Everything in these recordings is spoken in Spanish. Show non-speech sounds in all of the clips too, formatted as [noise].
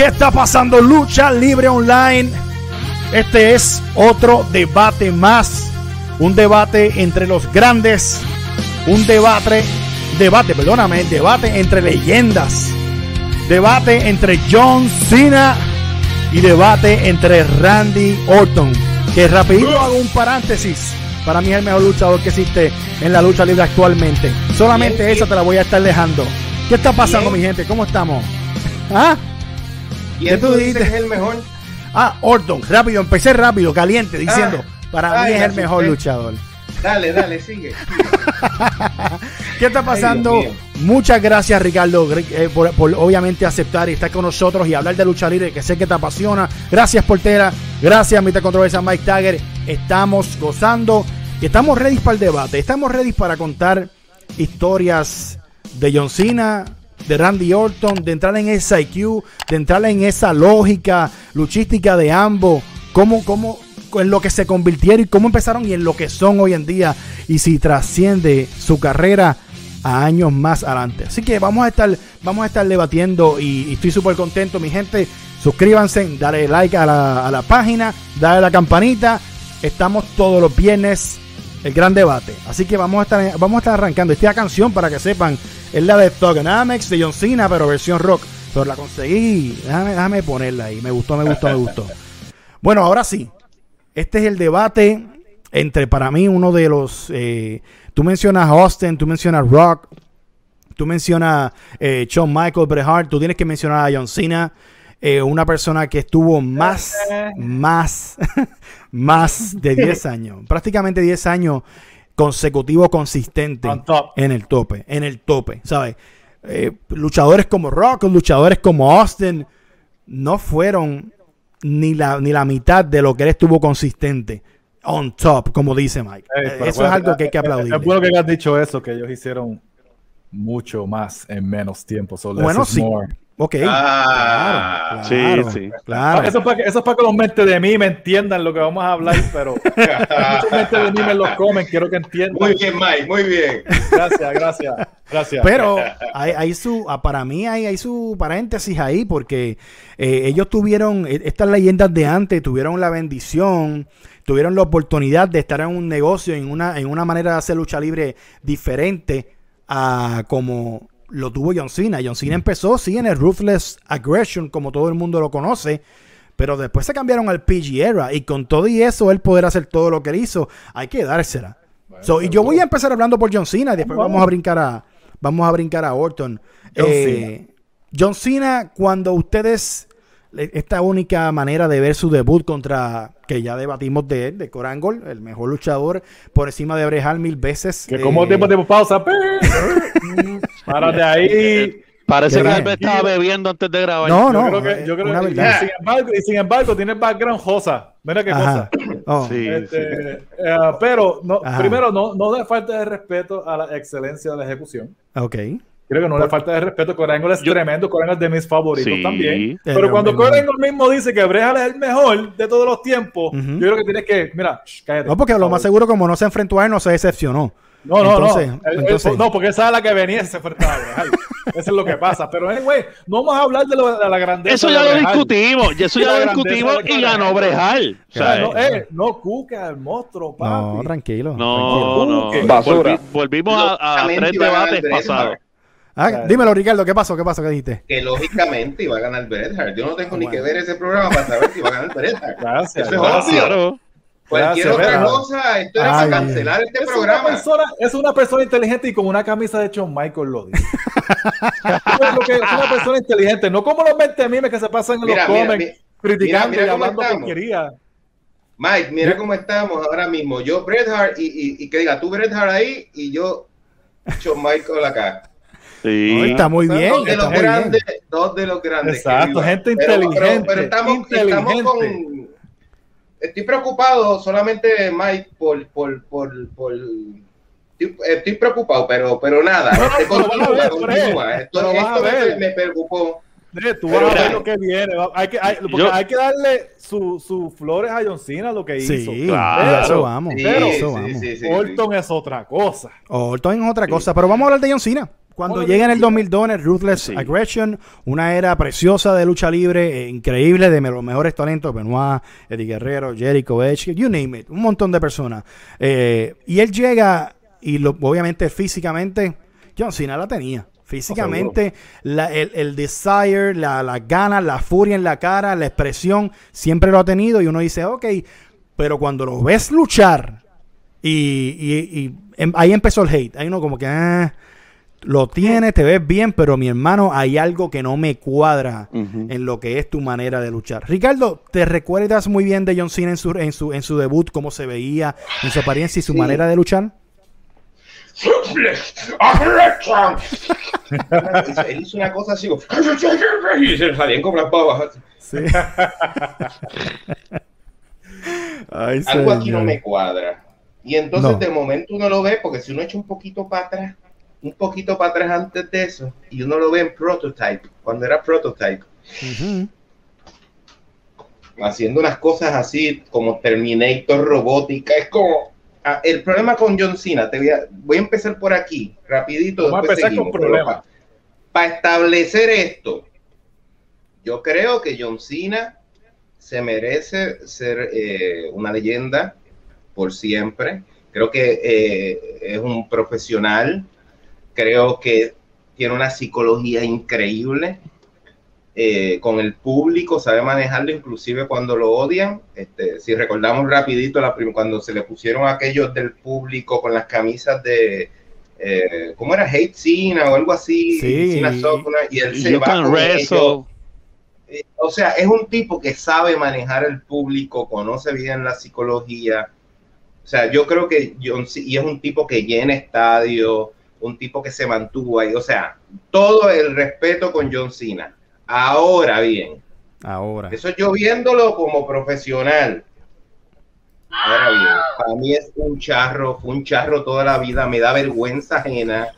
¿Qué está pasando? Lucha Libre Online. Este es otro debate más. Un debate entre los grandes. Un debate, debate, perdóname, debate entre leyendas. Debate entre John Cena y debate entre Randy Orton. Que rapidito hago un paréntesis. Para mí es el mejor luchador que existe en la lucha libre actualmente. Solamente eso te la voy a estar dejando. ¿Qué está pasando, mi gente? ¿Cómo estamos? ¿Ah? ¿Y tú dices que es el mejor? Ah, Orton, rápido, empecé rápido, caliente, diciendo, Ah. para Ay, mí es el mejor luchador. Dale, dale, sigue. [laughs] ¿Qué está pasando? Muchas gracias, Ricardo, eh, por, por obviamente aceptar y estar con nosotros y hablar de lucha libre, que sé que te apasiona. Gracias, Portera. Gracias, Mita Controversia, Mike Tagger. Estamos gozando y estamos ready para el debate. Estamos ready para contar historias de John Cena, de Randy Orton, de entrar en esa IQ, de entrar en esa lógica luchística de ambos. Cómo, cómo, en lo que se convirtieron y cómo empezaron y en lo que son hoy en día y si trasciende su carrera a años más adelante. Así que vamos a estar, vamos a estar debatiendo y, estoy súper contento, mi gente. Suscríbanse, dale like a la, página, dale la campanita. Estamos todos los viernes el gran debate. Así que vamos a estar, vamos a estar arrancando. Esta canción, para que sepan, es la de Thugonomics de John Cena, pero versión rock. Pero la conseguí. Déjame, déjame ponerla ahí. Me gustó, me gustó, me gustó. [laughs] Bueno, ahora sí. Este es el debate entre, para mí, uno de los... eh, tú mencionas Austin, tú mencionas Rock, tú mencionas eh, Shawn Michael, Bret Hart, tú tienes que mencionar a John Cena, eh, una persona que estuvo más, [laughs] más, [laughs] más de 10 años, prácticamente 10 años consecutivo consistente en el tope, en el tope, ¿sabes? Eh, luchadores como Rock, luchadores como Austin, no fueron ni la, ni la mitad de lo que él estuvo consistente on top, como dice Mike. Eh, eso es algo que hay que es- aplaudir. Es bueno que hayas dicho eso, que ellos hicieron mucho más en menos tiempo. so Bueno, sí. more. Ok. Ah, claro, sí, claro, sí. Claro. Eso es para que, eso es para que los mentes de mí me entiendan lo que vamos a hablar, pero [laughs] muchos mentes de mí me lo comen, quiero que entiendan. Muy bien, Mike, muy bien. Gracias, gracias, gracias. Pero hay, hay su, ah, para mí hay, hay su paréntesis ahí, porque eh, ellos tuvieron, eh, estas leyendas de antes, tuvieron la bendición, tuvieron la oportunidad de estar en un negocio, en una, en una manera de hacer lucha libre diferente a como lo tuvo John Cena. John Cena empezó, sí, en el Ruthless Aggression, como todo el mundo lo conoce. Pero después se cambiaron al PG Era y con todo y eso él poder hacer todo lo que él hizo, hay que dársela. So, y yo voy a empezar hablando por John Cena y después Vamos. vamos a brincar a vamos a brincar a Orton. John Eh, John Cena, cuando ustedes esta única manera de ver su debut contra que ya debatimos de él, de Corangol, el mejor luchador por encima de Brejal mil veces. que eh, como tiempo de pausa. Para de ahí. Parece Qué que él estaba bebiendo antes de grabar. No, Yo no, creo que, yo eh, creo una que- verdad. y sin embargo, y sin embargo, tiene background Josa. Mira qué Ajá. cosa. Oh. Sí, sí. Este, eh, pero no, Ajá. primero, no, no le falta de respeto a la excelencia de la ejecución. Ok. Creo que no le falta de respeto. Corango es Yo- tremendo. Corango es de mis favoritos Sí. también. Eh, Pero cuando Corango mismo dice que Brejal es el mejor de todos los tiempos, yo creo que tienes que, mira, shh, cállate. No, porque por lo favor. más seguro, como no se enfrentó a él, no se decepcionó. No, no, entonces, no. Entonces- no, porque esa es la que venía se Brejal. Eso es lo que pasa. Pero, anyway, no vamos a hablar de, lo- de la grandeza. Eso ya lo discutimos, y eso ya lo discutimos y ganó Brejal. O sea, no, eh, no, Cuca, el monstruo, papi. No, tranquilo. no, no. Basura. Volvi- volvimos a, tres iba debates pasados. Ah, dímelo, Ricardo, ¿qué pasó? ¿Qué pasó? ¿Qué dijiste? Que lógicamente iba a ganar Bret Hart. Yo no tengo ni Bueno. que ver ese programa para saber si va a ganar Bret Hart. Gracias. Eso es gracias. obvio. Claro. Cualquier Gracias, otra cosa, esto era Ay, para ay. cancelar este Es una, programa. persona, es una persona inteligente y con una camisa de Shawn Michael lo dice. es, lo que- es una persona inteligente, no como los 20 memes que se pasan en Mira, los mira, comments mira, criticando mira y cómo hablando estamos. porquería. Mike, mira cómo estamos ahora mismo. Yo, Bret Hart, y, y, y que diga tú Bret Hart ahí y yo, Shawn Michael acá. Sí. No, está muy bien. dos de los bien. grandes, dos de los grandes. Exacto, gente Pero- pero- inteligente, Pero, estamos, estamos inteligente. con. Estoy preocupado solamente, Mike, por. por, por, por estoy, estoy preocupado, pero, pero nada. No, este pero continúa, ver, continúa. Esto, esto me- me preocupó. Tú Pero vas a ver lo que viene. Hay que, hay, porque Yo- hay que darle sus su flores a John Cena lo que Sí, hizo. Claro. a eso vamos. Sí, pero- eso sí, vamos. sí, sí, sí. Orton es otra cosa. Orton es otra cosa, pero vamos a hablar de John Cena. Cuando llega en el sí. 2002 en el Ruthless Sí. Aggression, una era preciosa de lucha libre, eh, increíble, de los mejores talentos, Benoit, Eddie Guerrero, Jericho, Edge, you name it, un montón de personas. Eh, y él llega, y lo, obviamente físicamente, John Cena la tenía. Físicamente, la- el, el desire, la, las ganas, la furia en la cara, la expresión, siempre lo ha tenido. Y uno dice, ok, pero cuando lo ves luchar, y, y- y em- ahí empezó el hate. Ahí uno como que, ah, lo tienes, te ves bien, pero mi hermano, hay algo que no me cuadra en lo que es tu manera de luchar. Ricardo, ¿te recuerdas muy bien de John Cena en su, en su, en su debut, cómo se veía, en su apariencia y su Sí. manera de luchar? [laughs] Él hizo una cosa así, y se salían como las babas. Sí. [laughs] Ay, Algo aquí no me cuadra. Y entonces No. de momento uno lo ve, porque si uno echa un poquito para atrás, un poquito para atrás antes de eso, y uno lo ve en Prototype, cuando era Prototype, haciendo unas cosas así como Terminator robótica, es como... ah, el problema con John Cena, te voy a, voy a empezar por aquí, rapidito. Vamos a empezar seguimos, problemas. Para establecer esto, yo creo que John Cena se merece ser eh, una leyenda por siempre. Creo que eh, es un profesional. Creo que tiene una psicología increíble eh, con el público, sabe manejarlo inclusive cuando lo odian. Este, si recordamos rapidito la cuando se le pusieron a aquellos del público con las camisas de eh, ¿cómo era? Hate Cena o algo así, Sí. Cena y él se You va con ellos. Eh, O sea, es un tipo que sabe manejar el público, conoce bien la psicología. O sea, yo creo que John C- y es un tipo que llena estadio, un tipo que se mantuvo ahí. O sea, todo el respeto con John Cena. Ahora bien, Ahora. eso yo viéndolo como profesional. Ahora bien, para mí es un charro, fue un charro toda la vida, me da vergüenza ajena.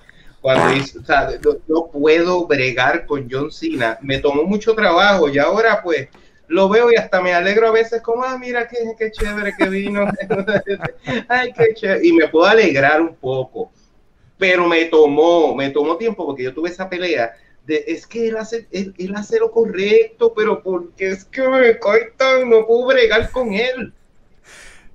Cuando hizo- o sea, no, no puedo bregar con John Cena, me tomó mucho trabajo y ahora pues lo veo y hasta me alegro a veces como, ah, mira qué, qué chévere que vino. [laughs] Ay, qué chévere. Y me puedo alegrar un poco. Pero me tomó, me tomó tiempo porque yo tuve esa pelea de, es que él hace, él, él hace lo correcto, pero porque es que me cae tan, no puedo bregar con él.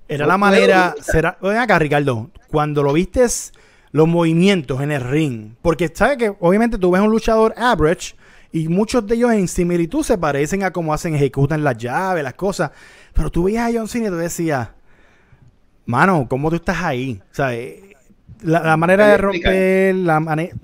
Era No la manera. Será, ven acá, Ricardo. Cuando lo vistes, los movimientos en el ring. Porque sabes que obviamente tú ves un luchador average y muchos de ellos en similitud se parecen a cómo hacen, ejecutan las llaves, las cosas. Pero tú veías a John Cena y tú decías, mano, ¿cómo tú estás ahí? O sea, eh, la, la manera de romper, la manera.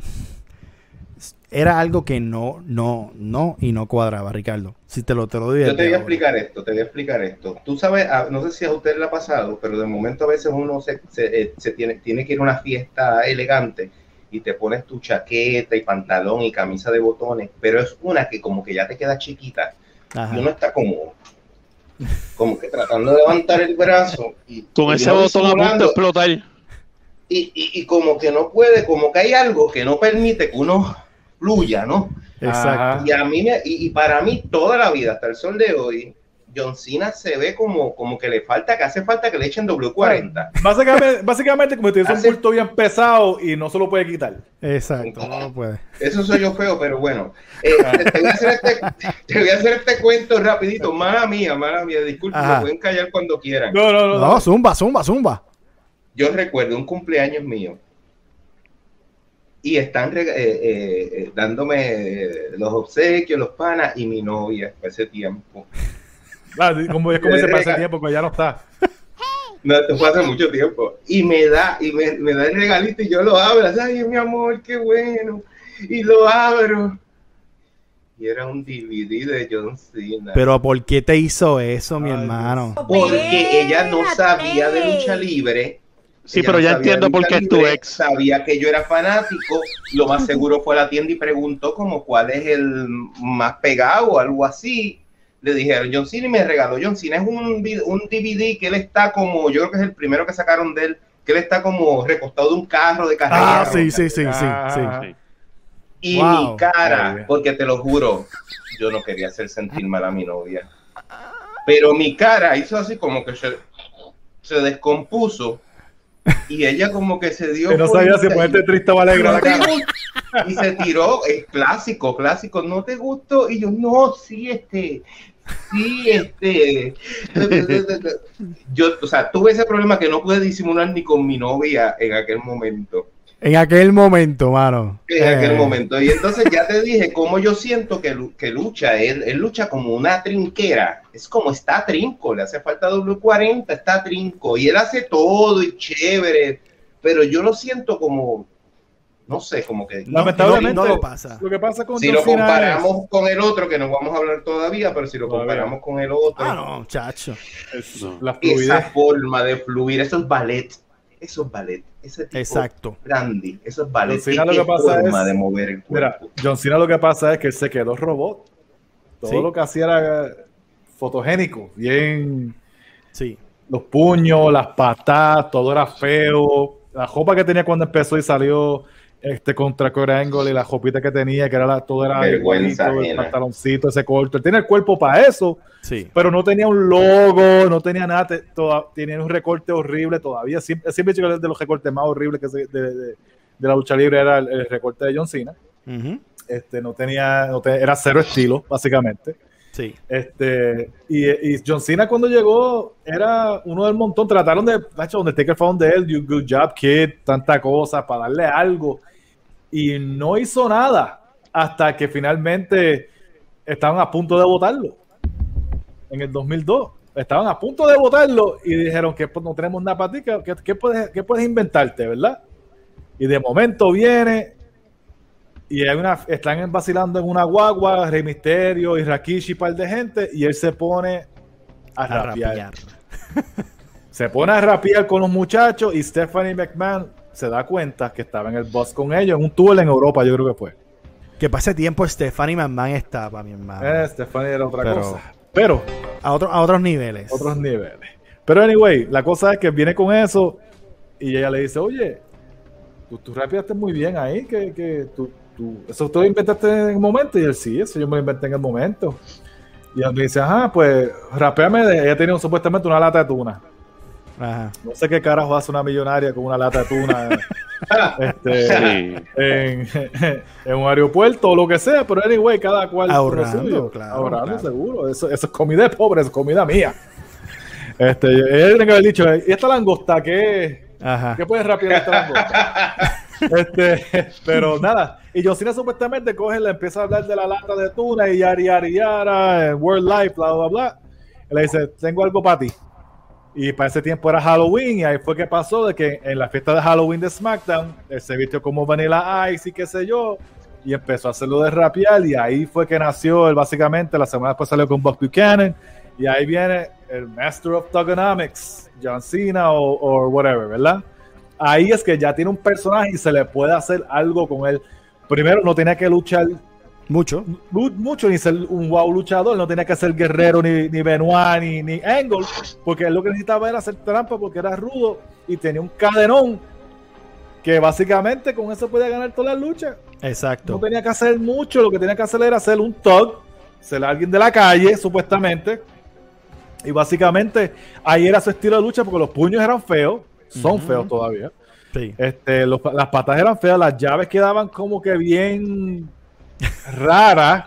Era algo que no, no, no y no cuadraba, Ricardo. Si te lo, te lo doy. Yo te voy a explicar esto, te voy a explicar esto. Tú sabes, a- no sé si a usted le ha pasado, pero de momento a veces uno se, se, eh, se tiene, tiene que ir a una fiesta elegante y te pones tu chaqueta y pantalón y camisa de botones, pero es una que como que ya te queda chiquita Ajá. y uno está como, como que tratando de levantar el brazo. Y, Con y ese botón a punto de explotar. Y, y, y como que no puede, como que hay algo que no permite que uno fluya, ¿no? Exacto. Y a mí me, y, y para mí toda la vida, hasta el sol de hoy, John Cena se ve como, como que le falta, que hace falta que le echen W40. Básicamente, básicamente como si tuviese un Hace- bulto bien pesado y no se lo puede quitar. Exacto. No lo puede. Eso soy yo feo, pero bueno. Eh, te, te voy a hacer este, te voy a hacer este cuento rapidito. Mala mía, mala mía. Disculpen, me pueden callar cuando quieran. No, no, no. No, zumba, zumba, zumba. Yo recuerdo un cumpleaños mío y están eh, eh, eh, dándome los obsequios, los panas y mi novia para ese tiempo. [laughs] Ah, sí, como es como se pasa el tiempo, que ya no está. [laughs] No, esto fue hace mucho tiempo. Y me da, y me, me da el regalito y yo lo abro. Ay, mi amor, qué bueno. Y lo abro. Y era un DVD de John Cena. Pero ¿por qué te hizo eso, mi Ay, hermano? porque ella no sabía de lucha libre. Sí, Ella pero no ya entiendo por qué es tu ex. Sabía que yo era fanático. Lo más seguro fue a la tienda y preguntó como cuál es el más pegado o algo así. Le dijeron John Cena y me regaló John Cena. Es un, un DVD que él está como, yo creo que es el primero que sacaron de él, que él está como recostado de un carro de carrera. Ah, sí, sí, sí, sí, Ah. sí. Y Wow. mi cara, porque te lo juro, yo no quería hacer sentir mal a mi novia. Pero mi cara hizo así como que se, se descompuso Y ella como que se dio Que no sabía si ponerte triste o alegre ¿No la cara. Y se tiró, es clásico, clásico, ¿no te gustó? Y yo, no, sí, este, sí, este. [laughs] Yo, o sea, tuve ese problema que no pude disimular ni con mi novia en aquel momento. En aquel momento, mano. En aquel Eh, momento. Y entonces ya te dije cómo yo siento que, lu- que lucha. Él, él lucha como una trinquera. Es como está trinco. Le hace falta W40, está trinco. Y él hace todo y chévere. Pero yo lo siento como, no sé, como que... No, Lamentablemente, no lo pasa. Lo que pasa con Si lo es- comparamos con el otro, que no vamos a hablar todavía, pero si lo Todavía. comparamos con el otro, Ah, no, chacho. No. esa forma de fluir, eso es ballet. Eso es ballet. Ese tipo Exacto. Randy, eso es ballet. John Cena ¿Qué- lo que pasa forma es- de mover el Mira? John Cena lo que pasa es que él se quedó robot. Todo Sí. lo que hacía era fotogénico, bien Sí. los puños, las patas, todo era feo. La ropa que tenía cuando empezó y salió este contra Core Angle y la ropita que tenía, que era la- todo era Vergüenza el ajena. pantaloncito, ese corto. Él tiene el cuerpo para eso, Sí. pero no tenía un logo, no tenía nada, te- toda- tenía un recorte horrible todavía. Siempre, siempre he dicho que es de los recortes más horribles que se- de, de- de la lucha libre era el, el recorte de John Cena. Este, no tenía, no te- era cero estilo, básicamente. Sí. Este, y, y John Cena cuando llegó era uno del montón. Trataron de, macho, Undertaker fue de él, you good job, kid, tanta cosa para darle algo. Y no hizo nada hasta que finalmente estaban a punto de votarlo en el 2002. Estaban a punto de votarlo y dijeron que pues, no tenemos nada para ti, ¿qué, qué- qué puedes, qué puedes inventarte, verdad? Y de momento viene y hay una, están vacilando en una guagua, Rey Misterio y Rakishi, par de gente, y él se pone a, A rapear. rapear. Se pone a rapear con los muchachos y Stephanie McMahon se da cuenta que estaba en el bus con ellos, en un tour en Europa, yo creo que fue. Que pase tiempo Stephanie McMahon estaba, mi hermano. Eh, Stephanie era otra Pero- cosa. Pero, A, otro- a otros niveles. otros niveles. Pero anyway, la cosa es que viene con eso y ella le dice, oye, tú, tú rapeaste muy bien ahí, que, que tú, tú- eso tú lo inventaste en el momento. Y él, sí, eso yo me lo inventé en el momento. Y él me dice, ajá, pues rapeame de... Ella tenía supuestamente una lata de tuna. Ajá. No sé qué carajo hace una millonaria con una lata de tuna [laughs] este, Sí. en, [laughs] en un aeropuerto o lo que sea, pero anyway, cada cual Ahorrando, suyo. claro, Ahorrando, claro. seguro. Eso, eso es comida de pobre, eso es comida mía. Este, él tiene que haber dicho, ¿y esta langosta qué, Ajá. qué puedes rapear esta langosta? [laughs] este, pero nada, y John Cena supuestamente coge, le empieza a hablar de la lata de tuna y yari yari yara, eh, World Life, bla bla bla. Y le dice, tengo algo para ti. Y para ese tiempo era Halloween, y ahí fue que pasó de que en la fiesta de Halloween de SmackDown, él se vistió como Vanilla Ice y qué sé yo, y empezó a hacerlo de rapear, y ahí fue que nació él básicamente, la semana después salió con Buck Buchanan, y ahí viene el Master of Thugonomics, John Cena o, o whatever, ¿verdad? Ahí es que ya tiene un personaje y se le puede hacer algo con él. Primero, no tenía que luchar Mucho. mucho ni ser un wow luchador, no tenía que ser guerrero ni, ni Benoit ni, ni Angle, porque él lo que necesitaba era hacer trampa porque era rudo y tenía un cadenón que básicamente con eso podía ganar todas las luchas. No Exacto. tenía que hacer mucho, lo que tenía que hacer era hacer un tug, ser alguien de la calle, supuestamente. Y básicamente ahí era su estilo de lucha porque los puños eran feos, son feos todavía. Sí. Este, los- las patas eran feas, las llaves quedaban como que bien raras.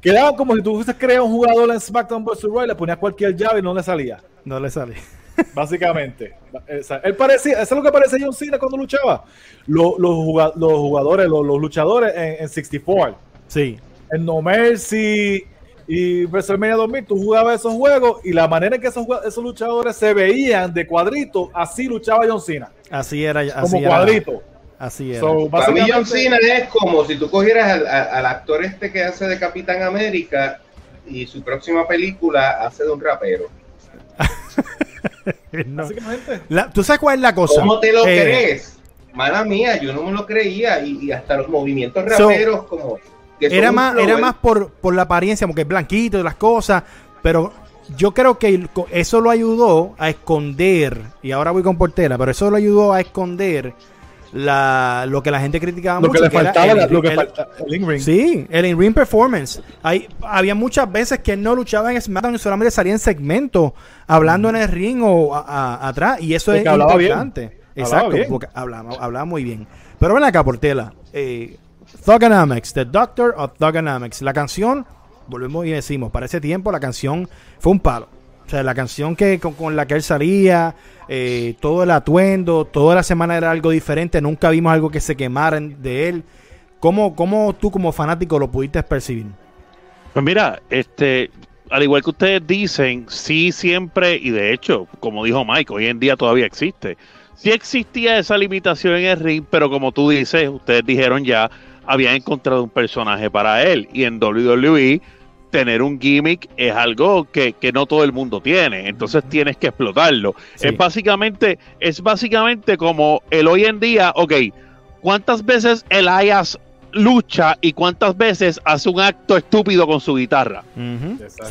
quedaban como si tú hubieses creado un jugador en SmackDown vs. Raw y le ponías cualquier llave y no le salía. No le sale. [laughs] Básicamente. Él parecía, eso es lo que parecía John Cena cuando luchaba. Los, los juga- los jugadores, los, los luchadores en, en 64, Sí. en No Mercy y WrestleMania 2000, tú jugabas esos juegos y la manera en que esos, esos luchadores se veían de cuadrito, así luchaba John Cena. Así era. Así Como era. cuadrito. Así era. So, Para mí John Cena es como si tú cogieras al, actor este que hace de Capitán América y su próxima película hace de un rapero. [laughs] No. La- ¿Tú sabes cuál es la cosa? ¿Cómo te lo Eh, crees? Mala mía, yo no me lo creía y, y hasta los movimientos So, raperos como... que Era más, era ¿eh? más por, por la apariencia, porque es blanquito y las cosas, pero yo creo que eso lo ayudó a esconder, y ahora voy con Portera, pero eso lo ayudó a esconder la, lo que la gente criticaba Lo mucho. que le era faltaba, el- lo que el- in-ring. Sí, el in-ring performance. Hay, había muchas veces que él no luchaba en SmackDown y solamente salía en segmentos, hablando en el ring o a- a- atrás, y eso Porque es bien. importante. Exacto, porque hablaba muy bien. Pero ven acá, Portela. Eh, Thugonomics, The Doctor of Thugonomics. La canción, volvemos y decimos, para ese tiempo la canción fue un palo. Sea, la canción que con, la que él salía, eh, todo el atuendo, toda la semana era algo diferente. Nunca vimos algo que se quemara de él. ¿Cómo, ¿Cómo tú como fanático lo pudiste percibir? Pues mira, este, al igual que ustedes dicen, sí siempre, y de hecho, como dijo Mike, hoy en día todavía existe. Sí existía esa limitación en el ring, pero como tú dices, ustedes dijeron ya, habían encontrado un personaje para él. Y en WWE, tener un gimmick es algo que, que no todo el mundo tiene. Entonces tienes que explotarlo. Sí. Es básicamente, es básicamente como el hoy en día, ok, ¿cuántas veces Elias lucha y cuántas veces hace un acto estúpido con su guitarra?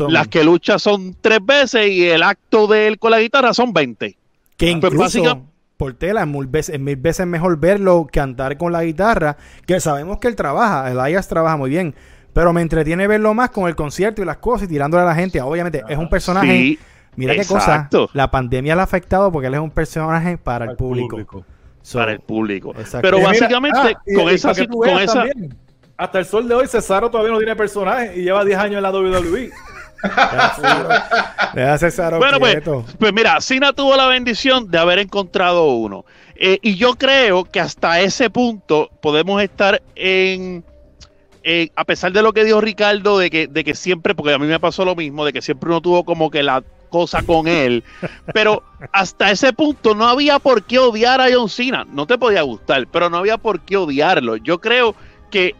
Las que lucha son tres veces y el acto de él con la guitarra son 20. Que Pues incluso básica- Portela es mil veces, es mil veces mejor verlo cantar con la guitarra, que sabemos que él trabaja, Elias trabaja muy bien, pero me entretiene verlo más con el concierto y las cosas y tirándole a la gente. Obviamente es un personaje, Sí, mira qué exacto. cosa, la pandemia le ha afectado porque él es un personaje para el público. So, para el público. Exacto. Pero mira, básicamente ah, y- con y esa tú con esa también, hasta el sol de hoy Cesaro todavía no tiene personaje y lleva 10 años en la WWE. deja [laughs] a César Bueno, pues, quieto. pues mira, Cena tuvo la bendición de haber encontrado uno. Eh, y yo creo que hasta ese punto podemos estar en, en- a pesar de lo que dijo Ricardo, de que, de que siempre, porque a mí me pasó lo mismo, de que siempre uno tuvo como que la cosa con él, [laughs] pero hasta ese punto no había por qué odiar a John Cena. No te podía gustar, pero no había por qué odiarlo. Yo creo que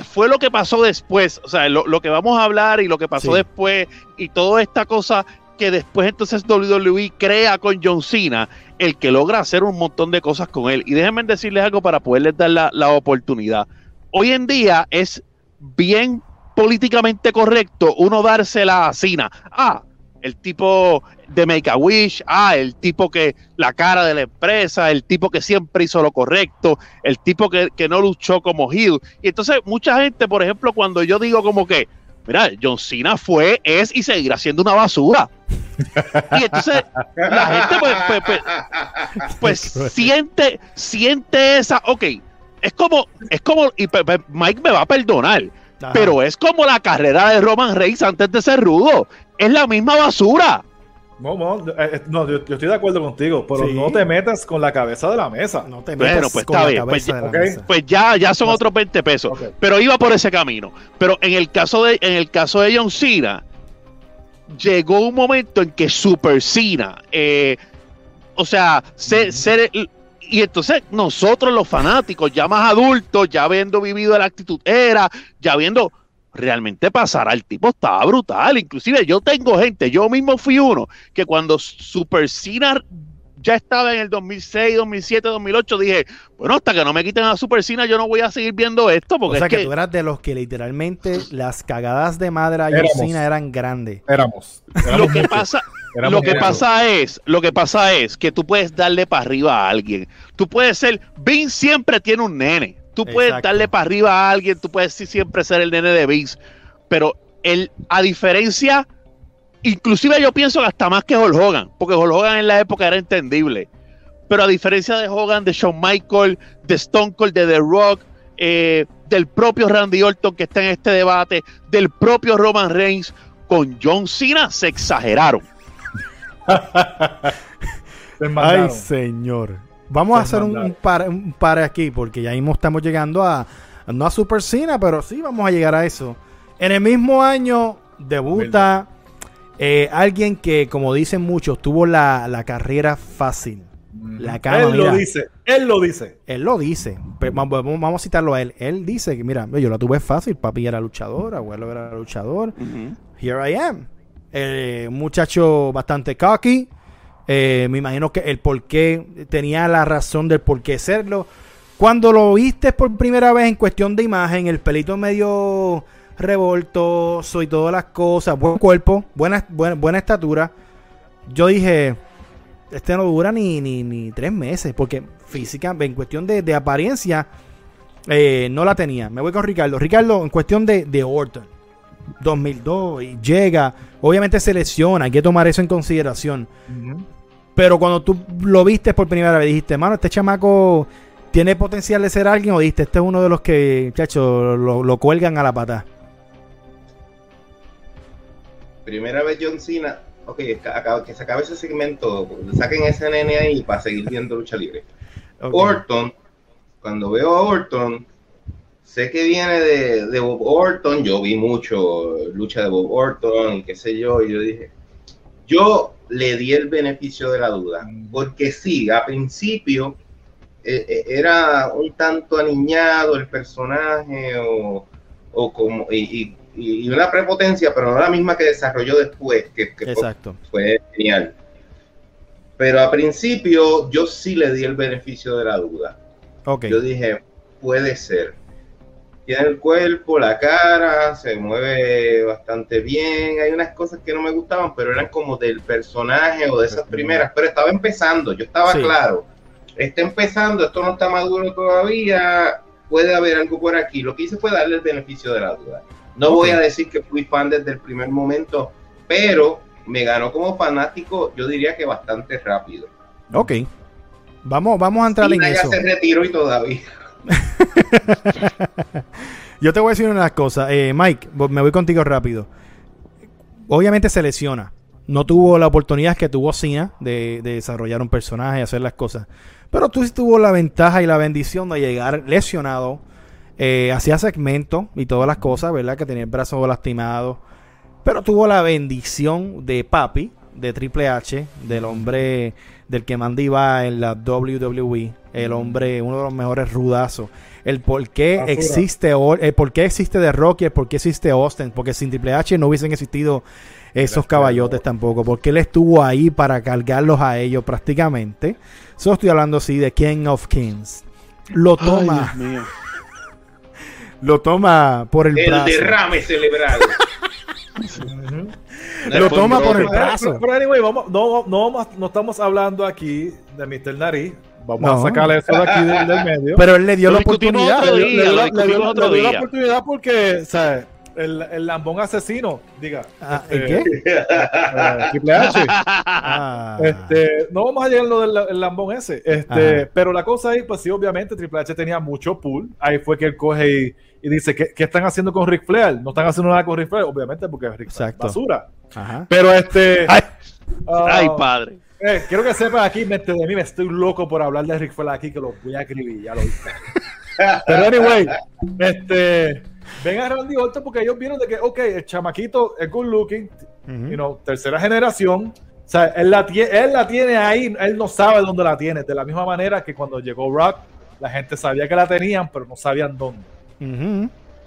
fue lo que pasó después, o sea, lo, lo que vamos a hablar y lo que pasó Sí. después y toda esta cosa que después entonces WWE crea con John Cena, el que logra hacer un montón de cosas con él. Y déjenme decirles algo para poderles dar la, la oportunidad. Hoy en día es bien políticamente correcto uno dársela a Cena. Ah, el tipo de Make a Wish, ah, el tipo que la cara de la empresa, el tipo que siempre hizo lo correcto, el tipo que, que no luchó como heel. Y entonces mucha gente, por ejemplo, cuando yo digo como que, mira, John Cena fue, es y seguirá siendo una basura. Y entonces la gente pues, pues, pues, pues [laughs] siente, siente esa, ok, es como, es como, y Mike me va a perdonar, Ajá. pero es como la carrera de Roman Reigns antes de ser rudo. Es la misma basura. No, no, eh, eh, no, yo, yo estoy de acuerdo contigo, pero Sí. no te metas con la cabeza de la mesa. no te Bueno, metas pues con está la bien, pues cabeza ya- de la mesa. Pues ya, ya son otros 20 pesos. Pero iba por ese camino. Pero en el caso de, en el caso de John Cena, llegó un momento en que Super Cena, eh, o sea, ser, ser el- y entonces nosotros los fanáticos, ya más adultos, ya habiendo vivido la actitud era, ya viendo realmente pasar al tipo estaba brutal. Inclusive yo tengo gente, yo mismo fui uno, que cuando Super Cena ya estaba en el 2006, 2007, 2008, dije, bueno, hasta que no me quiten a Super Cena, yo no voy a seguir viendo esto, O porque sea es que, que, tú eras de los que literalmente las cagadas de madre a. Cena eran grandes. Éramos. lo éramos que muchos, pasa, éramos lo que pasa es, lo que pasa es que tú puedes darle para arriba a alguien. Tú puedes ser, Vince siempre tiene un nene. Tú puedes Exacto. darle para arriba a alguien, tú puedes sí siempre ser el nene de Vince. Pero él, a diferencia, inclusive yo pienso que hasta más que Hulk Hogan, porque Hulk Hogan en la época era entendible. Pero a diferencia de Hogan, de Shawn Michael, de Stone Cold, de The Rock, eh, del propio Randy Orton que está en este debate, del propio Roman Reigns, con John Cena se exageraron. Ay, señor. Vamos a hacer un, par, un par aquí, porque ya mismo estamos llegando a, no a Super Cena, pero sí vamos a llegar a eso. En el mismo año debuta eh, alguien que, como dicen muchos, tuvo la, la carrera fácil. La cama, él mira. lo dice, él lo dice. Él lo dice. Pero vamos, vamos- vamos a citarlo a él. Él dice que, mira, yo la tuve fácil. Papi era luchador, abuelo era luchador. Here I am. Eh, un muchacho bastante cocky. Eh, me imagino que el por qué tenía la razón del por qué serlo. Cuando lo viste por primera vez en cuestión de imagen, el pelito medio revoltoso y todas las cosas, buen cuerpo, buena, buena, estatura. Yo dije, este no dura ni, ni, ni tres meses, porque física, en cuestión de, de apariencia, eh, no la tenía. Me voy con Ricardo. Ricardo, en cuestión de, de Orton, 2002, y llega, obviamente se lesiona, hay que tomar eso en consideración. Pero cuando tú lo viste por primera vez, dijiste, mano, este chamaco tiene potencial de ser alguien, o dijiste, este es uno de los que, chacho, lo, lo cuelgan a la pata. Primera vez John Cena, ok, que se acabe ese segmento, saquen ese nene ahí para seguir viendo lucha libre. Orton, cuando veo a Orton, sé que viene de, de Bob Orton, yo vi mucho lucha de Bob Orton y qué sé yo, y yo dije, yo le di el beneficio de la duda, porque sí, a principio eh, eh, era un tanto aniñado el personaje o, o como y, y- y una prepotencia, pero no la misma que desarrolló después, que, que fue- Exacto. fue genial. Pero a principio yo sí le di el beneficio de la duda. Ok. Yo dije, puede ser. Tiene el cuerpo, la cara, se mueve bastante bien. Hay unas cosas que no me gustaban, pero eran como del personaje o de esas primeras. Pero estaba empezando, yo estaba Sí. claro. Está empezando, esto no está maduro todavía. Puede haber algo por aquí. Lo que hice fue darle el beneficio de la duda. No voy a decir que fui fan desde el primer momento, pero me ganó como fanático, yo diría que bastante rápido. Ok. Vamos, vamos a entrar en Cena ya eso. se retiró y todavía. [laughs] Yo te voy a decir una cosa. Eh, Mike, me voy contigo rápido. Obviamente se lesiona. No tuvo la oportunidad que tuvo Cena de, de desarrollar un personaje y hacer las cosas. Pero tú sí tuvo la ventaja y la bendición de llegar lesionado. Eh, hacía segmentos y todas las cosas, ¿verdad? Que tenía el brazo lastimado. Pero tuvo la bendición de Papi, de Triple H, del hombre del que mandaba en la WWE, el hombre, uno de los mejores rudazos. El por qué Basura. existe, el por qué existe The Rock y el por qué existe Austin, porque sin Triple H no hubiesen existido esos caballotes tampoco, porque él estuvo ahí para cargarlos a ellos prácticamente. Solo estoy hablando así de King of Kings. Lo toma, Ay, Dios mío. [laughs] lo toma por el, El brazo. derrame cerebral. [laughs] Lo toma por el brazo. Pero, pero anyway, vamos, no, no, no estamos hablando aquí de Mr. Nariz. Vamos No. a sacarle eso de aquí del, del medio. Pero él le dio Lo la oportunidad. día, le dio lo le dio otro le dio la oportunidad porque, o sea, el, el lambón asesino, diga. Ah, este, ¿el qué? eh, Triple H. Ah. Este, no vamos a llegar a lo del el lambón ese. Este, Ajá. pero la cosa ahí, pues sí, obviamente Triple H tenía mucho pool. Ahí fue que él coge y, y dice, ¿qué, qué están haciendo con Ric Flair? No están haciendo nada con Ric Flair, obviamente, porque Ric Flair es Exacto. basura. Ajá. Pero este. Ay. ah, Ay, padre. eh, quiero que sepan aquí, mente de mí, me estoy loco por hablar de Ric Flair aquí, que lo voy a escribir, ya lo viste. [laughs] Pero anyway, este. Ven a Randy Orton porque ellos vieron de que, ok, el chamaquito es good looking, you know, tercera generación. O sea, él la, tie- él la tiene ahí, él no sabe dónde la tiene. De la misma manera que cuando llegó Rock, la gente sabía que la tenían, pero no sabían dónde.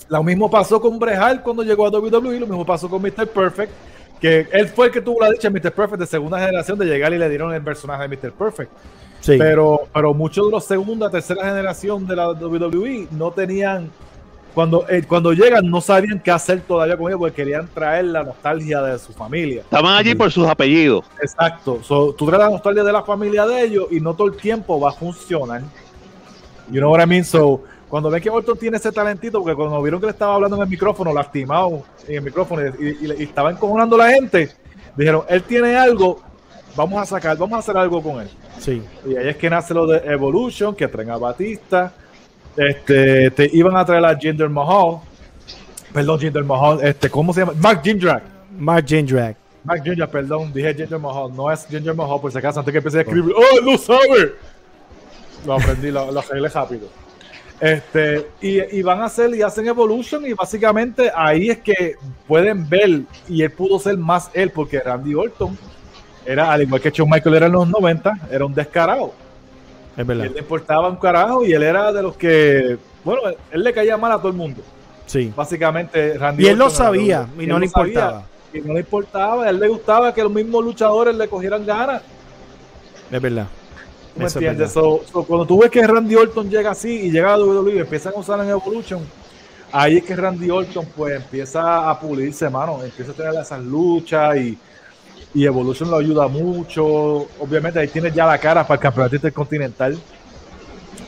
Lo mismo pasó con Brejal cuando llegó a WWE, lo mismo pasó con Mr. Perfect, que él fue el que tuvo la dicha Mr. Perfect de segunda generación de llegar y le dieron el personaje de Mr. Perfect. Sí. Pero, pero muchos de los segunda, tercera generación de la WWE no tenían, cuando, eh, cuando llegan no sabían qué hacer todavía con ellos porque querían traer la nostalgia de su familia. Estaban allí por sus apellidos. Exacto. So, tú traes la nostalgia de la familia de ellos y no todo el tiempo va a funcionar. You know what I mean? So, cuando ven que Orton tiene ese talentito, porque cuando vieron que le estaba hablando en el micrófono, lastimado en el micrófono y, y- estaba encojonando a la gente, dijeron, él tiene algo, vamos a sacar, vamos a hacer algo con él. sí. Y ahí es que nace lo de Evolution, que traen a Batista. Este, te iban a traer a Jinder Mahal. Perdón, Jinder Mahal. Este, ¿Cómo se llama? Mark Jindrak. Mark Jindrak. Mark Ginger, perdón, dije Ginger Mahal, no es Ginger Mahal, por si acaso, antes que empecé a escribir, ¡oh, no sabe! Lo aprendí, lo, lo arreglé rápido. Este, y, y van a hacer y hacen Evolution, y básicamente ahí es que pueden ver, y él pudo ser más él, porque Randy Orton era, al igual que Shawn Michael era en los 90, era un descarado. Es Y verdad. él le importaba un carajo, y él era de los que, bueno, él le caía mal a todo el mundo. Sí. Básicamente, Randy Y él lo Orton sabía y no le sabía, importaba. Y no le importaba, a él le gustaba que los mismos luchadores le cogieran ganas. Es verdad. ¿Tú ¿Me Eso entiendes? So- so, cuando tú ves que Randy Orton llega así y llega a WWE y empiezan a usar en Evolution, ahí es que Randy Orton pues empieza a pulirse, mano. Empieza a tener esas luchas y, y Evolution lo ayuda mucho. Obviamente ahí tienes ya la cara para el campeonato intercontinental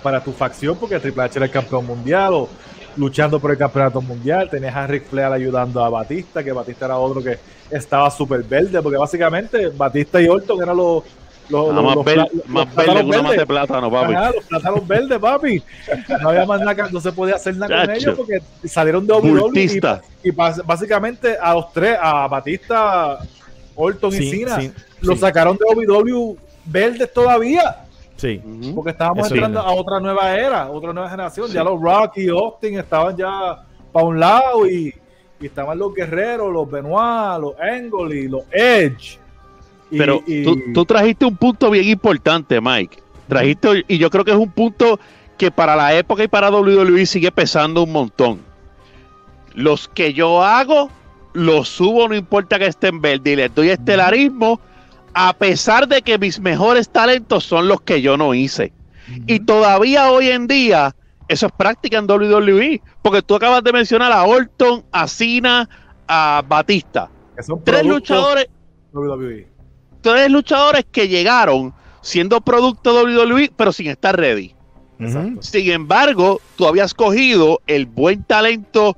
para tu facción, porque Triple H era el campeón mundial o luchando por el campeonato mundial. Tenías a Ric Flair ayudando a Batista, que Batista era otro que estaba súper verde, porque básicamente Batista y Orton eran los, los, Nada los- más los ver- más verde que una verdes. de plátano, papi. Ajá, los plátanos verdes, papi. No había más nada, que- no se podía hacer nada con Chacho. ellos porque salieron de WWE y, y básicamente a los tres, a Batista, Orton y Cena, sí, los sí. sacaron de WWE verdes todavía. Sí. Porque estábamos Eso entrando es. a otra nueva era, otra nueva generación. Ya los Rocky y Austin estaban ya para un lado y, y estaban los guerreros, los Benoit, los Angle y los Edge. Pero y- tú, tú trajiste un punto bien importante, Mike. Trajiste, y yo creo que es un punto que para la época y para WWE sigue pesando un montón. Los que yo hago, los subo, no importa que estén verde, y les doy estelarismo, a pesar de que mis mejores talentos son los que yo no hice. Y todavía hoy en día, eso es práctica en WWE, porque tú acabas de mencionar a Orton, a Cena, a Batista. Tres luchadores WWE. Tres luchadores que llegaron siendo producto WWE, pero sin estar ready. Sin embargo, tú habías cogido el buen talento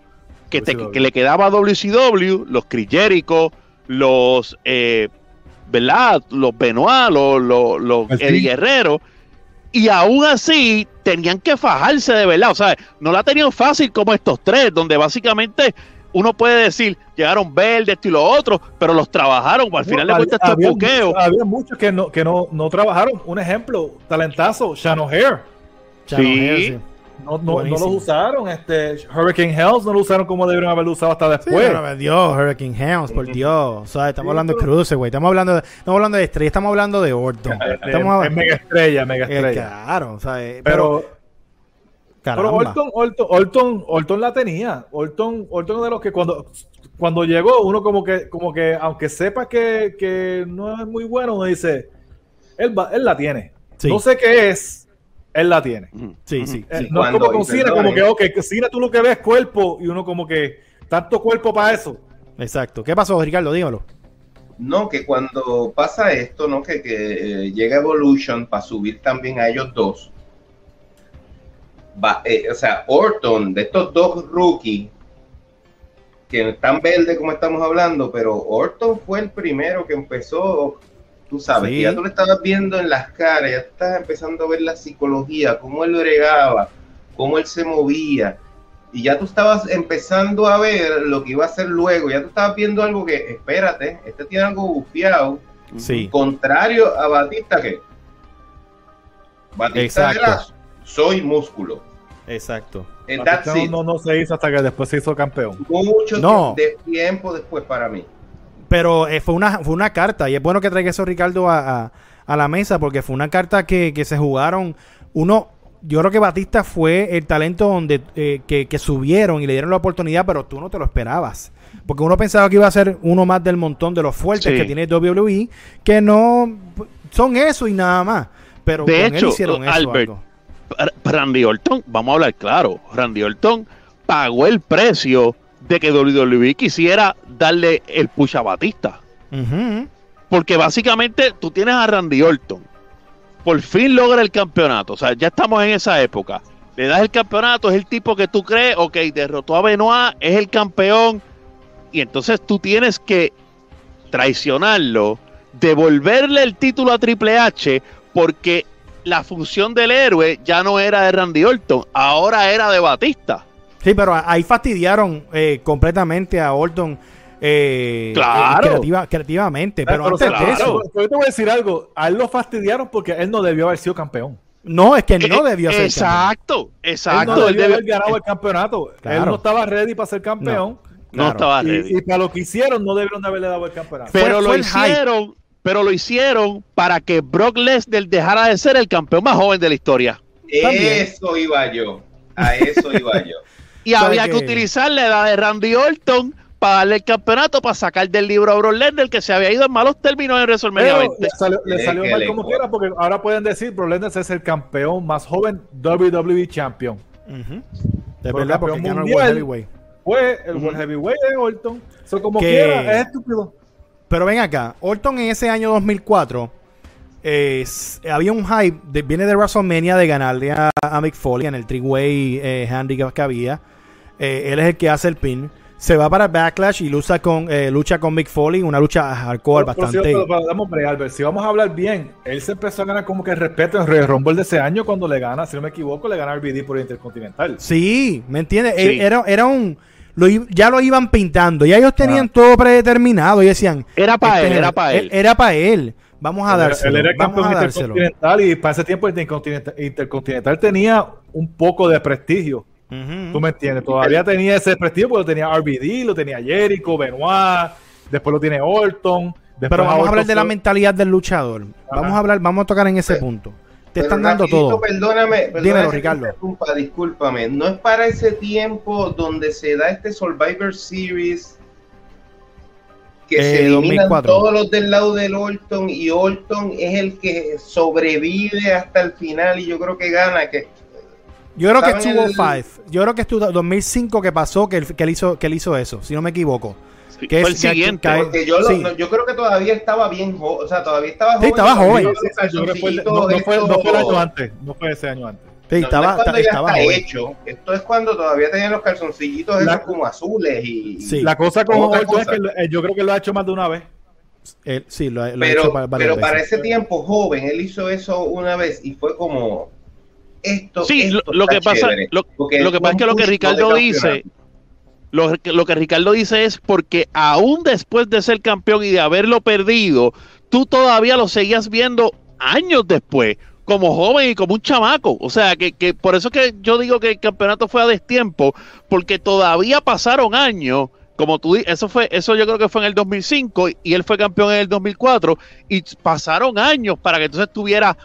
que, te- que le quedaba a WCW, los Chris Jericho, los, eh, ¿verdad? Los Benoit, los, los, los El Eddie. Guerrero, y aún así tenían que fajarse de verdad. O sea, no la tenían fácil como estos tres, donde básicamente uno puede decir, llegaron verdes, esto y lo otro, pero los trabajaron. Al final de No, cuentas, esto es había, había muchos que no, que no, no trabajaron. Un ejemplo, talentazo, Shannon Hair. Sí. Hair, sí. No, no, los usaron. Este, Hurricane Hells no lo usaron como deberían haberlo usado hasta Sí, después. pero, Dios, Hurricane Helms, por Dios. O sea, estamos Sí, hablando de Cruiser, güey. Estamos hablando de, estamos hablando de estrella, estamos hablando de Orton. Estamos es mega estrella, mega eh, estrella. claro, o sea, eh, pero, pero, caramba. pero Orton, Orton, Orton, Orton la tenía. Orton, Orton de los que cuando, cuando llegó, uno como que, como que, aunque sepa que, que no es muy bueno, uno dice, él, va- él la tiene. Sí. No sé qué es, él la tiene. Sí, Eh, sí. no es Cuando- como con Cena, como que, ok, Cena tú lo que ves es cuerpo y uno como que, tanto cuerpo para eso. Exacto. ¿Qué pasó, Ricardo? Dímelo. No, que cuando pasa esto, ¿no? Que, que eh, llega Evolution para subir también a ellos dos. Va, eh, o sea, Orton, de estos dos rookies, que están verdes como estamos hablando, pero Orton fue el primero que empezó, tú sabes, Sí. ya tú lo estabas viendo en las caras, ya estás empezando a ver la psicología, cómo él bregaba, cómo él se movía. Y ya tú estabas empezando a ver lo que iba a hacer luego. Ya tú estabas viendo algo que, espérate, este tiene algo bufiado. Sí. Contrario a Batista, que Batista Exacto. era soy músculo. Exacto. It. no, no, se hizo hasta que después se hizo campeón. Mucho No. de tiempo después para mí. Pero eh, fue, una, fue una carta, y es bueno que traiga eso Ricardo a, a- a la mesa, porque fue una carta que, que se jugaron. Uno, yo creo que Batista fue el talento donde eh, que, que subieron y le dieron la oportunidad, pero tú no te lo esperabas. Porque uno pensaba que iba a ser uno más del montón de los fuertes Sí. que tiene WWE, que no son eso y nada más. Pero De con él hecho, hicieron eso. Albert, algo. Ra- Randy Orton, vamos a hablar claro, Randy Orton pagó el precio de que WWE quisiera darle el push a Batista. Porque básicamente tú tienes a Randy Orton. Por fin logra el campeonato. O sea, ya estamos en esa época. Le das el campeonato, es el tipo que tú crees, ok, derrotó a Benoit, es el campeón. Y entonces tú tienes que traicionarlo, devolverle el título a Triple H, porque la función del héroe ya no era de Randy Orton, ahora era de Batista. Sí, pero ahí fastidiaron eh, completamente a Orton. eh, Claro. eh, creativa- creativamente. Pero, Pero, antes claro, de eso, pero yo te voy a decir algo. A él lo fastidiaron porque él no debió haber sido campeón. no, es que no debió ser. campeón. Exacto, Él exacto. no él debió debió- haber ganado el campeonato. Claro. Él no estaba ready para ser campeón. no Claro. estaba ready. Y, y para lo que hicieron, no debieron de haberle dado el campeonato. Pero fue lo hicieron, pero lo hicieron para que Brock Lesnar dejara de ser el campeón más joven de la historia. También. Eso iba yo. A eso iba yo. [laughs] Y ¿Sabe había que utilizar la edad de Randy Orton para darle el campeonato, para sacar del libro a Brock Lesnar, que se había ido en malos términos en WrestleMania Pero 20. le salió, le salió mal le como quiera porque ahora pueden decir Brock Lesnar es el campeón más joven WWE Champion. De verdad, porque ganó el. World Heavyweight. Fue el. World Heavyweight de Orton. Eso como Que- quiera, es estúpido. Pero ven acá, Orton en ese año 2004 es- había un hype, de- viene de WrestleMania de ganarle a, a Mick Foley en el three-way eh, handicap que había. Eh, él es el que hace el pin. se va para Backlash y lucha con, eh, lucha con Mick Foley, una lucha hardcore bastante. un break, Albert. Si vamos a hablar bien, él se empezó a ganar como que respeto en Royal Rumble de ese año cuando le gana, si no me equivoco, le gana RBD por el Intercontinental. Sí, ¿me entiendes? Sí. Eh, Era, era un. Lo ya lo iban pintando, ya ellos tenían Ah. todo predeterminado y decían. Era para este, él, era para él. Era para él. Vamos a dárselo. Él era el vamos campeón a dárselo. intercontinental y para ese tiempo el intercontinental, intercontinental tenía un poco de prestigio. Ujú. ¿Tú me entiendes? Todavía tenía ese prestigio porque lo tenía RBD, lo tenía Jericho, Benoit, después lo tiene Orton. después Pero vamos a hablar de la mentalidad del luchador. Vamos a hablar, vamos a tocar en ese punto. Te están dando rapidito, todo. Perdóname, perdóname Dímelo, Ricardo. interrumpa, discúlpame. No es para ese tiempo donde se da este Survivor Series que Eh, se eliminan 2004. todos los del lado del Orton y Orton es el que sobrevive hasta el final y yo creo que gana. Que Yo creo que es Estaba en el- 205. Yo creo que es 2005 que pasó que él, que él hizo, que él hizo eso, si no me equivoco. Sí, que fue es- el que- siguiente. que- porque yo, lo- sí. no, yo creo que todavía estaba bien joven, o sea, todavía estaba Sí, joven. estaba cuando joven. yo los Yo creo que fue no, no fue, no fue el año antes, no fue ese año antes. Sí, No, no estaba, es cuando esta- ya estaba hecho. Esto es cuando todavía tenían los calzoncillitos La- esos como azules y Sí. La cosa con Orton es que lo- eh, yo creo que lo ha hecho más de una vez. Él- sí, lo, lo ha hecho pero, pero para ese tiempo joven, él hizo eso una vez y fue como esto. Sí, esto lo, lo que pasa, lo, que pasa es que lo que Ricardo dice, campeonato. Lo, que- lo que Ricardo dice es porque aún después de ser campeón y de haberlo perdido, tú todavía lo seguías viendo años después, como joven y como un chamaco. O sea, que, que por eso es que yo digo que el campeonato fue a destiempo, porque todavía pasaron años. Como tú eso fue, eso yo creo que fue en el 2005 y él fue campeón en el 2004 y pasaron años para que entonces tuviera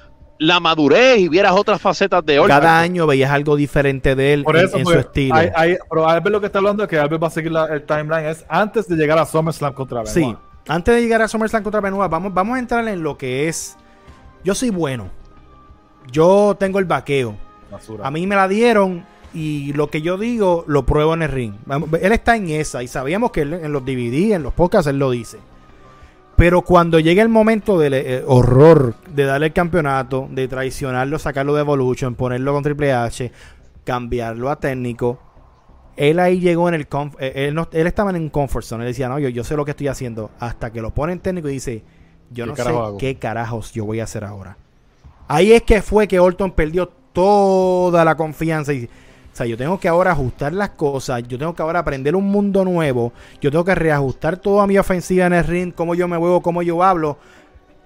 la madurez y vieras otras facetas de Orton. Cada año veías algo diferente de él Por en, eso, en su pues, estilo. hay- hay- pero Albert lo que está hablando es que Albert va a seguir la- el timeline es antes de llegar a SummerSlam contra Benoit. Sí, antes de llegar a SummerSlam contra Benoit, vamos, vamos a entrar en lo que es. Yo soy bueno. Yo tengo el vaqueo. Basura. A mí me la dieron y lo que yo digo lo pruebo en el ring. Él está en esa y sabíamos que él en los DVD, en los podcasts, él lo dice. Pero cuando llega el momento del eh, horror de darle el campeonato, de traicionarlo, sacarlo de Evolution, ponerlo con Triple H, cambiarlo a técnico, él ahí llegó en el... eh, él, no- él estaba en un comfort zone. Él decía, no, yo, yo sé lo que estoy haciendo. Hasta que lo pone en técnico y dice, yo ¿Qué no sé hago? qué carajos yo voy a hacer ahora. Ahí es que fue que Orton perdió toda la confianza. Y, o sea, yo tengo que ahora ajustar las cosas. Yo tengo que ahora aprender un mundo nuevo. Yo tengo que reajustar toda mi ofensiva en el ring. Cómo yo me muevo, cómo yo hablo.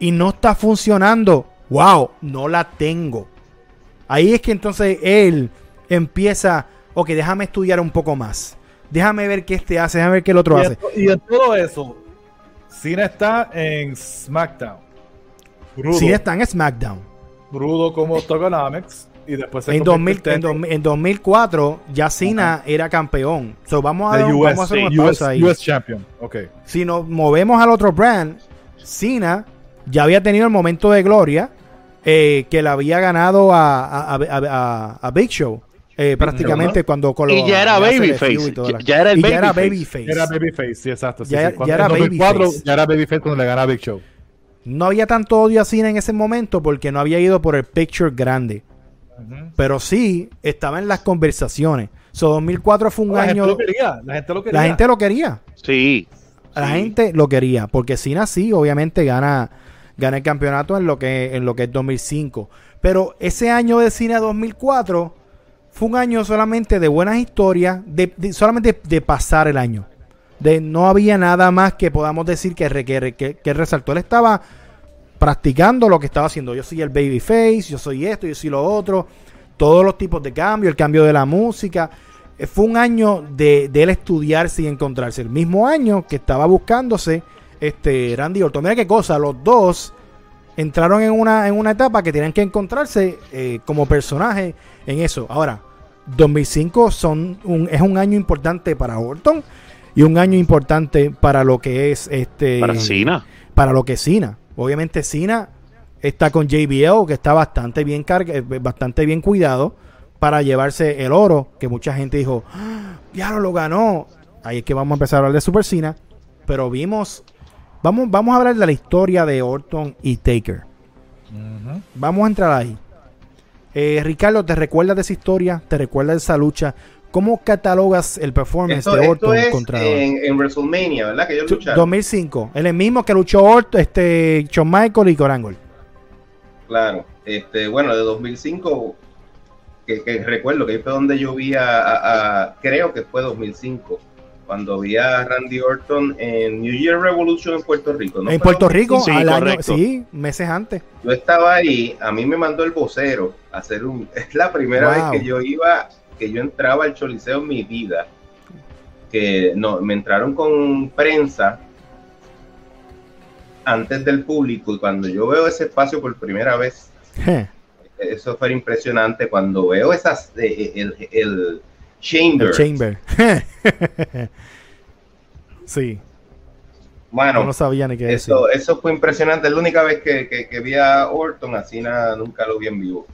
Y no está funcionando. ¡Wow! No la tengo. Ahí es que entonces él empieza. Ok, déjame estudiar un poco más. Déjame ver qué este hace. Déjame ver qué el otro y, hace. y en todo eso, Cena está en SmackDown. Sí, está en SmackDown. rudo como Togonomics. Y después se En, convierte 2000, en, 2000 en 2004 ya Cena era campeón. So, vamos, a, US, vamos a hacer una pausa US, ahí. US Champion. Ok. Si nos movemos al otro brand, Cena ya había tenido el momento de gloria eh, que le había ganado a, a, a- a- a Big Show. eh, prácticamente cuando con Y los- ya era babyface, ya- ya era el y ya era babyface. babyface. Era Babyface, sí, exacto. sí, Ya- sí. Cuando- ya era en 2004 babyface. ya era Babyface cuando le gana a Big Show. No había tanto odio a Cena en ese momento porque no había ido por el picture grande. Pero sí estaba en las conversaciones. So 2004 fue un la año. gente lo quería. La gente lo quería. La gente lo quería. Sí. La Sí. gente lo quería, porque Cena sí, obviamente gana, gana el campeonato en lo que en lo que es 2005. Pero ese año de Cena 2004 fue un año solamente de buenas historias, de, de- solamente de pasar el año. De no había nada más que podamos decir que, que, que- que resaltó. Él estaba practicando lo que estaba haciendo. Yo soy el babyface, yo soy esto, yo soy lo otro. Todos los tipos de cambio, el cambio de la música. Eh, Fue un año de, de él estudiarse y encontrarse. El mismo año que estaba buscándose este Randy Orton. Mira qué cosa, los dos entraron en una, en una etapa que tenían que encontrarse eh, como personaje en eso. Ahora, 2005 son un, es un año importante para Orton y un año importante para lo que es este Para Cena. para lo que es Cena. Obviamente Cena está con JBL, que está bastante bien carga, eh, bastante bien cuidado para llevarse el oro, que mucha gente dijo, "Ah, ya lo ganó. Ahí es que vamos a empezar a hablar de Super Cena, pero vimos vamos vamos a hablar de la historia de Orton y Taker. Vamos a entrar ahí. Eh, Ricardo, ¿te recuerdas de esa historia? ¿Te recuerdas de esa lucha? ¿Cómo catalogas el performance Esto, de esto Orton es contra en, en WrestleMania, ¿verdad? Que ellos lucharon. 2005? El mismo que luchó Orton, este, Shawn Michael y Corangle. Claro. Este, bueno, de 2005, que, que recuerdo que ahí fue donde yo vi a, a- a- creo que fue 2005, cuando vi a Randy Orton en New Year Revolution en Puerto Rico. ¿no en Puerto Rico, 2005? Sí, al año, sí, meses antes. Yo estaba ahí, a mí me mandó el vocero a hacer un. [laughs] Es la primera Wow. vez que yo iba, que yo entraba al Choliseo en mi vida. Que no, me entraron con prensa antes del público y cuando yo veo ese espacio por primera vez, eso fue impresionante. Cuando veo esas, eh, el, el chamber, El Chamber. sí, bueno, no sabía ni qué decir. Eso, eso fue impresionante. Es la única vez que, que- que vi a Orton, así nada, nunca lo vi en vivo.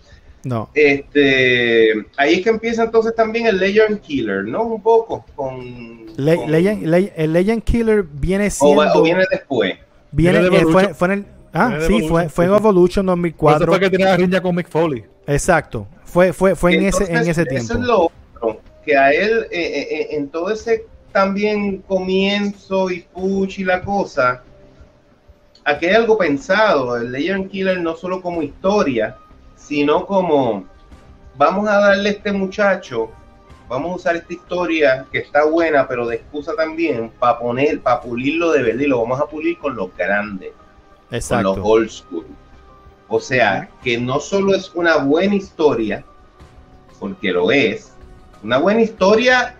No. Este, ahí es que empieza entonces también el Legend Killer, ¿no? Un poco con. Le- con- Legend, Le- el Legend Killer viene o, siendo. va- o viene después. viene, Viene de eh, fue, Evolution. fue en el. Ah, Viene sí, Evolution, fue, fue en. Evolution Por eso 2004. fue que tenía la riña con Mick Foley. Exacto. Fue, fue, fue en, ese, en Entonces, ese Eso tiempo. es lo otro, que a él, eh, eh, eh, en todo ese también comienzo y push y la cosa, aquí hay algo pensado. El Legend Killer no solo como historia, sino como vamos a darle a este muchacho, vamos a usar esta historia que está buena, pero de excusa también, para poner, para pulirlo de verdad y lo vamos a pulir con los grandes con los Exacto. old school. O sea, que no solo es una buena historia, porque lo es, una buena historia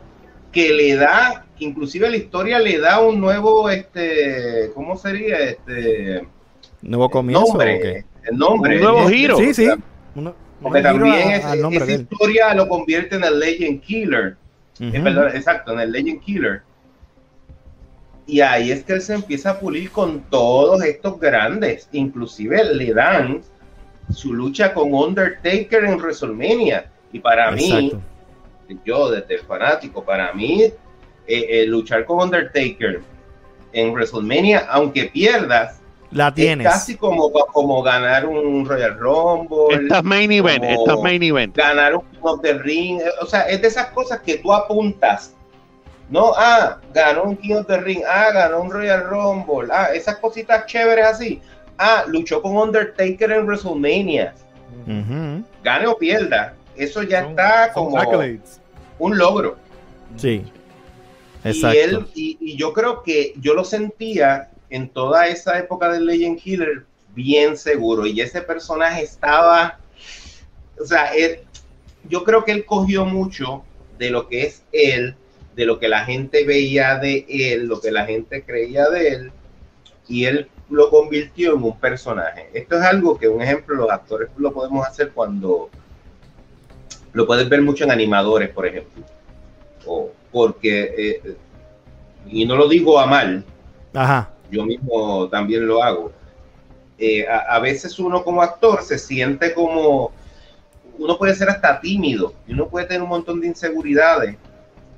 que le da, que inclusive la historia le da un nuevo, este, ¿cómo sería? Este Nuevo comienzo. ¿o nombre, qué? el nombre. Un nuevo giro. Sí, sí. Uno- Porque también a- esa de historia lo convierte en el Legend Killer. Eh, perdón, exacto, en el Legend Killer. Y ahí es que él se empieza a pulir con todos estos grandes. Inclusive le dan su lucha con Undertaker en WrestleMania. Y para mí, yo desde el fanático, para mí, eh, eh, luchar con Undertaker en WrestleMania, aunque pierdas, La es tienes. casi como, como ganar un Royal Rumble Esta es main event, como- esta es main event. ganar un King of the Ring. eh, O sea, es de esas cosas que tú apuntas. No, ah, ganó un King of the Ring. Ah, ganó un Royal Rumble. Ah, esas cositas chéveres así. Ah, luchó con Undertaker en WrestleMania. Gane o pierda. Eso ya Son- está como un logro. Sí. Y, Exacto. él, y, y yo creo que yo lo sentía en toda esa época del Legend Killer bien seguro. Y ese personaje estaba, o sea, él- yo creo que él cogió mucho de lo que es él, de lo que la gente veía de él, lo que la gente creía de él, y él lo convirtió en un personaje. Esto es algo que, un ejemplo, los actores lo podemos hacer cuando lo puedes ver mucho en animadores, por ejemplo. O porque, eh, y no lo digo a mal, Ajá. Yo mismo también lo hago. Eh, a, a veces uno como actor se siente como, uno puede ser hasta tímido, uno puede tener un montón de inseguridades,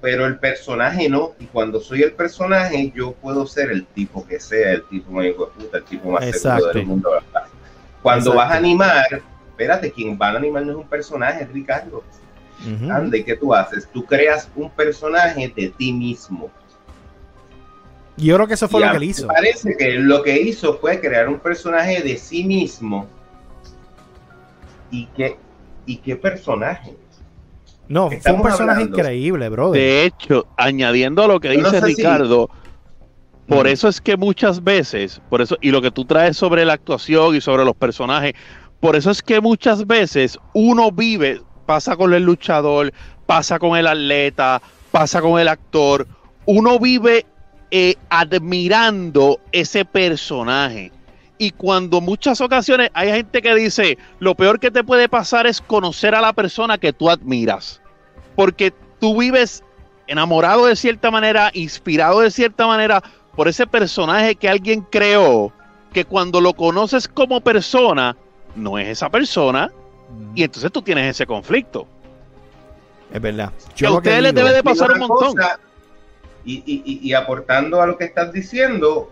pero el personaje no. Y cuando soy el personaje, yo puedo ser el tipo que sea, el tipo más puta, el tipo más seguro Exacto. del mundo. Cuando Exacto. vas a animar, espérate, quien va a animar no es un personaje, es Ricardo. Ujú. Ande, ¿qué tú haces? Tú creas un personaje de ti mismo. Y Yo creo que eso fue Y lo que él hizo. Me parece que lo que hizo fue crear un personaje de sí mismo. ¿Y qué, y qué personaje? No, fue un personaje hablando- increíble, brother. De hecho, añadiendo a lo que Yo no dice si- Ricardo, por Mm. eso es que muchas veces, por eso, y lo que tú traes sobre la actuación y sobre los personajes, por eso es que muchas veces uno vive, pasa con el luchador, pasa con el atleta, pasa con el actor, uno vive eh, admirando ese personaje. Y cuando muchas ocasiones hay gente que dice, lo peor que te puede pasar es conocer a la persona que tú admiras. Porque tú vives enamorado de cierta manera, inspirado de cierta manera por ese personaje que alguien creó, que cuando lo conoces como persona, no es esa persona, y entonces tú tienes ese conflicto. Es verdad. Que a ustedes les digo- debe de pasar un montón. cosa, y, y- y- aportando a lo que estás diciendo,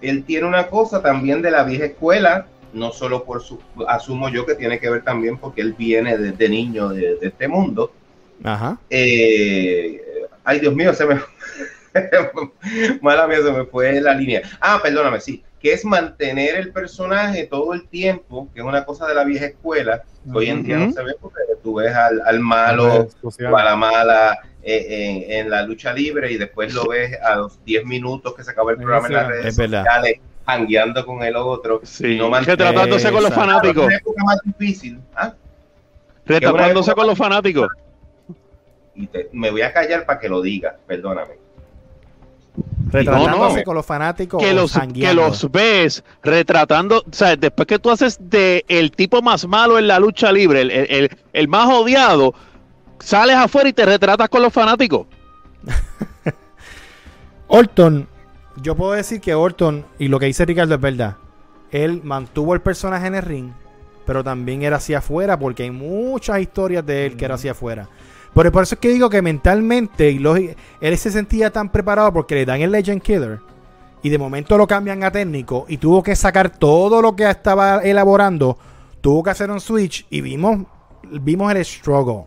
él tiene una cosa también de la vieja escuela, no solo por su, asumo yo que tiene que ver también porque él viene desde niño de, de este mundo, Ajá. Eh, ay, Dios mío, se me. [laughs] Mala mía, se me fue la línea. Ah, perdóname, sí. Que es mantener el personaje todo el tiempo, que es una cosa de la vieja escuela. que Hoy en día no se ve porque tú ves al, al malo o a la mala eh, en, en la lucha libre y después lo ves a los 10 minutos que se acaba el programa en las redes Es sociales, hangueando con el otro. Sí, No que tratándose con los fanáticos. Es una época más difícil. ¿ah? Retratándose con los fanáticos. Y te- me voy a callar para que lo diga, perdóname. Retratándose no. con los fanáticos. que los, que los ves retratando, o sea, después que tú haces de el tipo más malo en la lucha libre, el, el- el- el más odiado, sales afuera y te retratas con los fanáticos. [laughs] Orton, yo puedo decir que Orton, y lo que dice Ricardo es verdad, él mantuvo el personaje en el ring, pero también era hacia afuera, porque hay muchas historias de él que era hacia afuera. Pero por eso es que digo que mentalmente, y él se sentía tan preparado porque le dan el Legend Killer, y de momento lo cambian a técnico, y tuvo que sacar todo lo que estaba elaborando, tuvo que hacer un switch, y vimos, vimos el struggle.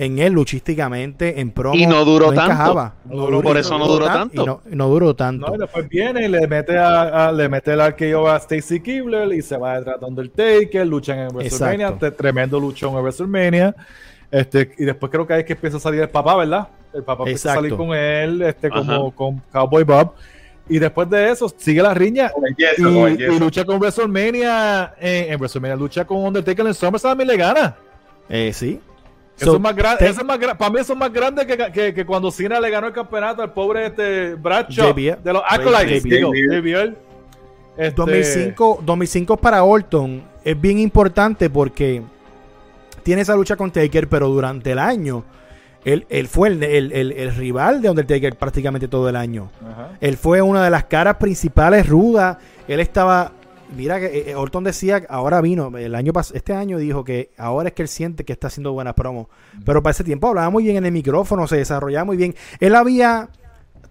En él, luchísticamente, en promo. Y no duró tanto. encajaba. No duró- por eso no duró tan- tanto. Y no, no duró tanto. No, y después viene y le mete a, a- le mete el arqueo a Stacy Kibler y se va detrás de Undertaker, luchan en WrestleMania, Exacto. tremendo luchón en WrestleMania. Este, y después creo que ahí es que empieza a salir el papá, ¿verdad? El papá empieza a salir con él, este, como Ajá. con Cowboy Bob. Y después de eso sigue la riña y, lucha con WrestleMania. eh, en WrestleMania lucha con Undertaker en SummerSlam y le gana. Eh, sí. Eso So, es más grande, te- eso es más gra- para mí eso es más grande que, que, que cuando Cena le ganó el campeonato al pobre este Bradshaw JBL. de los Acolytes, JBL. digo, JBL. Este, 2005, 2005 para Orton es bien importante porque tiene esa lucha con Taker, pero durante el año él, él fue el, el- el- el rival de Undertaker prácticamente todo el año. Ajá. Él fue una de las caras principales rudas. Él estaba. Mira que eh, Orton decía, ahora vino, el año este año dijo que ahora es que él siente que está haciendo buenas promos. Pero para ese tiempo hablaba muy bien en el micrófono, se desarrollaba muy bien. Él había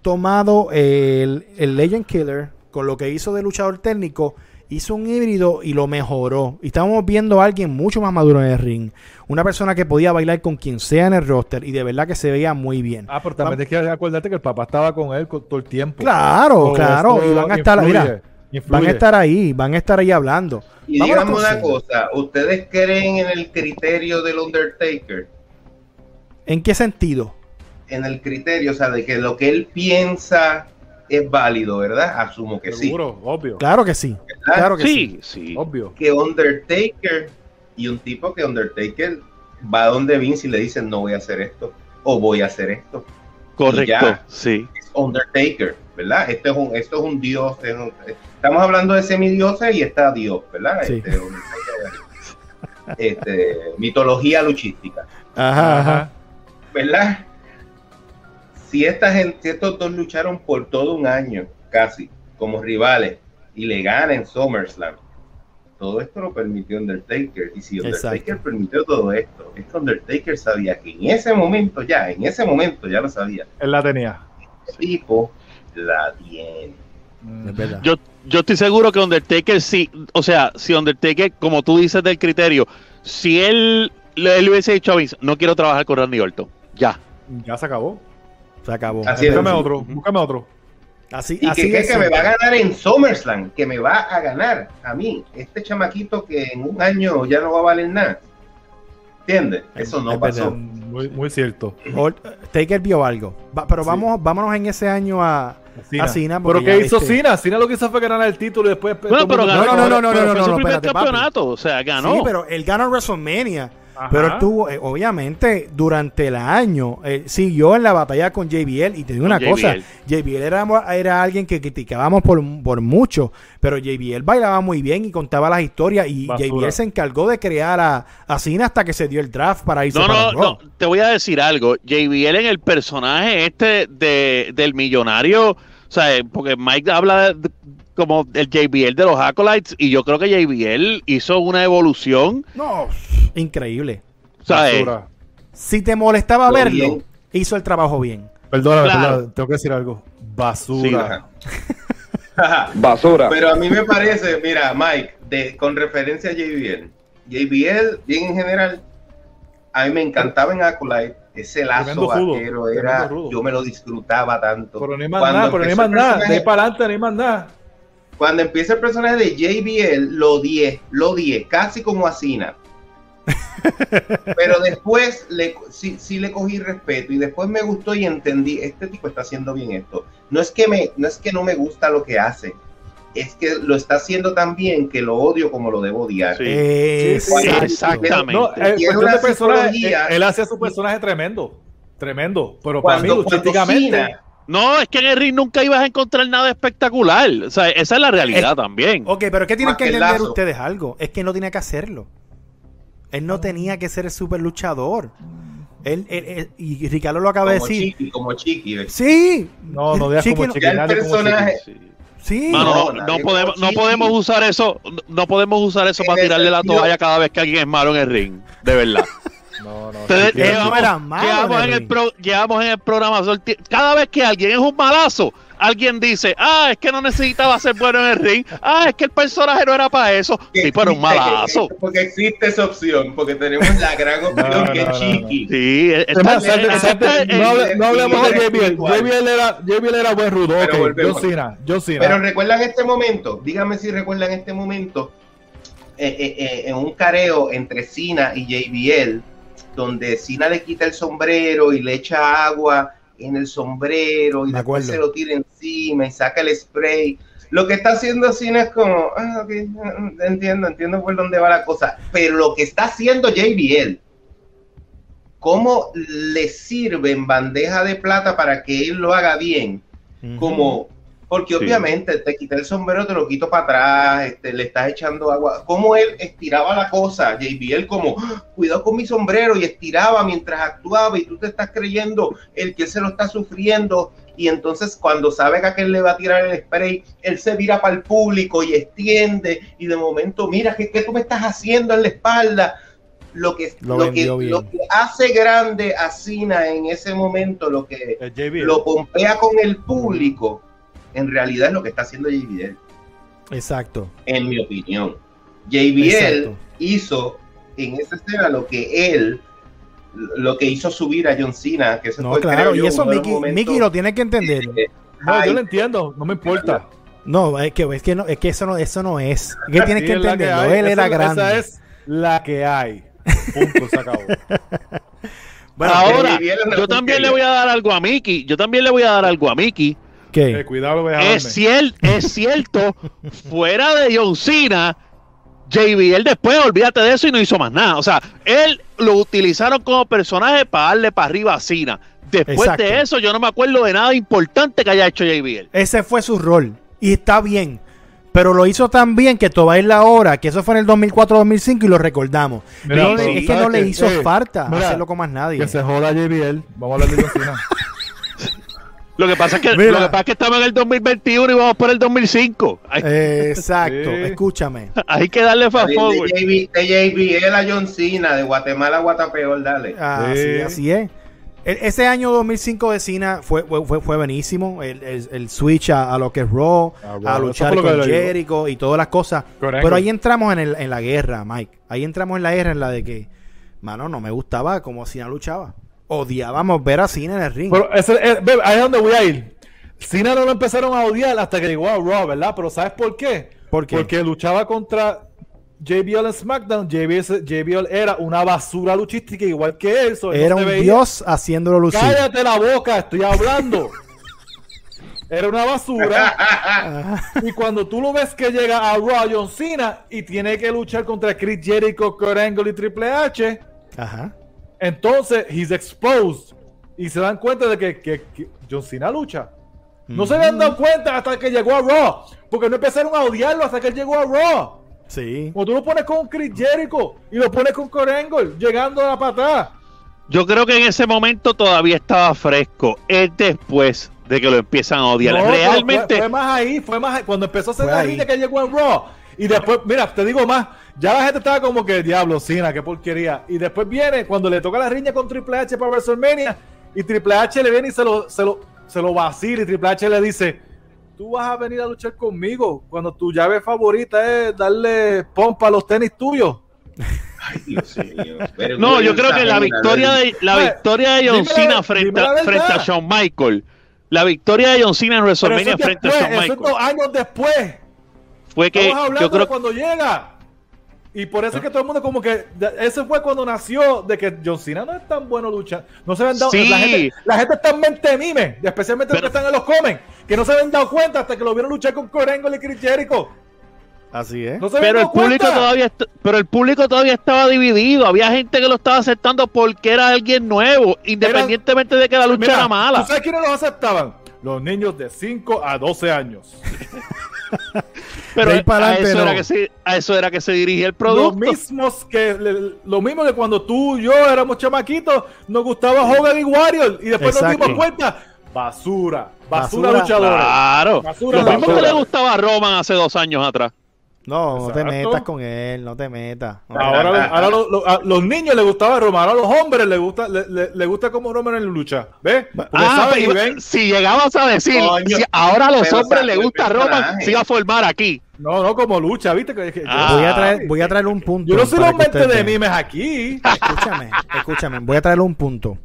tomado el, el Legend Killer con lo que hizo de luchador técnico, hizo un híbrido y lo mejoró. Y estábamos viendo a alguien mucho más maduro en el ring. Una persona que podía bailar con quien sea en el roster y de verdad que se veía muy bien. Ah, pero también tienes que acordarte que el papá estaba con él con- todo el tiempo. Claro, claro. Y van a estar, influye, mira, influye. van a estar ahí, van a estar ahí hablando. Y Vámonos díganme con una cosa, ¿ustedes creen en el criterio del Undertaker? ¿En qué sentido? En el criterio, o sea, de que lo que él piensa es válido, ¿verdad? Asumo que sí. Seguro, obvio. Claro que sí. ¿verdad? Claro que sí. Sí, sí. Obvio. Que Undertaker y un tipo que Undertaker va donde Vince y le dice no voy a hacer esto o voy a hacer esto. Correcto, Ya. sí. Es Undertaker, ¿verdad? Esto es un, esto es un dios. es un- estamos hablando de semidioses y está Dios, ¿verdad? Sí. Este, Undertaker, este, mitología luchística. Ajá, ajá. ¿verdad? Si esta gente, si estos dos lucharon por todo un año, casi, como rivales, y le ganan SummerSlam, todo esto lo permitió Undertaker. Y si Undertaker Exacto. permitió todo esto, es que Undertaker sabía que en ese momento ya, en ese momento ya lo sabía. Él la tenía. El tipo la tiene. Es verdad. Yo, yo estoy seguro que Undertaker sí, o sea, si Undertaker, como tú dices del criterio, si él le él hubiese dicho a Vince, no quiero trabajar con Randy Orton, ya. Ya se acabó. Se acabó. Así es. Búscame sí. otro, búscame otro. Así, Y así que, que, es que me va a ganar en SummerSlam, que me va a ganar a mí, este chamaquito que en un año ya no va a valer nada. ¿Entiendes? Eso no Es pasó. Muy, muy cierto. Or- Taker vio algo. Va- pero Sí. vamos, vámonos en ese año a, Cena. a Cena. ¿Pero qué hizo Cena? Cena lo que hizo fue ganar el título y después... Bueno, pero ganó, no, no, no, no, pero no, fue no, su no, primer espérate, papi. campeonato, o sea, ganó. Sí, pero él ganó WrestleMania. Ajá. Pero él tuvo, eh, obviamente, durante el año, eh, siguió en la batalla con JBL. Y te digo una cosa: JBL. Era, era alguien que criticábamos por, por mucho. Pero JBL bailaba muy bien y contaba las historias. Y Basura. JBL se encargó de crear a, a Cena hasta que se dio el draft para irse No, para no, no, te voy a decir algo. JBL en el personaje este de, del millonario, o sea, eh, porque Mike habla de- como el JBL de los Acolytes y yo creo que JBL hizo una evolución, No, increíble. Si te molestaba Lo verlo, bien. hizo el trabajo bien. Perdóname, Claro. perdóname, tengo que decir algo. Basura. [laughs] Basura. Pero a mí me parece, mira, Mike, de, con referencia a JBL, JBL, bien en general, a mí me encantaba en Acolyte, ese lazo vaquero era, yo me lo disfrutaba tanto. Pero no hay más Cuando nada, pero no hay más nada. De para adelante no hay más nada. Cuando empieza el personaje de JBL, lo odié, lo odié, casi como a Cena. [laughs] Pero después le, sí, sí le cogí respeto y después me gustó y entendí, este tipo está haciendo bien esto. No es que, me, no es que no me gusta lo que hace, es que lo está haciendo tan bien que lo odio como lo debo odiar. Sí. Exactamente. No, eh, Y es una personaje, psicología. él, él hacía su personaje tremendo. Tremendo. Pero para mí, Cuando. Cena- No, es que en el ring nunca ibas a encontrar nada espectacular. O sea, esa es la realidad también. Ok, pero ¿qué tienen Más que que el entender ustedes algo? Es que no tenía que hacerlo. Él no tenía que ser el super luchador. Él, él- él- y Ricardo lo acaba de como decir. Chiqui, como Chiqui. ¿ves? Sí. No, no digas Chiqui como no- Chiqui, el nadie como personaje- Chiqui. Sí. Mano, No, no, no podemos, no podemos usar eso, no- no podemos usar eso para tirarle la toalla cada vez que alguien es malo en el ring, de verdad. [laughs] No, no. Eh, llevamos, en el pro- llevamos en el programa cada vez que alguien es un malazo, alguien dice, ah, es que no necesitaba ser bueno en el ring, ah, es que el personaje no era para eso, sí, pero un malazo. que- Porque existe esa opción, porque tenemos la gran opción No, que no, es no, no. Chiqui. Sí, no, hable- no hablemos de JBL. JBL era, JBL era buen rudo. Pero Ok, volvemos. John Cena. John Cena. Pero recuerdan este momento, díganme si recuerdan este momento, eh, eh, eh, en un careo entre Cena y JBL, donde Cena le quita el sombrero y le echa agua en el sombrero y después se lo tira encima y saca el spray. Lo que está haciendo Cena es como, ah, ok, ah, entiendo, entiendo por dónde va la cosa, pero lo que está haciendo JBL, cómo le sirve en bandeja de plata para que él lo haga bien, como porque Sí. obviamente te quita el sombrero, te lo quito para atrás, este, le estás echando agua. Como él estiraba la cosa, JBL como, "Ah, cuidado con mi sombrero y estiraba mientras actuaba y tú te estás creyendo el que se lo está sufriendo y entonces cuando sabe que aquel le va a tirar el spray, él se vira para el público y extiende y de momento, mira, ¿qué, qué tú me estás haciendo en la espalda? Lo que, Lo lo que, lo que hace grande a Cena en ese momento, lo que JBL. lo pompea con el público, en realidad es lo que está haciendo JBL, Exacto. en mi opinión. JBL Exacto. hizo en esa escena lo que él, lo que hizo subir a John Cena, que eso No, fue, claro. creo yo, Y eso Mickey, Mickey lo tiene que entender. de No, yo lo entiendo. No me importa. No, es que, es que, no, es que eso, no, eso no es. Que tienes Sí, que entenderlo. hay. Él Esa- era grande. Esa es la que hay. Punto, se acabó. [laughs] Bueno, Ahora, yo también le voy a dar algo a Mickey, yo también le voy a dar algo a Mickey. ¿Qué? Eh, cuidado, Es, cier- es cierto, [laughs] fuera de John Cena, JBL después, olvídate de eso y no hizo más nada. O sea, él lo utilizaron como personaje para darle para arriba a Cena. Después Exacto. de eso, yo no me acuerdo de nada importante que haya hecho JBL. Ese fue su rol. Y está bien. Pero lo hizo tan bien que todavía es la hora, que eso fue en el 2004-2005 y lo recordamos. Mira, No es que ¿sabes no le hizo Eh, falta mira, hacerlo con más nadie. Que se joda JBL. Vamos a hablar de John Cena. [laughs] Lo que pasa es que, Mira. lo que, pasa es que estamos en el 2021 y vamos por el 2005. Hay, Eh, exacto, Sí. escúchame. [laughs] hay que darle fast De, forward. JB, de JBL a John Cena, de Guatemala a Guatapeor, dale. Así, Sí. así es. E- ese año 2005 de Cena fue, fue, fue, fue buenísimo. El, el- el switch a, a lo que es Raw, Ah, a luchar con. Jericho y todas las cosas. Correcto. Pero ahí entramos en, el- en la guerra, Mike. Ahí entramos en la guerra en la de que, mano, no me gustaba cómo Cena luchaba. Odiábamos ver a Cena en el ring. Pero ese, eh, ahí es donde voy a ir. Cena no lo empezaron a odiar hasta que llegó a Raw, ¿verdad? Pero ¿sabes por qué? ¿Por qué? Porque luchaba contra JBL en SmackDown. JBL, JBL era una basura luchística igual que él. so él no Era un veía- dios haciéndolo lucir. Cállate la boca, estoy hablando. [laughs] Era una basura. Y cuando tú lo ves que llega a Raw John Cena y tiene que luchar contra Chris Jericho, Kurt Angle y Triple H, Ajá. Entonces he's exposed. Y se dan cuenta de que, que- que John Cena lucha. No se habían dado cuenta hasta que llegó a Raw. Porque no empezaron a odiarlo hasta que él llegó a Raw. Sí. Cuando tú lo pones con Chris Jericho y lo pones con Angle, llegando a la patada. Yo creo que en ese momento todavía estaba fresco. Es después de que lo empiezan a odiar. No, Realmente, Fue, fue más ahí, fue más ahí. Cuando empezó a hacer la que llegó en Raw. Y después, mira, te digo más. Ya la gente estaba como que, diablo, Cena, qué porquería. Y después viene, cuando le toca la riña con Triple H para WrestleMania. Y Triple H le viene y se lo, se lo, se lo vacila. Y Triple H le dice: Tú vas a venir a luchar conmigo. Cuando tu llave favorita es darle pompa a los tenis tuyos. Ay, Dios mío. [laughs] No, yo creo que la victoria de la Oye, victoria de John Cena frente, a- verdad. frente a Shawn Michael, la victoria de John Cena en WrestleMania es frente a Shawn eso es Michael dos años después. fue que Estamos hablando yo creo cuando llega. Y por eso es que todo el mundo como que ese fue cuando nació de que John Cena no es tan bueno luchando. No se habían dado Sí. la gente, la gente está en mente mime, especialmente los que están en los comen, que no se habían dado cuenta hasta que lo vieron luchar con Angle y Chris Jericho. Así es. No pero el público cuenta. todavía pero el público todavía estaba dividido había gente que lo estaba aceptando porque era alguien nuevo independientemente de que la lucha Mira, era mala ¿Tú sabes quiénes los aceptaban? Los niños de 5 a 12 años. [laughs] [laughs] pero para a, eso no. era que se, a eso era que se dirigía el Los producto mismos que le- lo mismo que cuando tú y yo éramos chamaquitos, nos gustaba Hogan y Warrior y después Exacto. nos dimos cuenta, basura, basura, Basura. luchadores. claro Basura, lo mismo que basura. le gustaba a Roman hace dos años atrás No, no te metas con él, no te metas. No Ahora, ahora lo- lo- a los niños les gustaba Roman, ahora a los hombres les gusta, le, le- le gusta como Roman en lucha. ¿Ves? Ah, pero ven. si llegabas a decir Coño, si ahora a los hombres sacó le el gusta Roman se iba a formar aquí No, no, como lucha, ¿viste? Que- que- Ah. Voy a traer, voy a traer un punto. yo no soy los mentes de mimes aquí. Escúchame, escúchame. Voy a traer un punto.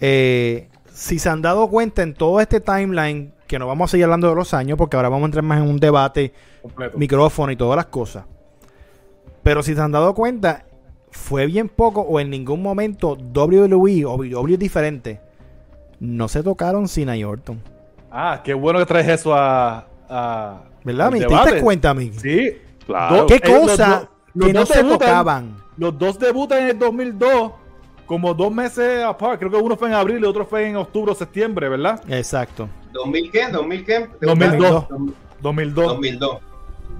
Eh, si se han dado cuenta en todo este timeline, que no vamos a seguir hablando de los años, porque ahora vamos a entrar más en un debate, Completo. micrófono y todas las cosas. Pero si se han dado cuenta, fue bien poco o en ningún momento WWE o WWE diferente. No se tocaron Cena y Orton. Ah, qué bueno que traes eso a. a ¿Verdad? ¿Me diste cuenta, Miki? Sí. Claro. ¿Qué eh, cosa los que no se debutan- tocaban? Los dos debutan en el 2002, como dos meses aparte. Creo que uno fue en abril y otro fue en octubre o septiembre, ¿verdad? Exacto. ¿2000 qué? ¿2000 qué? 2002. 2002. 2002. 2002.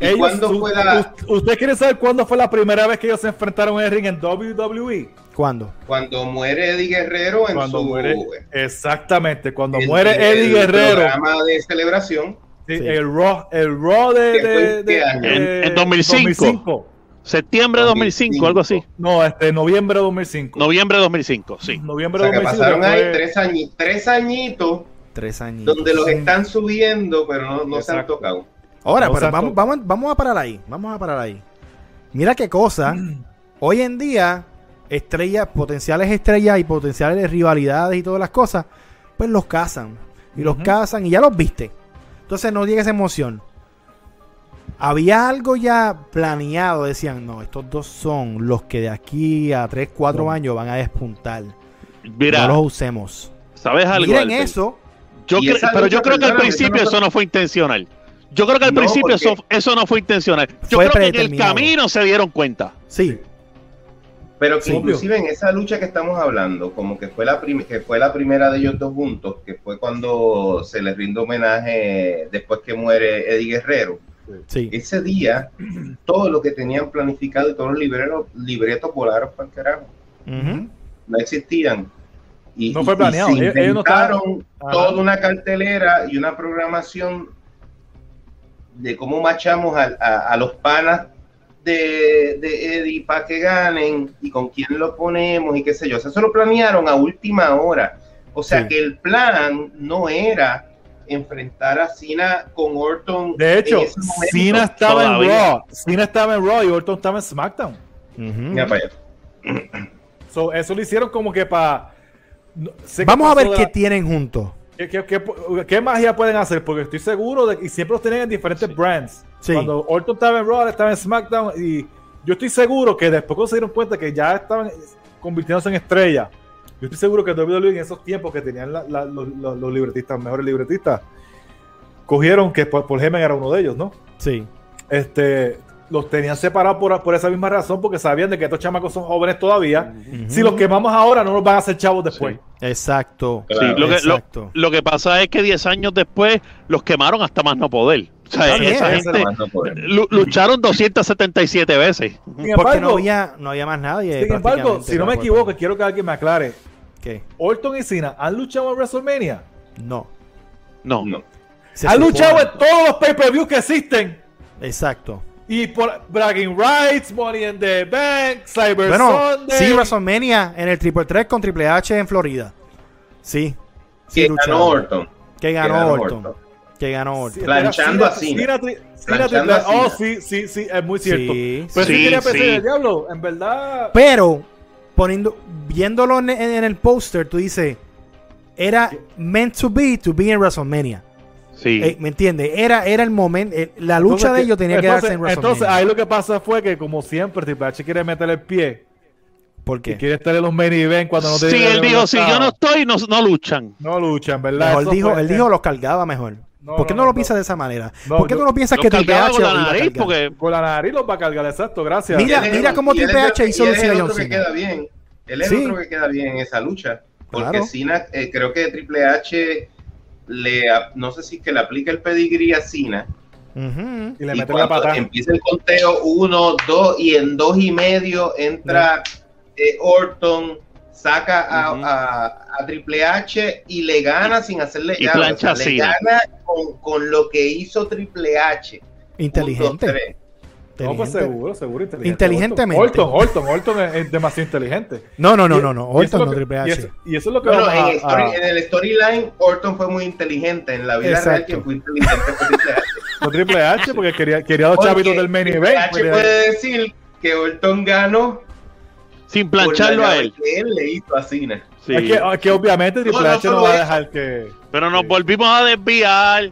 ¿Y Ellos- cuándo u- fue la, u- ¿Usted quiere saber cuándo fue la primera vez que ellos se enfrentaron en el ring en WWE? ¿Cuándo? cuando muere Eddie Guerrero en Cuando su muere. Exactamente, cuando el- muere Eddie el Guerrero. programa de celebración Sí, Sí. El Raw, el Raw de, de- de- ¿Qué año? de- En- en 2005. septiembre de 2005 algo así No, este, noviembre de 2005. noviembre de 2005 sí Noviembre O sea de que 2005. pasaron ahí fue- tres, añi- tres añitos Tres años. donde los están subiendo, pero no, no se han tocado. Ahora, No, pero vamos, vamos, vamos a parar ahí. Vamos a parar ahí. Mira qué cosa. [clears throat] Hoy en día, estrellas, potenciales estrellas y potenciales rivalidades y todas las cosas, pues los cazan. Y los cazan y ya los viste. Entonces no llega esa emoción. Había algo ya planeado. Decían, no, estos dos son los que de aquí a 3, 4 No. años van a despuntar. mira no los usemos. sabes algo Miren eso. Yo cre- pero yo creo que al principio eso no eso no fue intencional. Yo creo que al No, principio eso, eso no fue intencional. Yo Fue creo que en el camino se dieron cuenta. Sí. Pero que Sí, inclusive en esa lucha que estamos hablando, como que fue la que fue la primera de ellos dos juntos, que fue cuando se les rinde homenaje después que muere Eddie Guerrero. Sí. Ese día, todo lo que tenían planificado y todos los libretos, libretos volaron para el carajo. No existían. Y, No fue y planeado. se Ellos- ellos no estaban- Ajá. toda una cartelera y una programación de cómo machamos a, a- a los panas de, de Eddie para que ganen y con quién lo ponemos y qué sé yo. O sea, eso lo planearon a última hora. O sea Sí. que el plan no era enfrentar a Cena con Orton. De hecho. Cena estaba en. Raw. Cena estaba en Raw y Orton estaba en SmackDown. Ujú. Mira para allá. So, eso lo hicieron como que para. Vamos a ver qué tienen juntos. ¿Qué, qué, qué- qué magia pueden hacer? Porque estoy seguro de y siempre los tienen en diferentes brands. Sí. Cuando Orton estaba en Raw, estaba en SmackDown y yo estoy seguro que después cuando se dieron cuenta que ya estaban convirtiéndose en estrella, yo estoy seguro que WWE en esos tiempos que tenían la- la- los, los- los libretistas, mejores libretistas, cogieron que Paul Paul Heyman era uno de ellos, ¿no? Sí. Este, los tenían separados por, por esa misma razón, porque sabían de que estos chamacos son jóvenes todavía. Si los quemamos ahora, no los van a hacer chavos después. Exacto. Sí, lo, que, lo, Exacto. lo que pasa es que 10 años después los quemaron hasta más no poder. O sea, esa gente no poder. lucharon 277 veces. Sin Porque embargo, no había, no había más nadie. sin embargo, si no me equivoco, poder- quiero que alguien me aclare. ¿Qué? Orton y Cena han luchado en WrestleMania. No. No. No. Han luchado en todos los pay-per-views que existen. Exacto. Y por Bragging Rights, Money in the Bank, Cyber Bueno, Sunday. sí, WrestleMania en el Triple 3 con Triple H en Florida. Sí. sí Que ganó Orton. Que Que ganó ganó Orton. Orton. que ganó Orton. Planchando era a Cena. Cena tri- Cena Planchando triple- a Cena. Oh, sí, sí, sí, es muy cierto. Sí, Pero sí, sí. quería Sí, pensar sí. el diablo, en verdad. Pero, poniendo, viéndolo en, en el póster, tú dices, era meant to be, to be en WrestleMania. Sí. Eh, ¿Me entiendes? Era, era el momento, eh, la lucha Entonces, de ellos tenía que darse en WrestleMania. Entonces, ahí lo que pasa fue que, como siempre, Triple H quiere meter el pie ¿Por y qué? quiere estar en los main event cuando no sí, tiene él dijo, si yo no estoy, no, no luchan. No luchan, ¿verdad? Mejor Eso dijo, fue- él dijo los cargaba mejor. No, ¿Por qué no, no, lo no, piensas no. de esa manera? No, ¿Por qué yo- no lo piensas que Triple H con la lo iba a nariz cargar? porque Con la nariz los va a cargar, exacto, gracias. Mira, él mira cómo él Triple H hizo y él es el otro que queda bien. Él es Sí. el otro que queda bien en esa lucha. Porque Claro. Cena, eh, creo que Triple H le, no sé si es que le aplica el pedigrí a Cena. Ujú. y le y mete la patada. empieza el conteo, uno, dos, y en dos y medio entra eh, Orton, saca a, Ujú. a, a Triple H y le gana sin hacerle y plancha o sea, a le Cena. gana con, con lo que hizo Triple H. Inteligente. Dos. No, pues seguro, seguro. Inteligente. Inteligentemente. Orton, Orton, Orton es, es demasiado inteligente. No, no, no, no, no. Orton no Triple y H. eso- Y eso es lo que Bueno, vamos en, a- story- a- en el storyline, Orton fue muy inteligente. En la vida real, Exacto. quien fue inteligente fue Triple H. [laughs] con Triple H porque quería, quería los Porque chavitos del main Triple event. H Quería- puede decir que Orton ganó sin plancharlo a él. que él le hizo a Cena. Sí. Es, que, es que obviamente Triple No, no H no va a dejar que. Pero nos volvimos a desviar.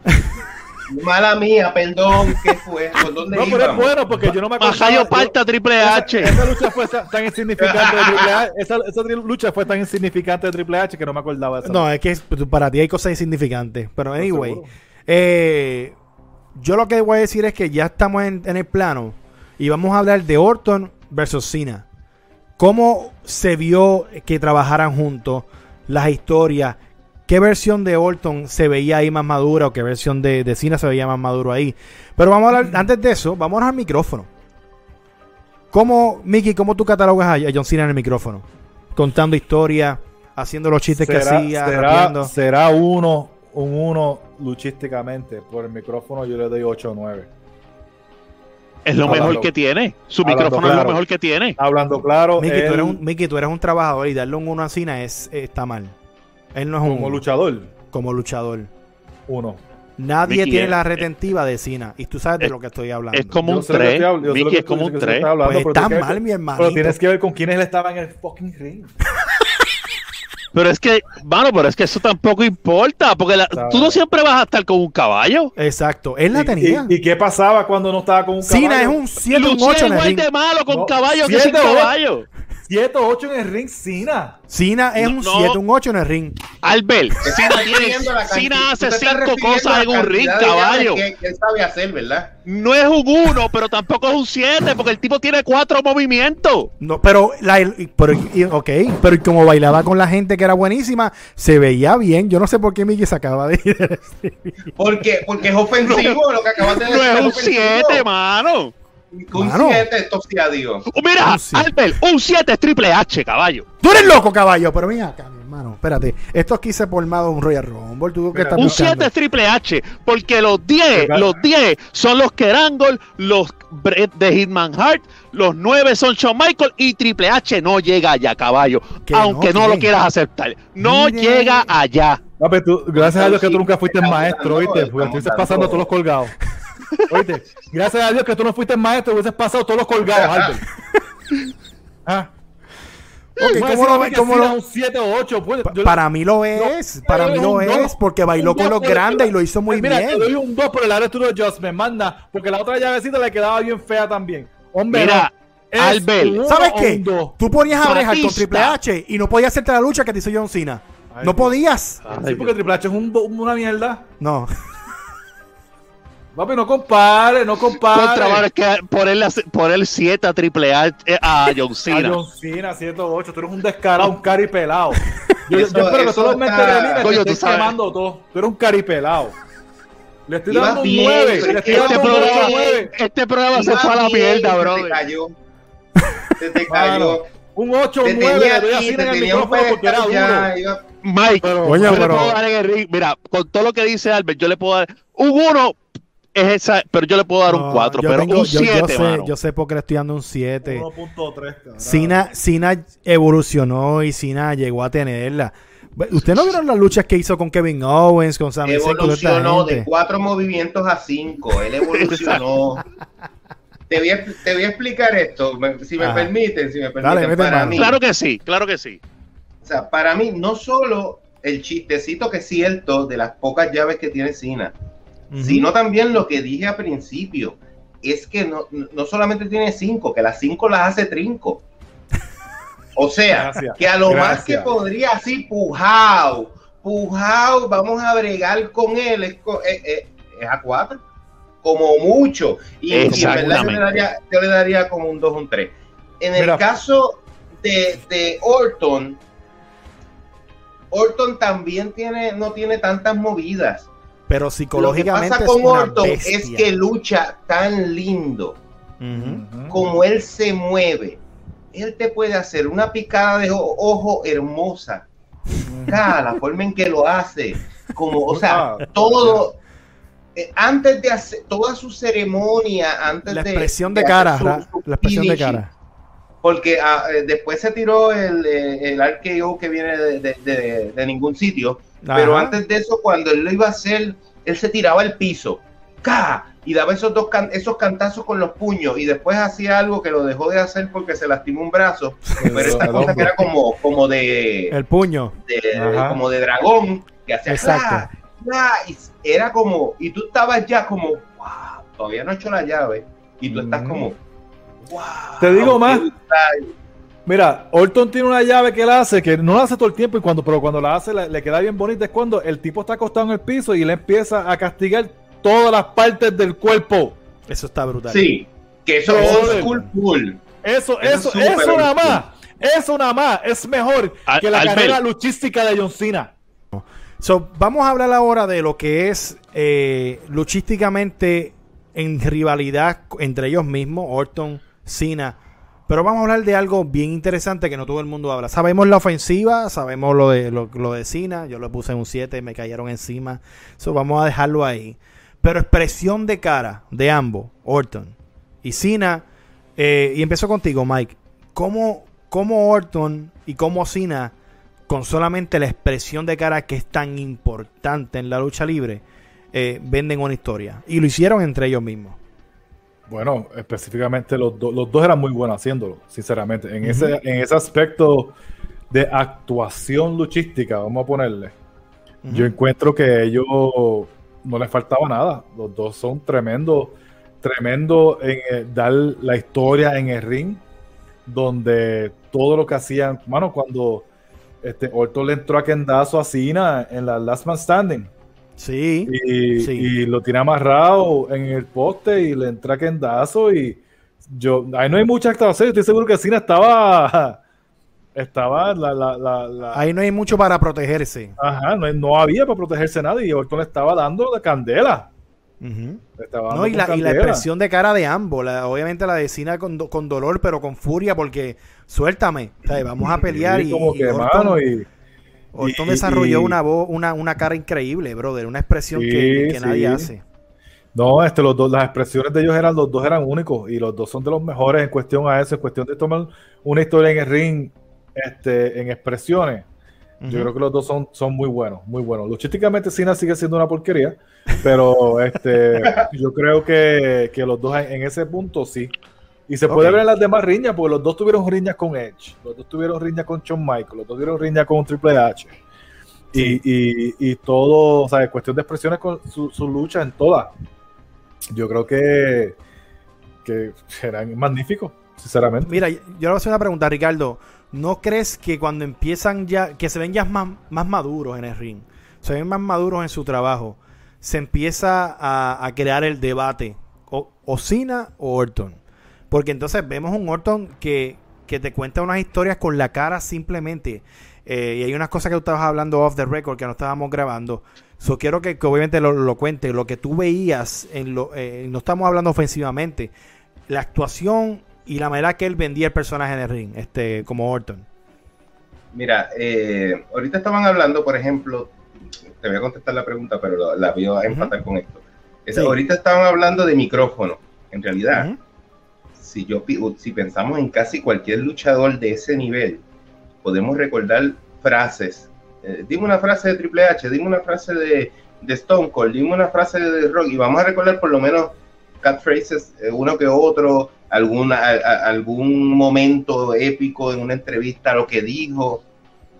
Mala mía, perdón, ¿qué fue? ¿Por dónde No, pero es bueno porque yo no me acuerdo. Majayo parta Triple H. Esa, esa lucha fue tan insignificante de Triple H. Esa, lucha fue tan insignificante de Triple H que no me acordaba de esa. No, es que es- para ti hay cosas insignificantes. Pero anyway, eh, yo lo que voy a decir es que ya estamos en, en el plano y vamos a hablar de Orton versus Cena. ¿Cómo se vio que trabajaran juntos? Las historias. ¿Qué versión de Orton se veía ahí más madura o qué versión de, de Cena se veía más maduro ahí? Pero vamos a hablar, antes de eso, vamos al micrófono. ¿Cómo, Mickey, cómo tú catalogas a, John Cena en el micrófono? Contando historias, haciendo los chistes que hacía, será, será uno, un uno luchísticamente. Por el micrófono yo le doy 8 o 9. Es lo Hablando- mejor que tiene. Su hablando micrófono es lo mejor que tiene. Hablando claro, Mickey, tú él, eres un, Mickey, tú eres un trabajador y darle un uno a Cena es, está mal. Él no es un como luchador, como luchador. uno. Nadie Mickey, tiene es- la retentiva de Cena. Y tú sabes de es- lo que estoy hablando. Es como Yo un sé lo que 3. estoy hablando, yo sé lo Mickey es como un que tú 3. estás hablando, pues pero está tienes que- mal, mi hermano. Pero tienes que ver con quiénes él estaba en el fucking ring. [laughs] Pero es que, mano, pero es que eso tampoco importa. Porque la- tú no siempre vas a estar con un caballo. Exacto. Él la ¿Y- tenía. ¿Y, y qué pasaba cuando no estaba con un caballo? Cena es un 7 un Lucha 8 en el igual ring. de malo con No, caballo que sin caballo. 7 o 8 en el ring, Cena. Cena es un No. 7 un 8 en el ring. Albert, estás tiene, refiriendo a la Cena cantidad- hace tú te estás cinco refiriendo cosas a en un ring, caballo. Que, que él sabe hacer, ¿verdad? No es un 1, pero tampoco es un 7, porque el tipo tiene cuatro movimientos. No, pero, la, pero ok, pero como bailaba con la gente que era buenísima, se veía bien. Yo no sé por qué Mickey se acaba de ir. Porque, porque es ofensivo lo que acabas de decir. No es un ofensivo. 7, mano. Un Mano. 7, esto sí a Dios. Oh, Mira, Un siete. Albert, un 7 es triple H, caballo. Tú eres loco, caballo, pero mira acá, mi hermano. Espérate, esto aquí se ha formado un Royal Rumble. ¿Tú estás Un buscando? 7 es triple H, porque los 10, Verdad. los 10 son los Kerangol, los Bret de Hitman Hart, los 9 son Shawn Michael y triple H no llega allá, caballo. Que Aunque no, no, lo quieras aceptar. No Mire. llega allá. Papi, tú- gracias a Dios que tú nunca fuiste maestro, oíste, porque estuviste pasando todos los colgados. Oíste, gracias a Dios que tú no fuiste maestro, hubieses pasado todos los colgados, Albert. [laughs] Ah. Ok, Tú vas a ¿cómo lo decir ve- que cómo lo- un 7 o 8. Pues, yo para mí lo es, para yo mí lo es, dos. porque bailó con los grandes y lo hizo muy Mira, te bien. doy un 2 por el attitude adjustment, manda, porque la otra llavecita le quedaba bien fea también. Hombre, Mira, no, es Albert, ¿Sabes qué? Tú ponías a brejar con. Triple H y no podías hacerte la lucha que te hizo John Cena. Ay, No podías. Sí, porque Triple H es un, una mierda. No. Papi, no compare, no compare. Contra, mano, es que ponerle, ponerle 7 a triple H eh, a John A Cena. John Cena, 108. Tú eres un descarado, un caripelado. [laughs] Yo, Eso- yo espero que los está- me sabes. quemando todo. Tú eres un caripelado. Le estoy dando un bien, 9. pero Le estoy Este dando un programa, 9. este programa se fue a la mierda, se bro. te cayó. [laughs] Se te cayó. Un 8 o Te 9 tenía le doy a aquí, Cena te en el un micrófono porque era iba- Mike, yo le puedo dar en el ring. Mira, con todo lo que dice Albert, yo le puedo dar un 1, es esa, pero yo le puedo dar un No, 4, yo pero tengo- un yo- 7, yo, sé, mano. yo sé por qué le estoy dando un 7. 1.3, cabrón. Cena, Cena evolucionó y Cena llegó a tenerla. ¿Usted no vieron las luchas que hizo con Kevin Owens, con Sami Evolucionó de cuatro movimientos a cinco. Él evolucionó. [laughs] te, voy a, te voy a explicar esto, me- si me Ajá. permiten, si me permiten. Dale, para mano. mí, Claro que sí, claro que sí. o sea, para mí, no solo el chistecito que es cierto de las pocas llaves que tiene Sino también lo que dije al principio, es que no, no solamente tiene cinco, que las cinco las hace trinco. O sea, Gracias, que a lo más que podría así pujao, pujao, vamos a bregar con él, es, co- es- es- es a cuatro, como mucho. Y, y en verdad yo le, daría, yo le daría como un 2 o un 3. En el Mira. caso de, de Orton, Orton también tiene, no tiene tantas movidas. Pero Lo que psicológicamente pasa con Orton es que lucha tan lindo como él se mueve. Él te puede hacer una picada de ojo hermosa. Ah, la forma en que lo hace. Como, o sea, Ah, todo. eh, antes de hacer toda su ceremonia, antes La de. expresión de cara, su- la expresión de cara. Porque ah, eh, después se tiró el, eh, el RKO que viene de ningún sitio. Pero antes de eso, cuando él lo iba a hacer, él se tiraba al piso. ¡Ca! Y daba esos dos can- esos cantazos con los puños. Y después hacía algo que lo dejó de hacer porque se lastimó un brazo. Pero esta cosa que era como, como de, El puño. de- como de dragón. Que hacía Exacto. y era como, y tú estabas ya como, wow, todavía no he hecho la llave. Y tú estás Ujú. como, wow. Te digo más. brutal. Mira, Orton tiene una llave que él hace, que no la hace todo el tiempo, y cuando, pero cuando la hace le, le queda bien bonita, es cuando el tipo está acostado en el piso y le empieza a castigar todas las partes del cuerpo. Eso está brutal. Sí, que eso es old school cool. Eso, Eso eso, eso nada más, eso nada más es mejor Al- que la carrera luchística de John Cena. So, vamos a hablar ahora de lo que es eh, luchísticamente en rivalidad entre ellos mismos, Orton, Cena. Pero vamos a hablar de algo bien interesante que no todo el mundo habla. Sabemos la ofensiva, sabemos lo de lo, de Cena. Yo lo puse en un 7, me cayeron encima. So, vamos a dejarlo ahí. Pero expresión de cara de ambos, Orton y Cena. eh, y empezó contigo, Mike. ¿Cómo, cómo Orton y cómo Cena con solamente la expresión de cara que es tan importante en la lucha libre, eh, venden una historia. Y lo hicieron entre ellos mismos. Bueno, específicamente los, do- los dos eran muy buenos haciéndolo, sinceramente. En, ese, en ese aspecto de actuación luchística, vamos a ponerle, yo encuentro que ellos no les faltaba nada. Los dos son tremendos, tremendo en eh, dar la historia en el ring, donde todo lo que hacían, mano, cuando este Orton le entró a Kendazo a Cena en la Last Man Standing Sí. y, Sí. y lo tiene amarrado en el poste y le entra Kendazo y yo, ahí no hay mucha actuación, estoy seguro que Cena estaba, [laughs] estaba la, la, la, la- Ahí no hay mucho para protegerse. Ajá, no, no había para protegerse nadie y Orton le estaba dando de candela. Estaba No, y, la, y la expresión de cara de ambos. la- obviamente la de Cena con, do- con dolor, pero con furia, porque suéltame. vamos a pelear. Sí, y, como y que, Orton, mano, y, Orton desarrolló una voz, una, una cara increíble, brother. Una expresión Sí, que, que nadie sí. hace. no, este, los dos, las expresiones de ellos eran, los dos eran únicos y los dos son de los mejores en cuestión a eso, en cuestión de tomar una historia en el ring, este, en expresiones. Yo creo que los dos son, son muy buenos, muy buenos. Luchísticamente Cena sigue siendo una porquería, pero este, [laughs] yo creo que, que los dos en ese punto sí. Y se puede ver en las demás riñas, porque los dos tuvieron riñas con Edge, los dos tuvieron riñas con Shawn Michaels, los dos tuvieron riñas con Triple H. Y, y, y todo, o sea, en cuestión de expresiones con su, su lucha en todas. Yo creo que, que serán magníficos, sinceramente. Mira, yo le voy a hacer una pregunta, Ricardo. ¿No crees que cuando empiezan ya, que se ven ya más, más maduros en el ring, se ven más maduros en su trabajo, se empieza a, a crear el debate, o, o Cena o Orton? Porque entonces vemos un Orton que, que te cuenta unas historias con la cara simplemente. Eh, y hay unas cosas que tú estabas hablando off the record que no estábamos grabando. So, quiero que, que obviamente lo, lo cuente. Lo que tú veías, en lo, eh, no estamos hablando ofensivamente, la actuación y la manera que él vendía el personaje en el ring, este, como Orton. Mira, eh, ahorita estaban hablando, por ejemplo, te voy a contestar la pregunta, pero la, la voy a empatar con esto. Es- Sí. Ahorita estaban hablando de micrófono. En realidad, Ujú. Si yo si pensamos en casi cualquier luchador de ese nivel, podemos recordar frases eh, dime una frase de Triple H, dime una frase de, de Stone Cold, dime una frase de Rock y vamos a recordar por lo menos catchphrases, eh, uno que otro, alguna, a- a- algún momento épico en una entrevista, lo que dijo.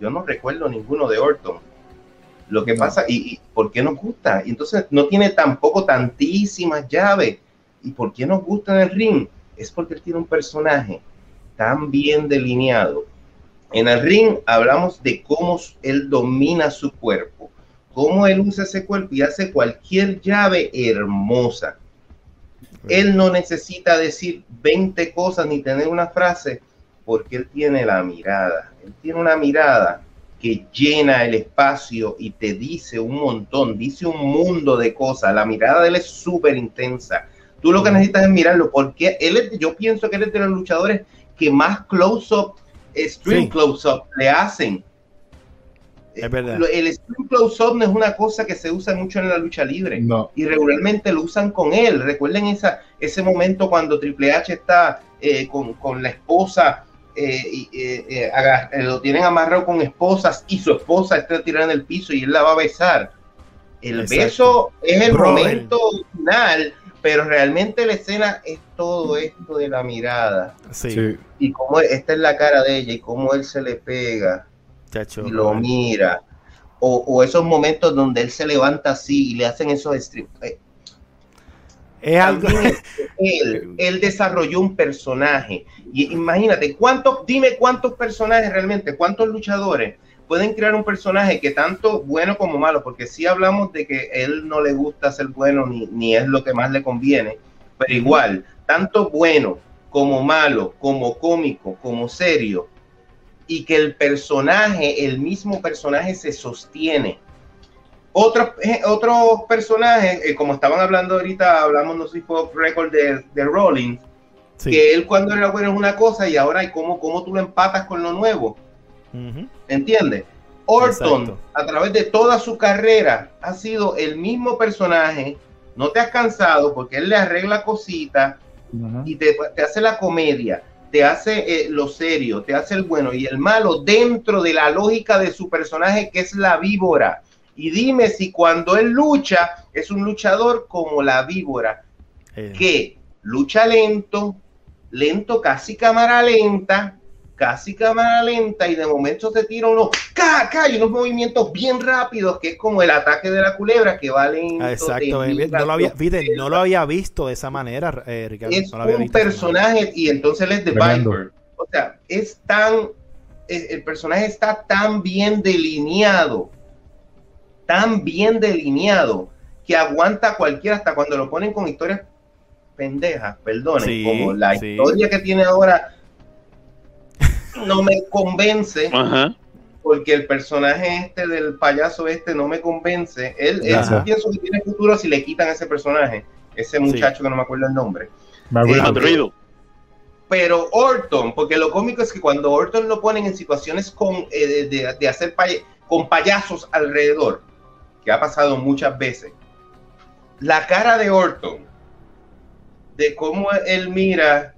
Yo no recuerdo ninguno de Orton. Lo que pasa, y, y por qué nos gusta? Y entonces no tiene tampoco tantísimas llaves. ¿Y por qué nos gusta en el ring? Es porque él tiene un personaje tan bien delineado. En el ring hablamos de cómo él domina su cuerpo, cómo él usa ese cuerpo y hace cualquier llave hermosa. Él no necesita decir 20 cosas ni tener una frase porque él tiene la mirada. Él tiene una mirada que llena el espacio y te dice un montón, dice un mundo de cosas. La mirada de él es súper intensa. Tú lo que necesitas es mirarlo porque él es, yo pienso que él es de los luchadores que más close-up, stream Sí. close-up le hacen. Es verdad. El stream close-up no es una cosa que se usa mucho en la lucha libre No. y regularmente lo usan con él. Recuerden esa, ese momento cuando Triple H está eh, con, con la esposa, eh, y, eh, eh, eh, lo tienen amarrado con esposas y su esposa está tirada en el piso y él la va a besar. El Exacto. beso es el Brother. momento final, pero realmente la escena es todo esto de la mirada Sí, Sí. y cómo esta es la cara de ella y cómo él se le pega chacho. y lo mira. O, o esos momentos donde él se levanta así y le hacen esos stream. eh, Es algo. él, [laughs] él desarrolló un personaje. Y imagínate, ¿cuántos, dime cuántos personajes realmente, cuántos luchadores pueden crear un personaje que tanto bueno como malo, porque si hablamos de que él no le gusta ser bueno ni, ni es lo que más le conviene, pero igual, tanto bueno como malo, como cómico, como serio, y que el personaje, el mismo personaje se sostiene. Otros, eh, otros personajes, eh, como estaban hablando ahorita, hablamos, no sé si fue record de, de Rollins, Sí. que él cuando era bueno es una cosa y ahora y cómo, cómo tú lo empatas con lo nuevo. Ujú. ¿Entiendes? Orton, Exacto. a través de toda su carrera, ha sido el mismo personaje. No te has cansado porque él le arregla cositas y te, te hace la comedia, te hace eh, lo serio, te hace el bueno y el malo dentro de la lógica de su personaje que es la víbora. Y dime si cuando él lucha es un luchador como la víbora, Eh, que lucha lento, lento, casi cámara lenta, casi cámara lenta y de momento se tira uno, ca, ca, y unos movimientos bien rápidos que es como el ataque de la culebra que va lento. ah, exacto. eh, no, lo había, fíjate, no lo había visto de esa manera, eh, Ricardo. es no lo había un visto personaje y entonces él es de Tremendo. Viper. O sea, es tan, el, el personaje está tan bien delineado, tan bien delineado, que aguanta cualquiera hasta cuando lo ponen con historias pendejas, perdonen, Sí, como la sí. historia que tiene ahora no me convence Ajá. porque el personaje este del payaso este no me convence. Él, él pienso que tiene futuro si le quitan ese personaje, ese muchacho que no me acuerdo el nombre. Me acuerdo. Pero Orton, porque lo cómico es que cuando Orton lo ponen en situaciones con, eh, de, de- de hacer pay- con payasos alrededor, que ha pasado muchas veces, la cara de Orton, de cómo él mira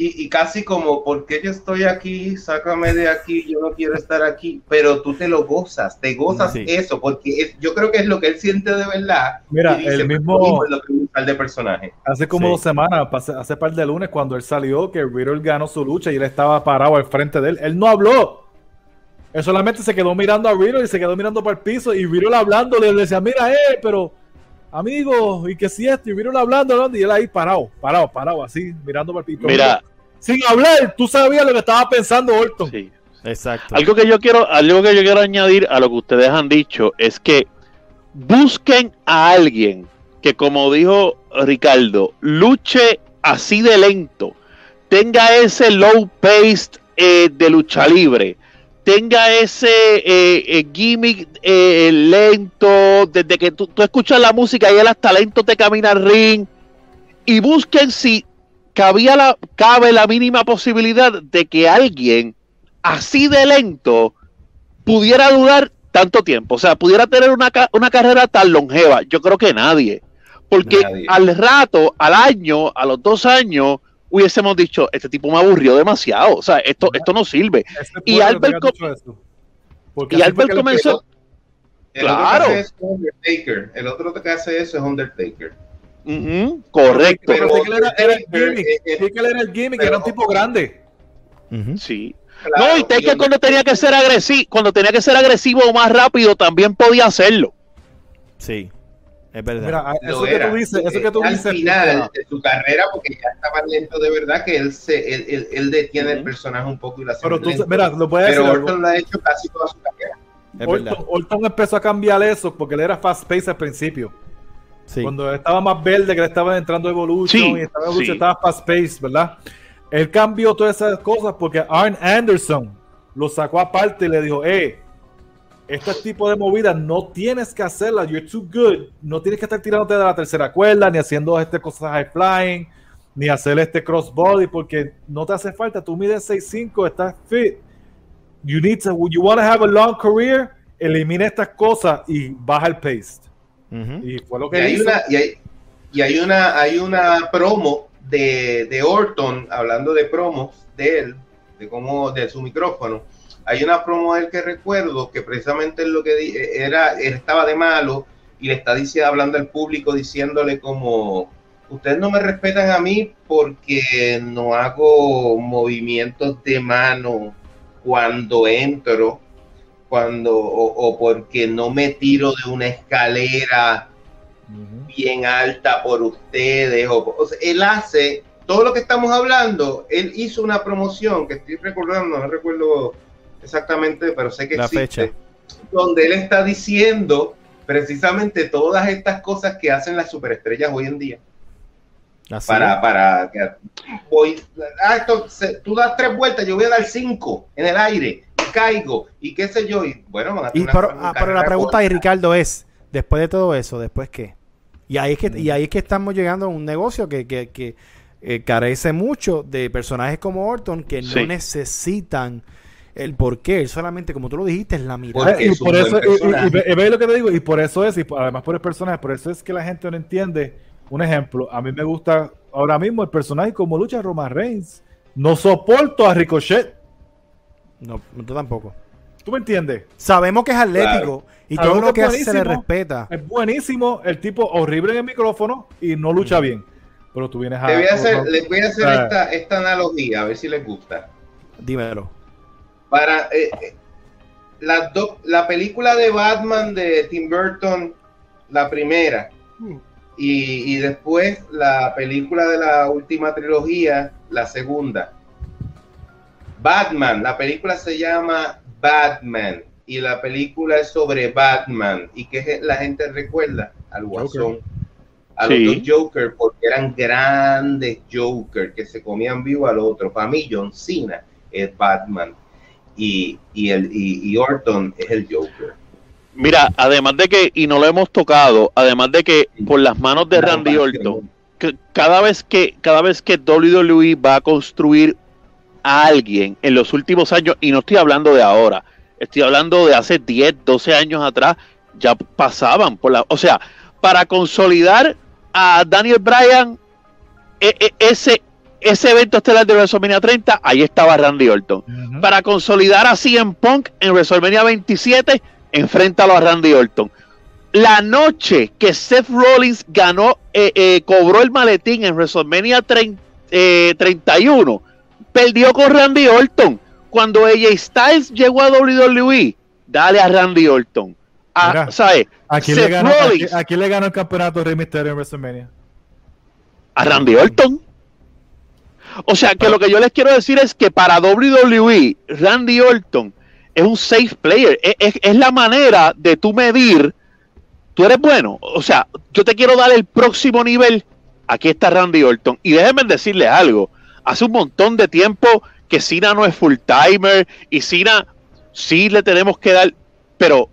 y, y casi como, ¿por qué yo estoy aquí? Sácame de aquí, yo no quiero estar aquí, pero tú te lo gozas, te gozas Sí. eso, porque es- yo creo que es lo que él siente de verdad. Mira, y dice, el "Pues, mismo- lo que de personaje. Hace como Sí. dos semanas, hace, hace par de lunes, cuando él salió, que Riddle ganó su lucha y él estaba parado al frente de él. Él no habló. Él solamente se quedó mirando a Riddle y se quedó mirando para el piso. Y Riddle hablando, le decía, mira, eh, pero amigo, y que si esto, y Riddle hablando, hablando, y él ahí parado, parado, parado, así, mirando para el piso. Mira, Sin hablar, tú sabías lo que estaba pensando Orton. sí. Exacto. Algo que yo quiero, algo que yo quiero añadir a lo que ustedes han dicho es que busquen a alguien que, como dijo Ricardo, luche así de lento, tenga ese low pace eh, de lucha libre, tenga ese eh, eh, gimmick eh, lento, desde que tú, tú escuchas la música y él hasta lento te camina al ring, y busquen si cabía la, cabe la mínima posibilidad de que alguien así de lento pudiera durar tanto tiempo, o sea, pudiera tener una, una carrera tan longeva. Yo creo que nadie, porque Nadie. al rato, al año, a los dos años, hubiésemos dicho, este tipo me aburrió demasiado, o sea, esto, esto no sirve. Ese Y Albert que haya Co- dicho eso. Porque Y Albert comenzó. El Claro. otro que hace es Undertaker. El otro que hace eso es Undertaker. Correcto. Pero sí que él era, era el Pero, gimmick. eh, eh, Sí que él era el gimmick, pero- era un tipo grande. Sí. Claro, no, y Taker cuando tenía que ser agresivo, cuando tenía que ser agresivo o más rápido, también podía hacerlo. Sí, es verdad. Mira, a- lo eso que tú dices, eso que tú al dices. final de su carrera, porque ya estaba lento de verdad, que él se, él, él- él detiene el Ujú. personaje un poco y hace Pero tú, lento. mira, lo puedes Pero decir. Orton lo ha hecho casi toda su carrera. es verdad. Orton, Orton empezó a cambiar eso porque él era fast pace al principio. Sí. Cuando él estaba más verde, que él estaba entrando Evolution Sí, y estaba Evolution, sí. estaba fast pace, ¿verdad? Él cambió todas esas cosas porque Arn Anderson lo sacó aparte y le dijo, eh, este tipo de movidas no tienes que hacerlas, you're too good, no tienes que estar tirándote de la tercera cuerda, ni haciendo este cosas high flying, ni hacer este crossbody, porque no te hace falta, tú mides 6'5, estás fit, you need to, you want to have a long career, elimina estas cosas y baja el pace. Y fue lo Y que hay hizo. una, y hay, y hay una, hay una promo de, de Orton, hablando de promos de él, de cómo, de su micrófono. Hay una promo de él que recuerdo que precisamente es lo que di- era, él estaba de malo y le está diciendo, hablando al público, diciéndole como, ustedes no me respetan a mí porque no hago movimientos de mano cuando entro, cuando, o, o porque no me tiro de una escalera bien alta por ustedes. O, o sea, él hace todo lo que estamos hablando. Él hizo una promoción que estoy recordando, no recuerdo exactamente, pero sé que La existe, fecha. donde él está diciendo precisamente todas estas cosas que hacen las superestrellas hoy en día. Así Para, es. para que voy, ah, esto, se- tú das tres vueltas, yo voy a dar cinco en el aire y caigo y qué sé yo. Y bueno, van a Y tener pero, una ah, pero la pregunta de corta. Ricardo es, después de todo eso, ¿después qué? Y ahí es que, y ahí es que estamos llegando a un negocio que, que, que, eh, carece mucho de personajes como Orton que no necesitan el porqué. Él solamente, como tú lo dijiste, es la mirada. Porque y por eso, y- y- personaje. y ve- y ve lo que te digo, y por eso es, y por- además por el personaje, por eso es que la gente no entiende. Un ejemplo, a mí me gusta ahora mismo el personaje como lucha Roman Reigns. No soporto a Ricochet. No, tú tampoco. ¿Tú me entiendes? Sabemos que es atlético y todo Sabemos lo que hace se le respeta. Es buenísimo, el tipo horrible en el micrófono y no lucha bien. Pero tú vienes a. Te voy a hacer, les voy a hacer Ah. esta, esta analogía, a ver si les gusta. Dímelo. Para eh, eh, las dos- la película de Batman de Tim Burton, la primera, y, y después la película de la última trilogía, la segunda. Batman, la película se llama Batman y la película es sobre Batman. ¿Y que la gente recuerda? Al Guasón. A Sí. los dos Joker, porque eran grandes Joker que se comían vivo al otro. Para mí, John Cena es Batman y, y, el, y, y Orton es el Joker. Mira, además de que, y no lo hemos tocado, además de que por las manos de Randy Orton, que cada vez que cada vez que WWE va a construir a alguien en los últimos años y no estoy hablando de ahora, estoy hablando de hace 10, 12 años atrás, ya pasaban por la, o sea, para consolidar a Daniel Bryan e- e- ese ese evento estelar de WrestleMania 30, ahí estaba Randy Orton. Para consolidar a CM Punk en WrestleMania 27, enfréntalo a Randy Orton. La noche que Seth Rollins ganó, eh, eh, cobró el maletín en WrestleMania 30, eh, 31, perdió con Randy Orton. Cuando AJ Styles llegó a WWE, dale a Randy Orton. A, Mira, ¿sabes? Aquí, le ganó, aquí le ganó el campeonato Rey Mysterio en WrestleMania. a Randy Orton. O sea, que lo que yo les quiero decir es que para WWE, Randy Orton es un safe player. Es, es- la manera de tú medir, tú eres bueno. O sea, yo te quiero dar el próximo nivel. Aquí está Randy Orton. Y déjenme decirles algo. Hace un montón de tiempo que Cena no es full timer y Cena sí le tenemos que dar. Pero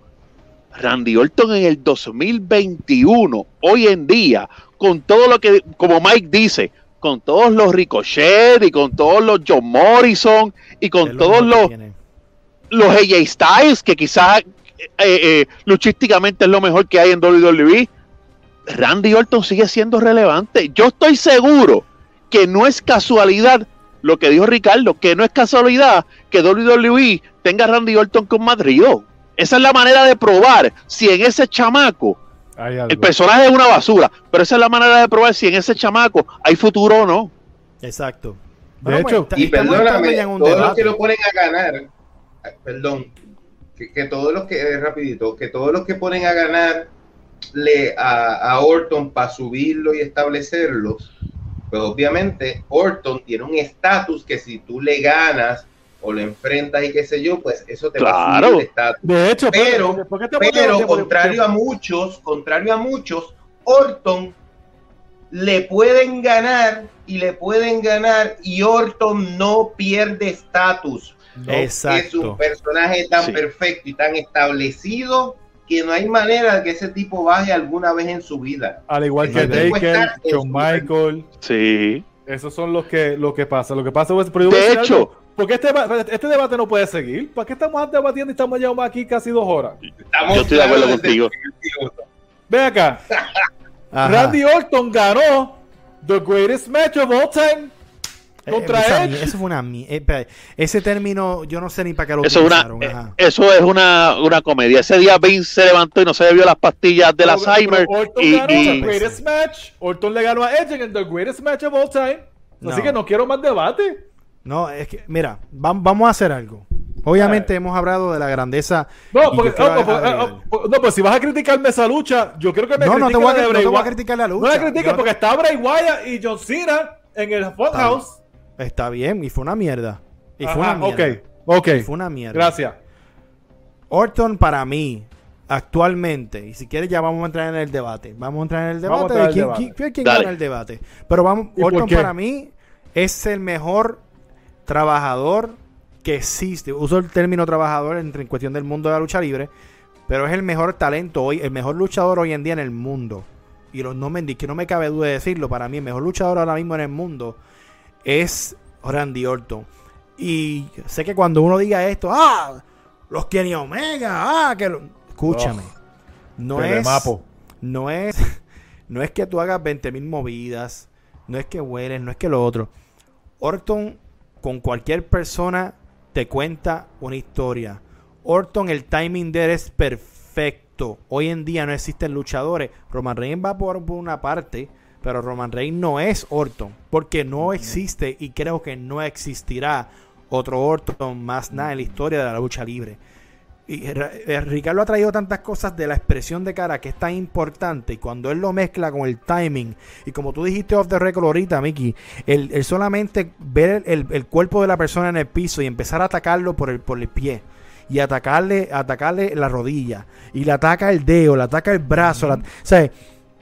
Randy Orton en el 2021, hoy en día, con todo lo que, como Mike dice, con todos los Ricochet y con todos los John Morrison y con todos los, los AJ Styles, que quizás eh, eh, luchísticamente es lo mejor que hay en WWE, Randy Orton sigue siendo relevante. Yo estoy seguro que no es casualidad lo que dijo Ricardo, que no es casualidad que WWE tenga a Randy Orton con Madrid. Esa es la manera de probar si en ese chamaco. El personaje es una basura, pero esa es la manera de probar si en ese chamaco hay futuro o no. Exacto. De hecho, pues, Y perdóname, en un todos los que lo ponen a ganar, ah, perdón, que, que todos los que, eh, rapidito, que todos los que ponen a ganar le, a, a Orton para subirlo y establecerlos, pues obviamente Orton tiene un estatus que si tú le ganas o lo enfrentas y qué sé yo, pues eso te va a Claro. subir el estatus. de hecho, Pero- ¿por qué te Pero contrario a muchos, contrario a muchos, Orton le pueden ganar y le pueden ganar y Orton no pierde estatus. Es un personaje tan Sí. perfecto y tan establecido que no hay manera de que ese tipo baje alguna vez en su vida. Al igual que Ese Taker, su- Michael, Sí. esos son los que, lo que pasa. Lo que pasa es, pero yo De hecho- algo, ¿por qué este, este debate no puede seguir? ¿Para qué estamos debatiendo y estamos ya aquí casi dos horas? Estamos Yo estoy de acuerdo contigo. Ve acá, [laughs] Ajá. Randy Orton ganó The Greatest Match of All Time Eh, contra Edge. Eso fue una mi- eh, ese término, yo no sé ni para qué lo Eso una, eh, ajá. eso es una, una comedia. Ese día Vince se levantó y no se bebió las pastillas del Pero- pero Alzheimer. Orton Y, ganó y- The Greatest Match. Orton le ganó a Edge en el The Greatest Match of All Time. Así No. que no quiero más debate. No, es que, mira, vam- vamos a hacer algo. Obviamente hemos hablado de la grandeza. No, porque, agregar- oh, oh, no, pues si vas a criticarme esa lucha, yo quiero que me No, no te voy a, no te voy a criticar la lucha. No la critiques porque está Bray Wyatt y John Cena en el Funhouse. Está bien, y fue una mierda. Y fue una mierda. Ok, ok. Y fue una mierda. Gracias. Orton para mí, actualmente, y si quieres ya vamos a entrar en el debate. Vamos a entrar en el debate de quién, debate. quién- gana el debate. Pero vamos, ¿Y por Orton para mí es el mejor trabajador que existe. Uso el término trabajador en, en cuestión del mundo de la lucha libre, pero es el mejor talento hoy, el mejor luchador hoy en día en el mundo. Y lo- no me, que no me cabe duda de decirlo, para mí el mejor luchador ahora mismo en el mundo es Randy Orton. Y sé que cuando uno diga esto, ah, los Kenny Omega, ah, que lo... escúchame. no es Telemapo. no es [laughs] no es que tú hagas 20 mil movidas, no es que hueles, no es que lo otro. Orton con cualquier persona te cuenta una historia. Orton el timing de él es perfecto. Hoy en día no existen luchadores. Roman Reigns va por, por una parte, pero Roman Reigns no es Orton, porque no existe y creo que no existirá otro Orton más nada en la historia de la lucha libre. Y eh, Ricardo ha traído tantas cosas de la expresión de cara que es tan importante y cuando él lo mezcla con el timing y como tú dijiste off the record ahorita, Mickey, el, el solamente ver el, el- cuerpo de la persona en el piso y empezar a atacarlo por el, por el pie y atacarle, atacarle la rodilla y le ataca el dedo, le ataca el brazo, la- o sea,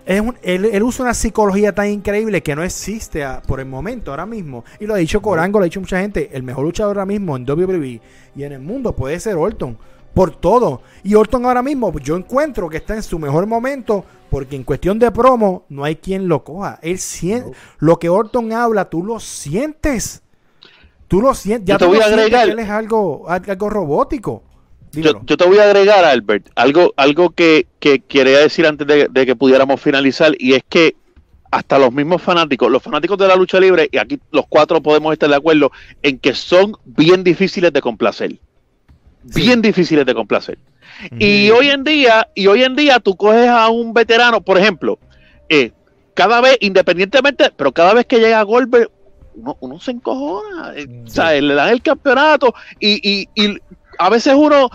es un- él, él usa una psicología tan increíble que no existe a- por el momento, ahora mismo. Y lo ha dicho Corango, lo ha dicho mucha gente. El mejor luchador ahora mismo en WWE y en el mundo puede ser Orton. Por todo. Y Orton ahora mismo, yo encuentro que está en su mejor momento. Porque en cuestión de promo, no hay quien lo coja. Él siente. Lo que Orton habla, tú lo sientes. Tú lo sientes. Ya Yo te tú voy a agregar- Él es algo, algo robótico. Yo, yo te voy a agregar, Albert, algo, algo que, que quería decir antes de, de que pudiéramos finalizar, y es que hasta los mismos fanáticos, los fanáticos de la lucha libre, y aquí los cuatro podemos estar de acuerdo, en que son bien difíciles de complacer. Bien difíciles de complacer. Y hoy en día, y hoy en día tú coges a un veterano, por ejemplo, eh, cada vez, independientemente, pero cada vez que llega Goldberg, uno, uno se encojona, eh, o sea, le dan el campeonato y, y, y a veces uno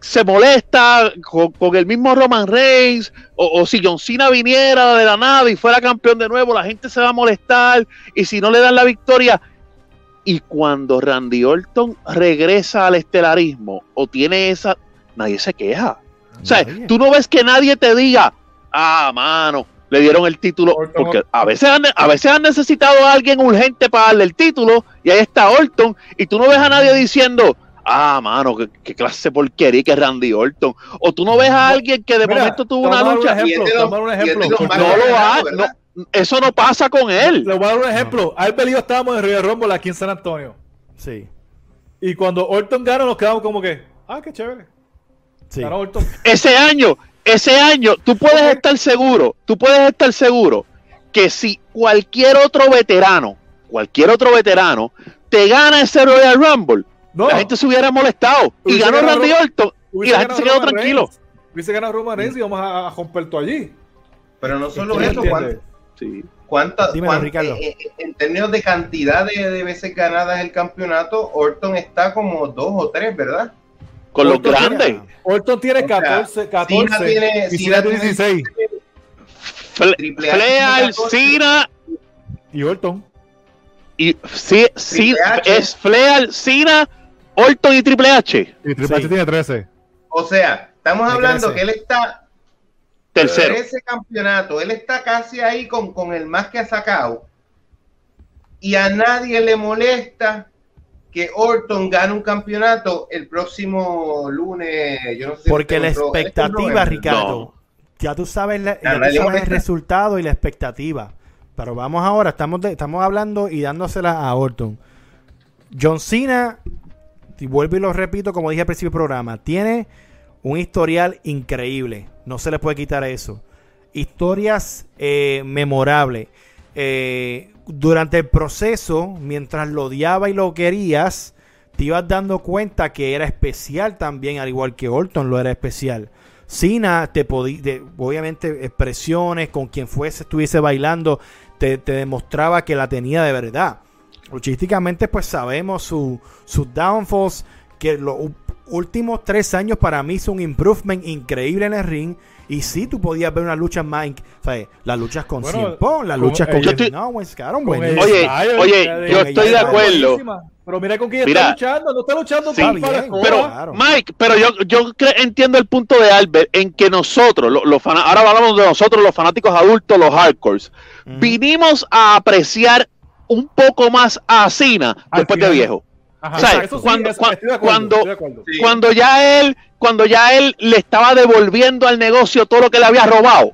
se molesta con, con el mismo Roman Reigns o, o si John Cena viniera de la nada y fuera campeón de nuevo, la gente se va a molestar y si no le dan la victoria. Y cuando Randy Orton regresa al estelarismo o tiene esa, nadie se queja. O sea, tú no ves que nadie te diga, ah, mano, le dieron el título, Orton- porque a veces, han, a veces han necesitado a alguien urgente para darle el título, y ahí está Orton, y tú no ves a nadie diciendo, ah, mano, qué, qué clase de porquería que es Randy Orton. O tú no ves a alguien que de Mira, momento tuvo una un lucha, ejemplo, Y es de te voy a los- dar un y es de ejemplo. los no lo eso no pasa con él. Le voy a dar un ejemplo. Albert y yo estábamos en Río Rumble aquí en San Antonio. Sí. Y cuando Orton gana, nos quedamos como que, ah, qué chévere. Sí. Ganó Orton. [laughs] ese año, ese año, tú puedes estar seguro, tú puedes estar seguro que si cualquier otro veterano, cualquier otro veterano, te gana ese Royal Rumble, No, la gente se hubiera molestado. Y ganó Randy Orton. y la gente se quedó tranquilo. Reigns. Hubiese ganado Roman Reigns y vamos a, a romper todo allí. Pero no solo ¿Me eso, entiendes? ¿Cuán- Sí. ¿cuántas, Dímelo, eh, eh, en términos de cantidad de, de veces ganadas el campeonato, Orton está como dos o tres, ¿verdad? Con los Orton grandes. tiene- Orton tiene O sea, 14, 14 Cena tiene- Cena tiene tiene- 16. Fle- Triple H Flair, tiene 14. Cena Y Orton. y sí, sí, es Flair, Cena, Orton y Triple H. Y Triple Sí. H tiene 13. O sea, estamos hablando que él está Tercero. ese campeonato, él está casi ahí con, con el más que ha sacado. Y a nadie le molesta que Orton gane un campeonato el próximo lunes. Yo no sé si Porque la compró- expectativa, ¿es con Ricardo, No. ya tú sabes, la- ya tú sabes el resultado y la expectativa. Pero vamos ahora, estamos, de- estamos hablando y dándosela a Orton. John Cena, y vuelvo y lo repito, como dije al principio del programa, tiene un historial increíble. No se le puede quitar eso. Historias eh, memorables. Eh, durante el proceso, mientras lo odiaba y lo querías, te ibas dando cuenta que era especial también, al igual que Orton lo era especial. Cena, te podía, obviamente, expresiones con quien fuese, estuviese bailando, te, demostraba que la tenía de verdad. Luchísticamente, pues sabemos su- sus downfalls, que los u- últimos tres años para mí son un improvement increíble en el ring. Y sí, tú podías ver una lucha más, in- o sea, las luchas con Bueno, Cien Pong, las con- luchas con Owens, quedaron Con. Oye, yo estoy de acuerdo. Pero mira con quién Mira. está luchando. No está luchando Sí, bien, Pero, Claro. Mike, pero yo, yo entiendo el punto de Albert en que nosotros, lo- los ahora hablamos de nosotros, los fanáticos adultos, los hardcores, vinimos a apreciar un poco más a Cena después de viejo. Ajá, Cuando- acuerdo, cuando-. Sí. Cuando ya él, cuando ya él le estaba devolviendo al negocio todo lo que le había robado.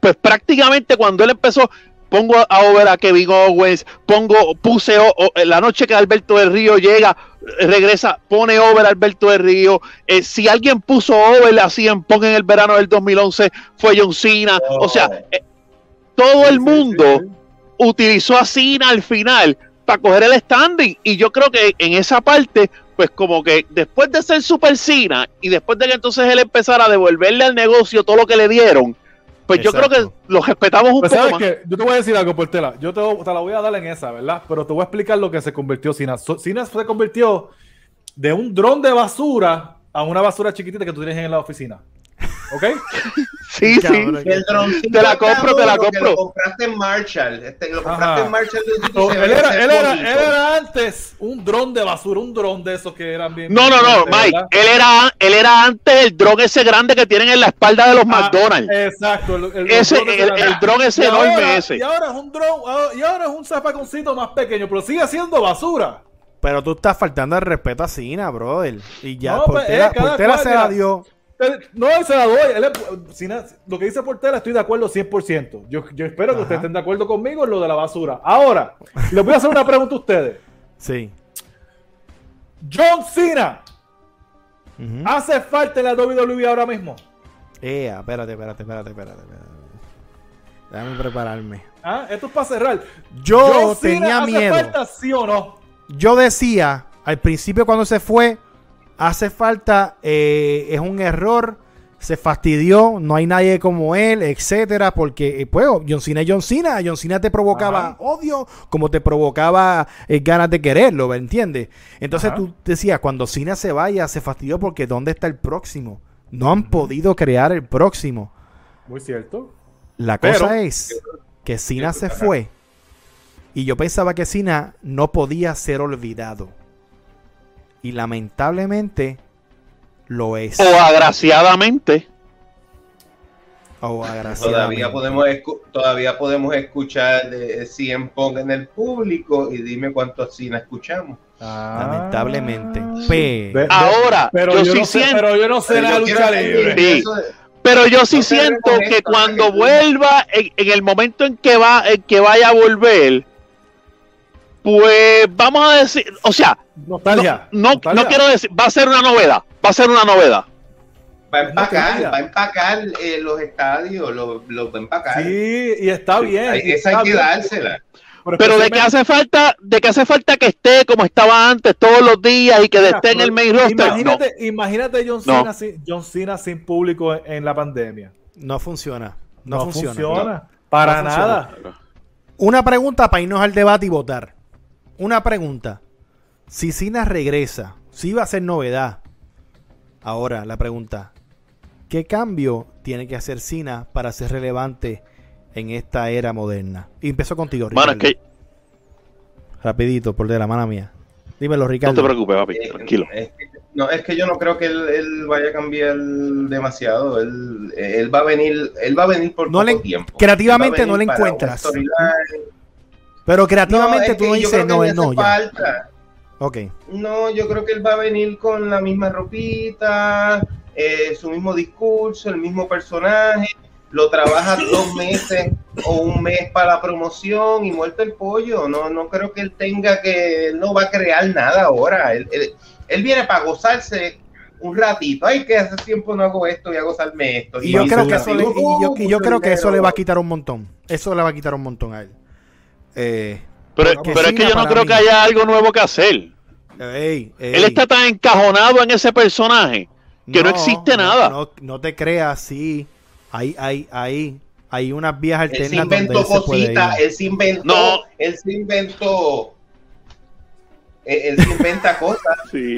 Pues prácticamente cuando él empezó, pongo a over a Kevin Owens, pongo, puse o- o- la noche que Alberto del Río llega, regresa, pone over a Alberto del Río. Eh, si alguien puso over así en Pong en el verano del 2011, fue John Cena. O sea, eh, todo Sí, el mundo sí, sí. utilizó a Cena al final para coger el standing. Y yo creo que en esa parte, pues como que después de ser Super Cena y después de que entonces él empezara a devolverle al negocio todo lo que le dieron, pues yo creo que lo respetamos un Pues poco sabes más. que yo te voy a decir algo, Portela. Yo te, te la voy a dar en esa, ¿verdad? Pero te voy a explicar lo que se convirtió Cena. Cena se convirtió de un dron de basura a una basura chiquitita que tú tienes en la oficina. ¿Ok? [laughs] Sí, sí. Cabrón. El droncito Te la compro, te la compro. Lo compraste en Marshall. Este, lo compraste Ajá. en Marshall. de un sitio So, que se él, era, él, era, él era antes un dron de basura, un dron de esos que eran bien. No, no, no, ¿verdad? Mike. Él era, él era antes el drone ese grande que tienen en la espalda de los Ah, McDonald's. Exacto. El, el- Ese, dron el, el dron ese Y enorme ahora- ese. Y ahora es un dron, ah, y ahora es un zapaconcito más pequeño, pero sigue siendo basura. Pero tú estás faltando el respeto a Cena, brother. Y ya, No, pues, Portela, eh, cada Portela cual, se la dio. Eh, No, se la doy. Él lo que dice Portela, estoy de acuerdo 100%. Yo, yo espero que ustedes estén de acuerdo conmigo en lo de la basura. Ahora, les voy a hacer una pregunta a ustedes. Sí. John Cena, Ujú. ¿hace falta en la WWE ahora mismo? Ea, espérate, espérate, espérate, espérate, espérate. Déjame prepararme. ¿Ah? Esto es para cerrar. Yo John Cena tenía ¿hace miedo. falta sí o no? Yo decía al principio cuando se fue, hace falta, eh, es un error, se fastidió, no hay nadie como él, etcétera, porque eh, pues John Cena es John Cena, John Cena te provocaba Ajá. odio como te provocaba eh, ganas de quererlo, ¿me entiendes? Entonces Ajá. tú decías, cuando Cena se vaya, se fastidió porque ¿dónde está el próximo? No han podido crear el próximo. Muy cierto. La Pero- cosa es que Cena se fue y yo pensaba que Cena no podía ser olvidado. Y lamentablemente lo es. O agraciadamente. Oh, Todavía agraciadamente. podemos, escu- todavía podemos escuchar de CM Punk en el público y dime cuántos cine escuchamos. Lamentablemente. Ve- Ahora, pero yo yo, sí no sé, siento- pero yo no sé Pero la lucha libre. Sí. Pero yo sí No siento que cuando vuelva, en, en el momento en que va, en que vaya a volver, pues vamos a decir, o sea, Nostalgia. no, no, Nostalgia. no quiero decir, va a ser una novedad, va a ser una novedad. Va a empacar, va a empacar eh, los estadios, los, los va a empacar. Sí, y está bien. Y esa está hay que bien. dársela. pero de que hace falta, de que hace falta que esté como estaba antes todos los días y que Mira, esté en el main roster. Imagínate, imagínate John, No. Cena sin, John Cena sin público en, en la pandemia. No funciona. No, No, funciona. funciona. Para No funciona. nada. Una pregunta para irnos al debate y votar. Una pregunta. Si Cena regresa, si va a ser novedad. Ahora, la pregunta. ¿Qué cambio tiene que hacer Cena para ser relevante en esta era moderna? Y empezó contigo, No, mano, Ricardo. es que Rapidito, por de la mano mía. Dímelo, no Ricardo. te preocupes, papi, Eh, tranquilo. Es que, no, es que yo no creo que él, él vaya a cambiar demasiado. Él, él va a venir, él va a venir por No poco le- tiempo. creativamente no le encuentras. Pero creativamente tú no yo dices no, él no, hace ya. falta. Ok. No, yo creo que él va a venir con la misma ropita, eh, su mismo discurso, el mismo personaje, lo trabaja [laughs] dos meses o un mes para la promoción y muerto el pollo. No, no creo que él tenga que, él no va a crear nada ahora. Él, él- él viene para gozarse un ratito. Ay, que hace tiempo no hago esto, voy a gozarme esto. Y yo creo que eso le, y yo, Uh, y yo mucho creo que eso le va a quitar un montón. Eso le va a quitar un montón a él. Eh, Pero, pero es que yo no creo mí- que haya algo nuevo que hacer. ey, ey. Él está tan encajonado en ese personaje que no, existe nada. No, no te creas, sí. Hay, hay, hay, hay unas vías Él se alternas inventó él se puede cositas, él se inventó, No. él se inventó, él, él se inventa cosas, Sí.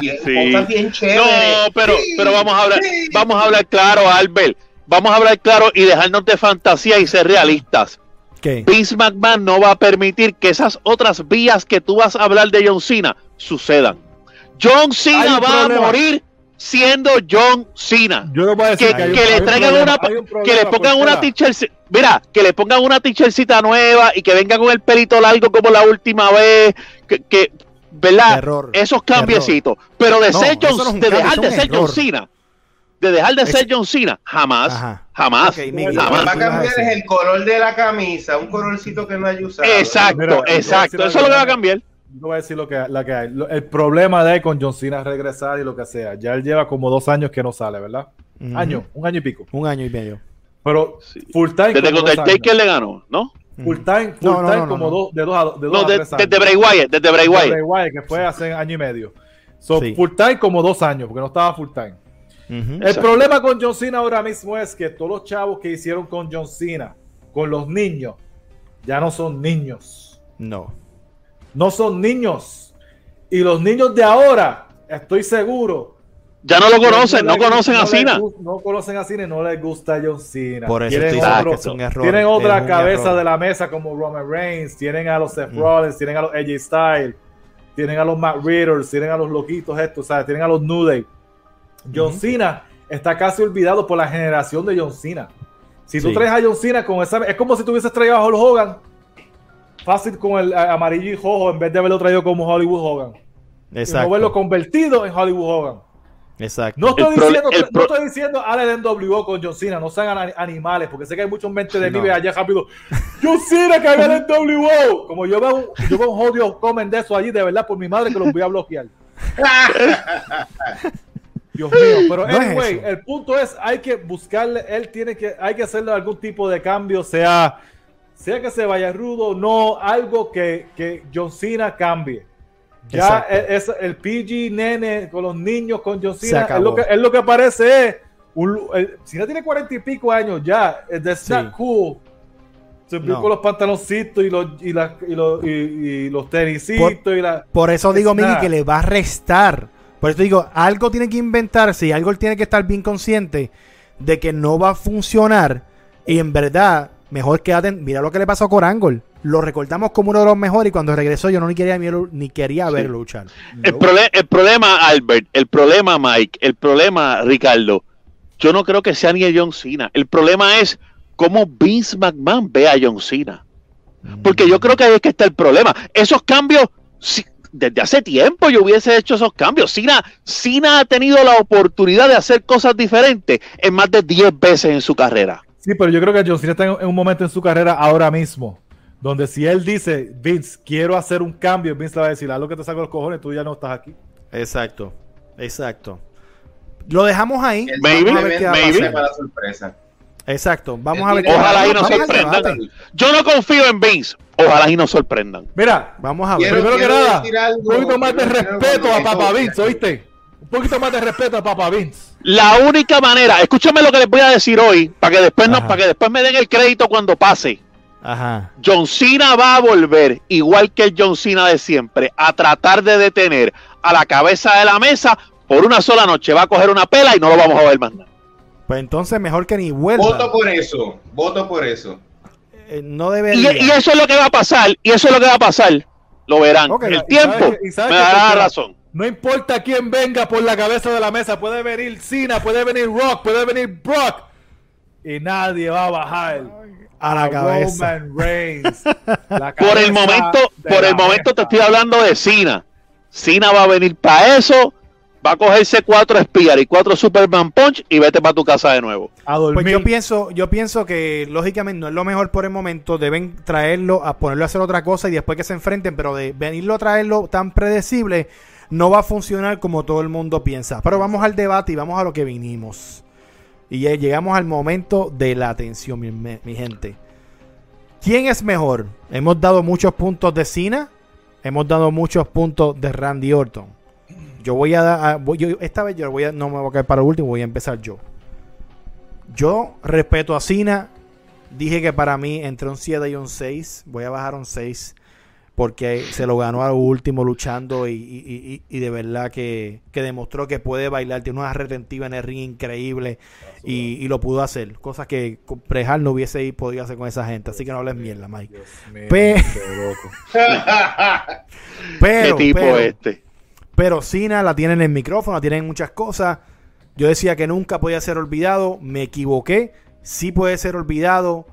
Sí. cosas bien chéveres. No, pero, Sí, pero vamos a hablar, sí. vamos a hablar claro, Albert. Vamos a hablar claro y dejarnos de fantasía y ser realistas. ¿Qué? Vince McMahon no va a permitir que esas otras vías que tú vas a hablar de John Cena sucedan. John Cena va problema. a morir siendo John Cena. Yo no voy a decir Que, que, un- le traigan problema, una que le pongan una teacher mira que le pongan una teachercita nueva y que venga con el pelito largo como la última vez que, que verdad Error. esos cambiecitos pero de No, ser John, no es un de dejar de ser John. Cena de dejar de Es- ser John Cena jamás Ajá. Jamás Ok, Miguel, Lo que jamás va a cambiar es el color de la camisa, un colorcito que no haya usado. exacto Mira, yo exacto eso es lo que va a cambiar No voy a decir lo que, la que hay. El problema de él con John Cena es regresar y lo que sea. Ya él lleva como dos años que no sale, ¿verdad? Ujú. Año, un año y pico. Un año y medio. Pero Sí. full time. desde que Taker le ganó ¿no? Full time, full No, no, time no, no, como no. dos- de dos a, de dos a tres años. desde Bray Wyatt desde Bray Wyatt Bray Wyatt, que fue hace año y medio. So, Sí. Full time como dos años, porque no estaba full time. El Exacto. problema con John Cena ahora mismo es que todos los chavos que hicieron con John Cena, con los niños, ya no son niños. No. No son niños. Y los niños de ahora, estoy seguro. ya no lo conocen no conocen a Cena No conocen a Cena y no les gusta John Cena. Por eso Tienen otro- que es un error. Tienen otra Es un cabeza error. de la mesa como Roman Reigns, tienen a los Seth Mm. Rollins, tienen a los AJ Styles, tienen a los Matt Riddles, tienen a los loquitos estos, ¿sabes? Tienen a los New Day. John. Cena está casi olvidado por la generación de John Cena. Si tú Sí. traes a John Cena con esa... Es como si tuvieses traído a Hulk Hogan. Fácil con el amarillo y rojo en vez de haberlo traído como Hollywood Hogan. Y no Exacto. verlo convertido en Hollywood Hogan. Exacto. No estoy, El diciendo, el no pro- estoy diciendo NWO con John Cena, no sean ani- animales, porque sé que hay muchos mentes de mí no. allá rápido. John Cena que haga el NWO. Como yo veo, un- yo veo un odio comen de eso allí, de verdad, por mi madre que los voy a bloquear. [laughs] Dios mío, pero No anyway, el punto es, hay que buscarle, él tiene que, hay que hacerle algún tipo de cambio, sea, sea que se vaya rudo, no, algo que, que John Cena cambie. Ya Exacto. es, es el PG nene con los niños con John Cena, es lo que, es lo que parece es, un, el, Cena tiene cuarenta y pico años ya, es de Sí. not cool. Se No. con los pantaloncitos y los, y, la- y los, y, y los tenisitos y la... Por eso digo, nada. que le va a restar. Por eso digo, algo tiene que inventarse y algo tiene que estar bien consciente de que no va a funcionar. Y en verdad, mejor quédate. Mira lo que le pasó a Corangol. Lo recordamos como uno de los mejores y cuando regresó yo no ni quería, ni quería Sí. verlo luchar. El, prole- el problema, Albert, el problema, Mike, el problema, Ricardo, yo no creo que sea ni a John Cena. El problema es cómo Vince McMahon ve a John Cena. Porque yo creo que ahí es que está el problema. Esos cambios, si- desde hace tiempo yo hubiese hecho esos cambios. Cena, Cena ha tenido la oportunidad de hacer cosas diferentes en más de 10 veces en su carrera. Sí, pero yo creo que John Cena está en en un momento en su carrera ahora mismo, donde si él dice, Vince, quiero hacer un cambio, Vince le va a decir, haz lo que te saco los cojones, tú ya no estás aquí. Exacto, exacto. Lo dejamos ahí. Maybe, maybe. para la sorpresa. Exacto, vamos a ver. Ojalá y nos sorprendan. Yo no confío en Vince. Ojalá y nos sorprendan. Mira, Vamos a ver. Quiero- primero que nada, algo, un poquito más de respeto a Papa. Vince, ¿oíste? Un poquito más de respeto a Papa Vince. La única manera, escúchame lo que les voy a decir hoy, para que después no, para que después me den el crédito cuando pase. Ajá. John Cena va a volver, igual que el John Cena de siempre, a tratar de detener a la cabeza de la mesa por una sola noche. Va a coger una pela y no lo vamos a ver más nada. Pues entonces mejor que ni vuelva. Voto por eso, voto por eso. Eh, no Y, debería. y eso es lo que va a pasar, y eso es lo que va a pasar. Lo verán. El y tiempo sabes sabes me dará razón. No importa quién venga por la cabeza de la mesa, puede venir Cena, puede venir Rock, puede venir Brock. Y nadie va a bajar a la cabeza. Roman Reigns. [laughs] La Por el momento, por el momento te estoy hablando de Cena. Cena va a venir para eso, va a cogerse cuatro Spear y cuatro Superman Punch y vete para tu casa de nuevo. A dormir. Pues yo pienso, yo pienso que lógicamente no es lo mejor por el momento. Deben traerlo a ponerlo a hacer otra cosa y después que se enfrenten, pero de venirlo a traerlo tan predecible no va a funcionar como todo el mundo piensa. Pero vamos al debate y vamos a lo que vinimos. Y ya llegamos al momento de la atención, mi, mi- mi gente. ¿Quién es mejor? Hemos dado muchos puntos de Cena, hemos dado muchos puntos de Randy Orton. Yo voy a dar, a- voy- yo- esta vez yo voy a, no me voy a caer para el último, voy a empezar yo. Yo respeto a Cena. Dije que para mí entre un 7 y un 6. Voy a bajar un 6. Porque se lo ganó a lo último luchando y, y- y- y de verdad que, que demostró que puede bailar. Tiene una retentiva en el ring increíble y, y lo pudo hacer. Cosas que Prejal no hubiese podido hacer con esa gente. Así que no hables mierda, Mike. Dios mío, Pe- qué loco. [laughs] Pero, ¿Qué tipo pero, este? Pero Cena la tiene en el micrófono, la tiene en muchas cosas. Yo decía que nunca podía ser olvidado. Me equivoqué. Sí puede ser olvidado.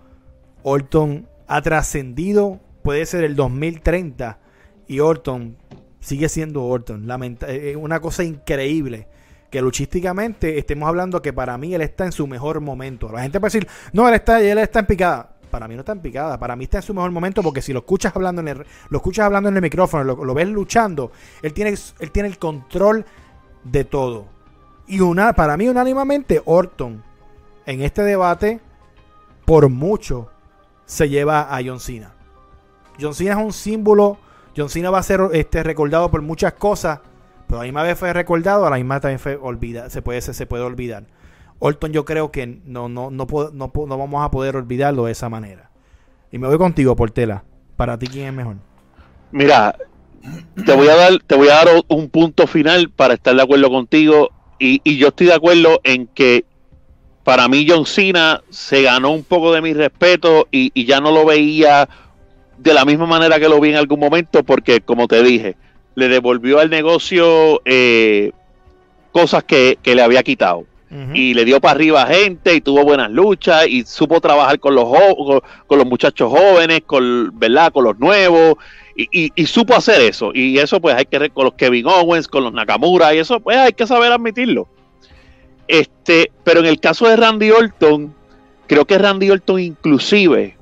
Orton ha trascendido. Puede ser el 2030. Y Orton sigue siendo Orton. Lamenta- eh, una cosa increíble. Que luchísticamente estemos hablando que para mí él está en su mejor momento. La gente puede decir, no, él está, él está en picada. Para mí no está en picada. Para mí está en su mejor momento porque si lo escuchas hablando en el, lo escuchas hablando en el micrófono, lo, ves luchando, él tiene, él tiene el control de todo. Y una, para mí, unánimamente, Orton en este debate, por mucho, se lleva a John Cena. John Cena es un símbolo. John Cena va a ser este, recordado por muchas cosas. Pero a la misma vez fue recordado, a la misma también fue olvidado. Se puede, se puede olvidar. Orton yo creo que no, no, no, no, no vamos a poder olvidarlo de esa manera. Y me voy contigo, Portela. Para ti, ¿quién es mejor? Mira, te voy a dar, te voy a dar un punto final para estar de acuerdo contigo. Y, y yo estoy de acuerdo en que para mí John Cena se ganó un poco de mi respeto y, y ya no lo veía de la misma manera que lo vi en algún momento, porque como te dije, le devolvió al negocio eh, cosas que, que le había quitado. Y le dio para arriba a gente y tuvo buenas luchas y supo trabajar con los con, con los muchachos jóvenes, con verdad, con los nuevos y, y- y supo hacer eso y eso pues hay que con los Kevin Owens, con los Nakamura y eso pues hay que saber admitirlo. Este, pero en el caso de Randy Orton, creo que Randy Orton inclusive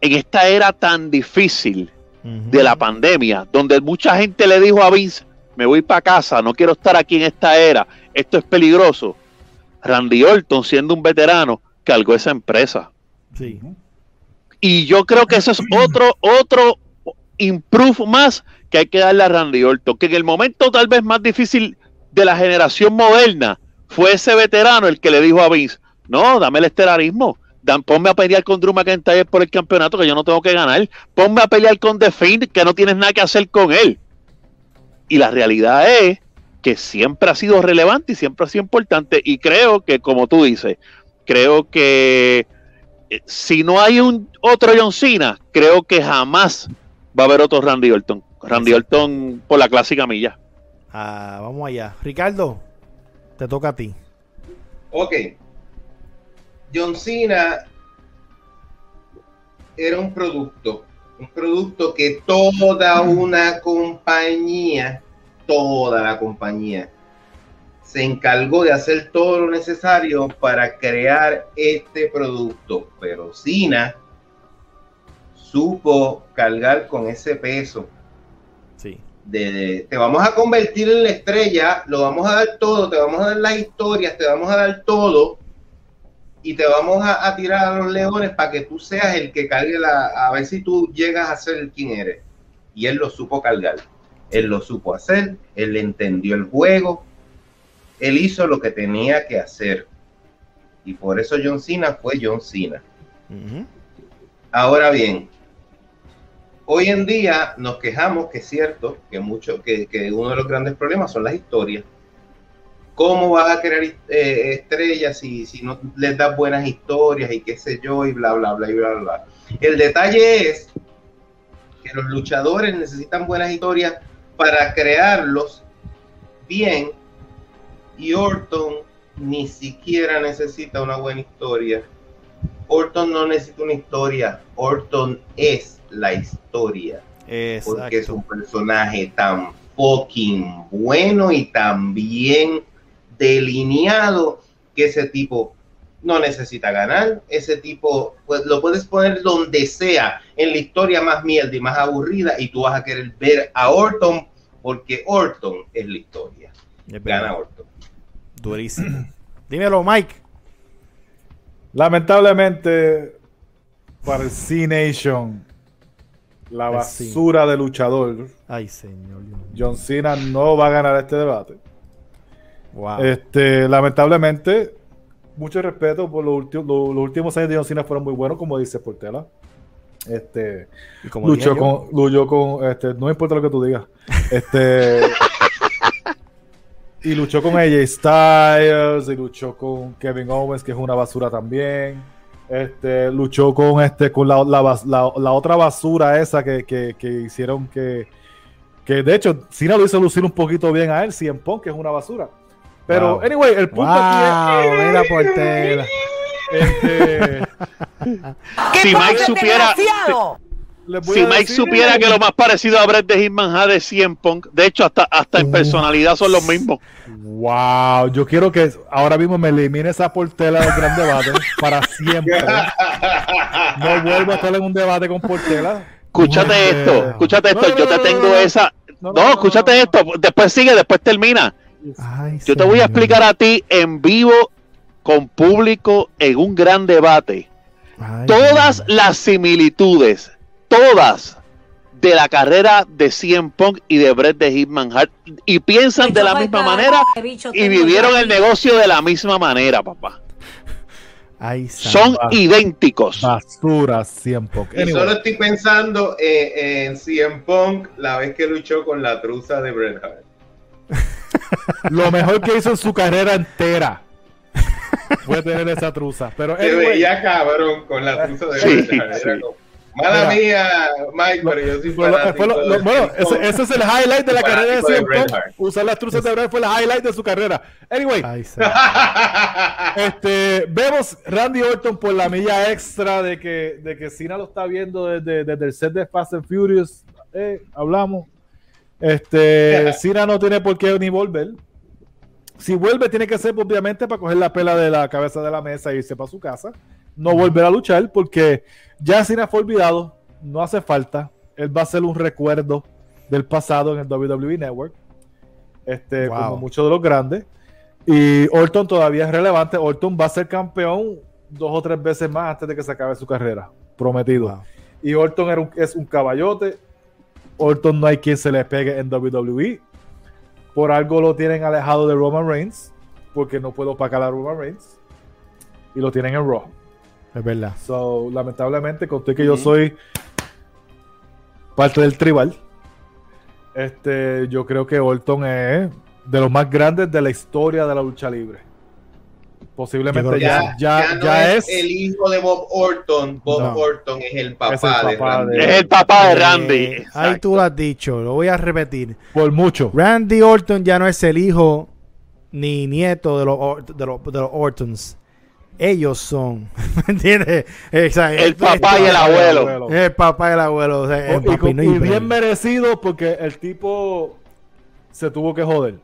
en esta era tan difícil de la pandemia, donde mucha gente le dijo a Vince, me voy para casa, no quiero estar aquí en esta era, esto es peligroso. Randy Orton, siendo un veterano, cargó esa empresa. Sí. Y yo creo que eso es otro, otro improve más que hay que darle a Randy Orton, que en el momento tal vez más difícil de la generación moderna, fue ese veterano el que le dijo a Vince, no, dame el estelarismo, dan, ponme a pelear con Drew McIntyre por el campeonato que yo no tengo que ganar, ponme a pelear con The Fiend que no tienes nada que hacer con él. Y la realidad es que siempre ha sido relevante y siempre ha sido importante y creo que como tú dices, creo que eh, si no hay un otro John Cena, creo que jamás va a haber otro Randy Orton. Randy Orton por la clásica milla. Ah, vamos allá. Ricardo, te toca a ti. Ok. John Cena era un producto, un producto que toda una compañía, toda la compañía, se encargó de hacer todo lo necesario para crear este producto. Pero Cena supo cargar con ese peso Sí. de, de- te vamos a convertir en la estrella, lo vamos a dar todo, te vamos a dar las historias, te vamos a dar todo, y te vamos a, a tirar a los leones para que tú seas el que cargue la, a ver si tú llegas a ser quien eres. Y él lo supo cargar, él lo supo hacer, él entendió el juego, él hizo lo que tenía que hacer. Y por eso John Cena fue John Cena. Ahora bien, hoy en día nos quejamos que es cierto que mucho, que, que uno de los grandes problemas son las historias. ¿Cómo vas a crear eh, estrellas si, si no les das buenas historias y qué sé yo y bla, bla, bla, y bla, bla? El detalle es que los luchadores necesitan buenas historias para crearlos bien y Orton ni siquiera necesita una buena historia. Orton no necesita una historia, Orton es la historia porque es un personaje tan fucking bueno y tan bien delineado que ese tipo no necesita ganar. Ese tipo pues, lo puedes poner donde sea en la historia más mierda y más aburrida y tú vas a querer ver a Orton porque Orton es la historia. Es. Gana Orton. Durísimo. [clears throat] Dímelo, Mike. Lamentablemente, para el C-Nation, la basura de luchador, Ay, señor. John Cena no va a ganar este debate. Wow. Este, lamentablemente, mucho respeto por los, últimos los, los últimos años de John Cena fueron muy buenos, como dice Portela. Este, Y como dije luchó con, luchó con, este, no importa lo que tú digas. Este, [laughs] y luchó con AJ Styles, y luchó con Kevin Owens, que es una basura también. Este, luchó con este, con la, la la- la otra basura esa que, que- que hicieron que, que de hecho, Cena lo hizo lucir un poquito bien a él, CM Punk, que es una basura. Pero, Wow. anyway, el punto aquí Wow, mira Portela. Es, este, Si Mike supiera, les voy si a Mike decir- supiera que lo más parecido a Bret de Hitman ha de 100 Punk, de hecho hasta, hasta en personalidad son los mismos. Wow, yo quiero que ahora mismo me elimine esa portela del gran debate para siempre. [laughs] No vuelvo a estar en un debate con portela. Escúchate esto, escúchate no, esto, no, yo te tengo no, no. esa... No, no, No, no, no, escúchate no. esto, después sigue, después termina. Ay, Yo te voy a explicar a ti en vivo, con público, en un gran debate, Ay, todas las similitudes, todas de la carrera de CM Punk y de Bret de Hitman Hart y piensan de la misma manera y vivieron el negocio de la misma manera, papá. Ay, Son idénticos. Basura 100 Punk. Y solo estoy pensando eh, en CM Punk la vez que luchó con la truza de Bret Hart. Lo mejor que hizo en su carrera entera fue tener esa truza. Pero Se anyway, veía cabrón con la truza de Sí, sí. como, Mala Mira. mía, Mike, pero yo soy fanático lo- lo- bueno, ese, ese es el highlight de la carrera de. Hart. Usar las truzas de Bret fue el highlight de su carrera. Anyway, Ay, señor. [laughs] Este, vemos Randy Orton por la milla extra de que, de que Cena lo está viendo desde, desde el set de Fast and Furious. Eh, hablamos. Este, [laughs] Cena no tiene por qué ni volver. Si vuelve, tiene que ser obviamente para coger la pela de la cabeza de la mesa e irse para su casa. No volver a luchar porque ya Cena fue olvidado. No hace falta. Él va a ser un recuerdo del pasado en el WWE Network. Este, Wow. como muchos de los grandes. Y Orton todavía es relevante. Orton va a ser campeón dos o tres veces más antes de que se acabe su carrera. Prometido. Wow. Y Orton era un- es un caballote. Orton no hay quien se le pegue en WWE. Por algo lo tienen alejado de Roman Reigns. Porque no puedo pagar a Roman Reigns. Y lo tienen en Raw. Es verdad. So, lamentablemente, conté que yo soy parte del tribal. Este, yo creo que Orton es de los más grandes de la historia de la lucha libre. Posiblemente ya, ya, ya, ya no ya es, es, el hijo de Bob Orton. Bob No. Orton es el papá, Es el de papá Randy. de- Es el papá de Eh, Randy. ahí Exacto. tú lo has dicho, lo voy a repetir. por mucho. Randy Orton ya no es el hijo ni nieto de los, Or- de los, de los Ortons. Ellos son. [laughs] ¿Me entiendes? Exacto. El papá y el abuelo. El papá y el abuelo. o sea, el Oh, y, papi, no bien merecido porque el tipo se tuvo que joder.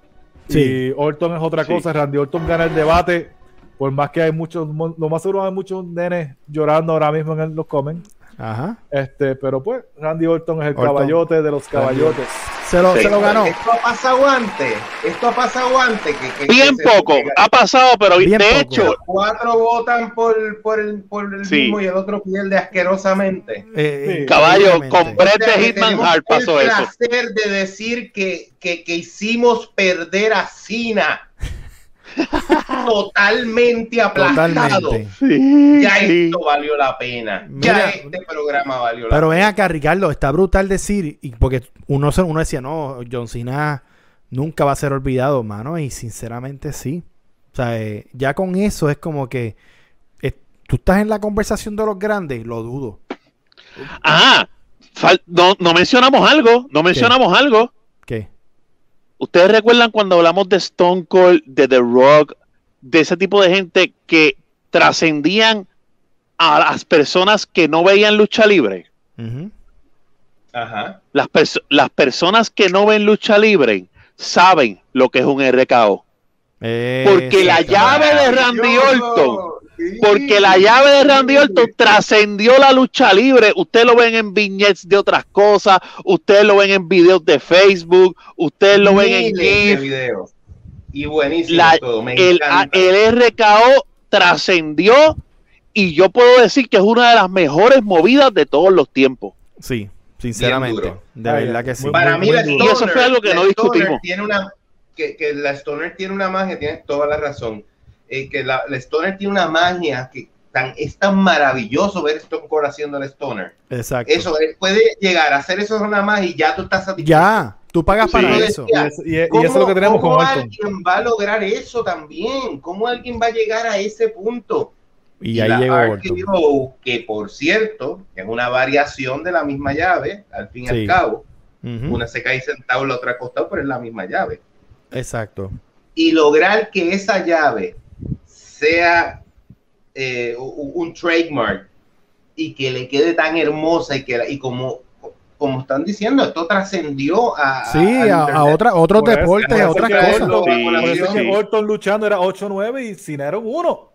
Sí. Y Orton es otra Sí. cosa. Randy Orton gana el debate. Por más que hay muchos, lo más seguro hay muchos nenes llorando ahora mismo en el- los comments. Ajá. Este, pero pues, Randy Orton es el Orton. caballote de los caballotes. Se lo, Sí. se lo ganó. Esto ha pasado antes. Esto ha pasado antes. Que, que- Bien que poco, ha pasado, pero Bien de poco. hecho, Cuatro votan por, por el, por el Sí. mismo y el otro pierde asquerosamente. Eh, Sí. caballo, con Bret O sea, de Hitman Hart pasó el eso. placer de decir que, que, que hicimos perder a Cena. Totalmente aplastado. Totalmente. Sí, Ya sí. esto valió la pena. Mira, ya este programa valió la Pero ven pena. acá, Ricardo, está brutal decir, y porque uno, se- uno decía, no, John Cena nunca va a ser olvidado, mano, y sinceramente sí. O sea, eh, ya con eso es como que eh, tú estás en la conversación de los grandes, lo dudo. Fal- no, no mencionamos algo, no mencionamos algo. ¿Ustedes recuerdan cuando hablamos de Stone Cold, de The Rock, de ese tipo de gente que trascendían a las personas que no veían lucha libre? Ajá. Las, perso- las personas que no ven lucha libre saben lo que es un RKO. Porque la llave de Randy. Orton. Porque la llave de Randy Orton trascendió la lucha libre. Ustedes lo ven en vignettes de otras cosas, ustedes lo ven en videos de Facebook, ustedes lo ven en Miles GIF. videos. Y buenísimo La- todo. Me el, RKO trascendió y yo puedo decir que es una de las mejores movidas de todos los tiempos. Sí, sinceramente. De Ay, verdad que sí. muy- Para mí, muy la duro. Stoner, Y eso fue algo que la no discutimos. Tiene una, que, que la Stoner tiene una magia, tiene toda la razón. Eh, que la, la Stoner tiene una magia que tan, es tan maravilloso ver Stone Cold haciendo la Stoner. Exacto. Eso eh, puede llegar a hacer eso es una magia y ya tú estás satisfecho. ya, tú pagas para eso. decía, Y, es- y- y eso es lo que tenemos cómo alguien va a lograr eso también? ¿Cómo alguien va a llegar a ese punto? Y ahí la llegó que por cierto, es una variación de la misma llave, al fin y Sí. al cabo. Una se cae sentado, la otra acostado, pero es la misma llave. Exacto. Y lograr que esa llave sea eh, un trademark y que le quede tan hermosa y que y como como están diciendo, esto trascendió a, Sí, a, a otra, otros Por deportes, por a otras que cosas. Orton- Sí, por eso es que. Orton luchando era 8-9 y Cena era un 1.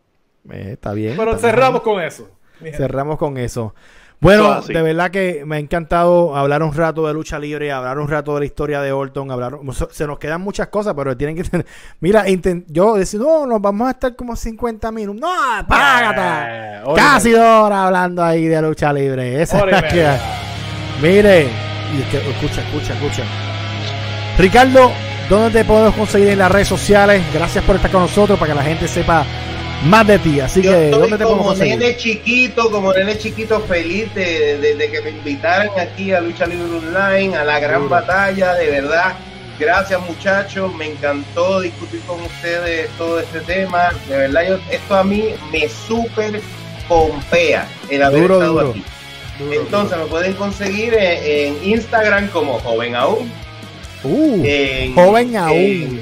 Eh, está bien. Pero está bien. cerramos con eso. Cerramos con eso. Bueno, de verdad que me ha encantado hablar un rato de lucha libre, hablar un rato de la historia de Orton, hablar, se nos quedan muchas cosas, pero tienen que tener, [laughs] mira, inten- yo decía, no, nos vamos a estar como 50 minutos, no, págate, Eh, casi dos horas hablando ahí de lucha libre, esa es la que. Mire, y es que- escucha, escucha, escucha. Ricardo, ¿dónde te podemos conseguir en las redes sociales? Gracias por estar con nosotros para que la gente sepa más de ti, así Yo que, ¿dónde te podemos como conseguir? nene chiquito, como nene chiquito feliz de, de- de que me invitaran aquí a Lucha Libre Online, a la gran batalla, de verdad. Gracias muchachos, me encantó discutir con ustedes todo este tema. De verdad, yo- esto a mí me súper pompea el haber Duro, estado duro. aquí. Duro, Entonces me pueden conseguir en, en Instagram como joven aún. Uh, en- joven en- aún.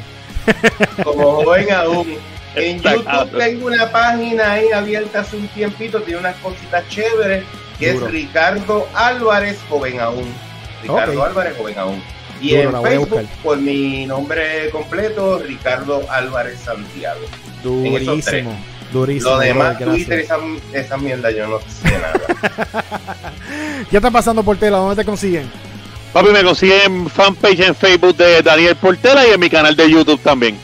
como joven aún. En. YouTube tengo una página ahí abierta hace un tiempito, tiene unas cositas chéveres, que Duro. es Ricardo Álvarez Joven Aún. Ricardo. Álvarez Joven Aún. Y Duro, en Facebook, por mi nombre completo, Ricardo Álvarez Santiago. Durísimo. Durísimo. Lo demás, brother. Twitter, esa, esa mierda, yo no sé nada. [laughs] ¿Qué está pasando por tela? ¿Dónde te consiguen? Papi, me consiguen fanpage en Facebook de Daniel Portela y en mi canal de YouTube también.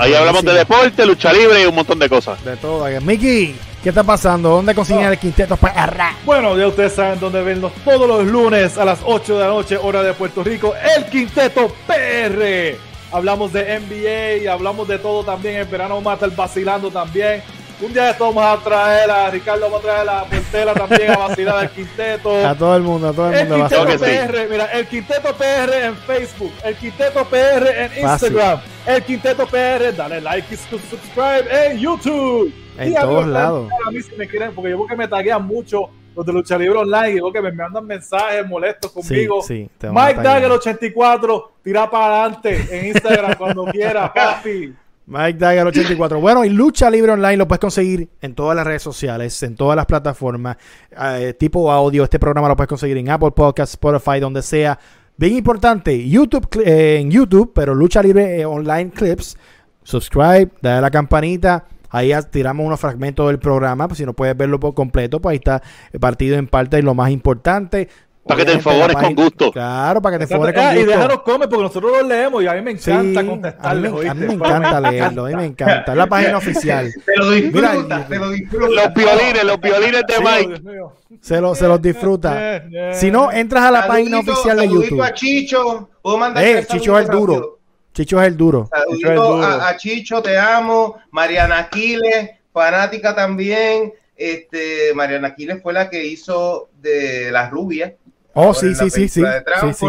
Ahí hablamos de deporte, lucha libre y un montón de cosas. De todo. Mickey, ¿qué está pasando? ¿Dónde consiguen el quinteto PR? Bueno, ya ustedes saben dónde vernos todos los lunes a las 8 de la noche, hora de Puerto Rico, el Quinteto PR. Hablamos de NBA, hablamos de todo también. El verano vamos a estar vacilando también. Un día de esto vamos a traer a Ricardo, vamos a traer a Portela también a vacilar al Quinteto. A todo el mundo, a todo el El mundo. a Quinteto sí. PR, mira, el Quinteto PR en Facebook, el Quinteto PR en Fácil. Instagram, el Quinteto PR, dale like y su- subscribe en YouTube. En Y, amigos, todos lados. A mí si me quieren, porque yo creo que me taguean mucho los de Lucha Libre Online y veo que me mandan mensajes molestos conmigo. Sí, sí, Mike taggear. Dagger 84, tira para adelante en Instagram cuando quiera, [laughs] papi. Mike Dagger 84. Bueno, y Lucha Libre Online lo puedes conseguir en todas las redes sociales, en todas las plataformas, eh, tipo audio. Este programa lo puedes conseguir en Apple Podcasts, Spotify, donde sea. Bien importante, YouTube eh, en YouTube, pero Lucha Libre eh, Online Clips. Subscribe, dale a la campanita. Ahí tiramos unos fragmentos del programa, pues si no puedes verlo por completo, pues ahí está el partido en parte de lo más importante. Para que te enfogones con gusto. Claro, para que te enfogones con Ah, y gusto. déjanos comer porque nosotros los leemos y a mí me Sí, encanta a mí, contestarles. me, a mí me encanta leerlo, a mí me encanta. Es la página oficial. Te lo disfruta, Mira, te lo disfruta. Los violines, los violines de Sí, Mike. Se, lo, se los disfruta. Si no, entras a la página oficial de YouTube. a Chicho. ¿Puedo mandar Eh, Chicho es el duro. Chicho es el duro. Saludito Chicho es duro. a, a Chicho, te amo. Mariana Aquiles, fanática también. Este, Mariana Aquiles fue la que hizo de La Rubia. Oh, sí, sí, sí, sí. Sí.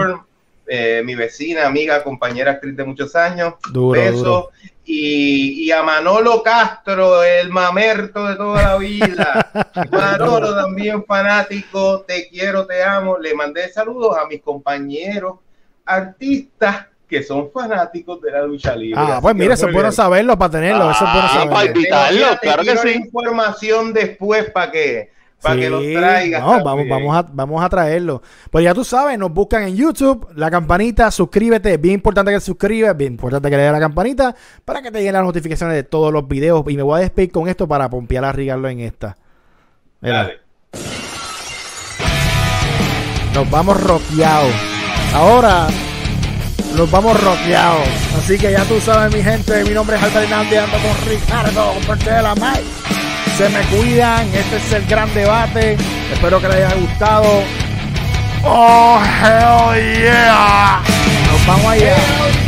Eh, mi vecina, amiga, compañera actriz de muchos años. Duro, Beso. duro. Y, y a Manolo Castro, el mamerto de toda la vida. [laughs] Manolo también fanático, te quiero, te amo. Le mandé saludos a mis compañeros artistas que son fanáticos de la lucha libre. Ah, pues mira, eso es bueno saberlo para tenerlo. Eso es bueno Ah, saberlo. para invitarlo, claro que sí. información después para que, para que los Sí, traigas. No, vamos, vamos, a, vamos a traerlo. Pues ya tú sabes, nos buscan en YouTube, la campanita, suscríbete. Es bien importante que te suscribas, bien importante que le des a la campanita para que te lleguen las notificaciones de todos los videos. Y me voy a despedir con esto para pompear a Ricardo en esta. Mira, Dale. nos vamos rockeados. Ahora nos vamos rockeados. Así que ya tú sabes, mi gente, mi nombre es Albert Hernández, ando con Ricardo, con de la Mike. Se me cuidan, este es el gran debate. Espero que les haya gustado. Oh, hell yeah. Nos vamos allá.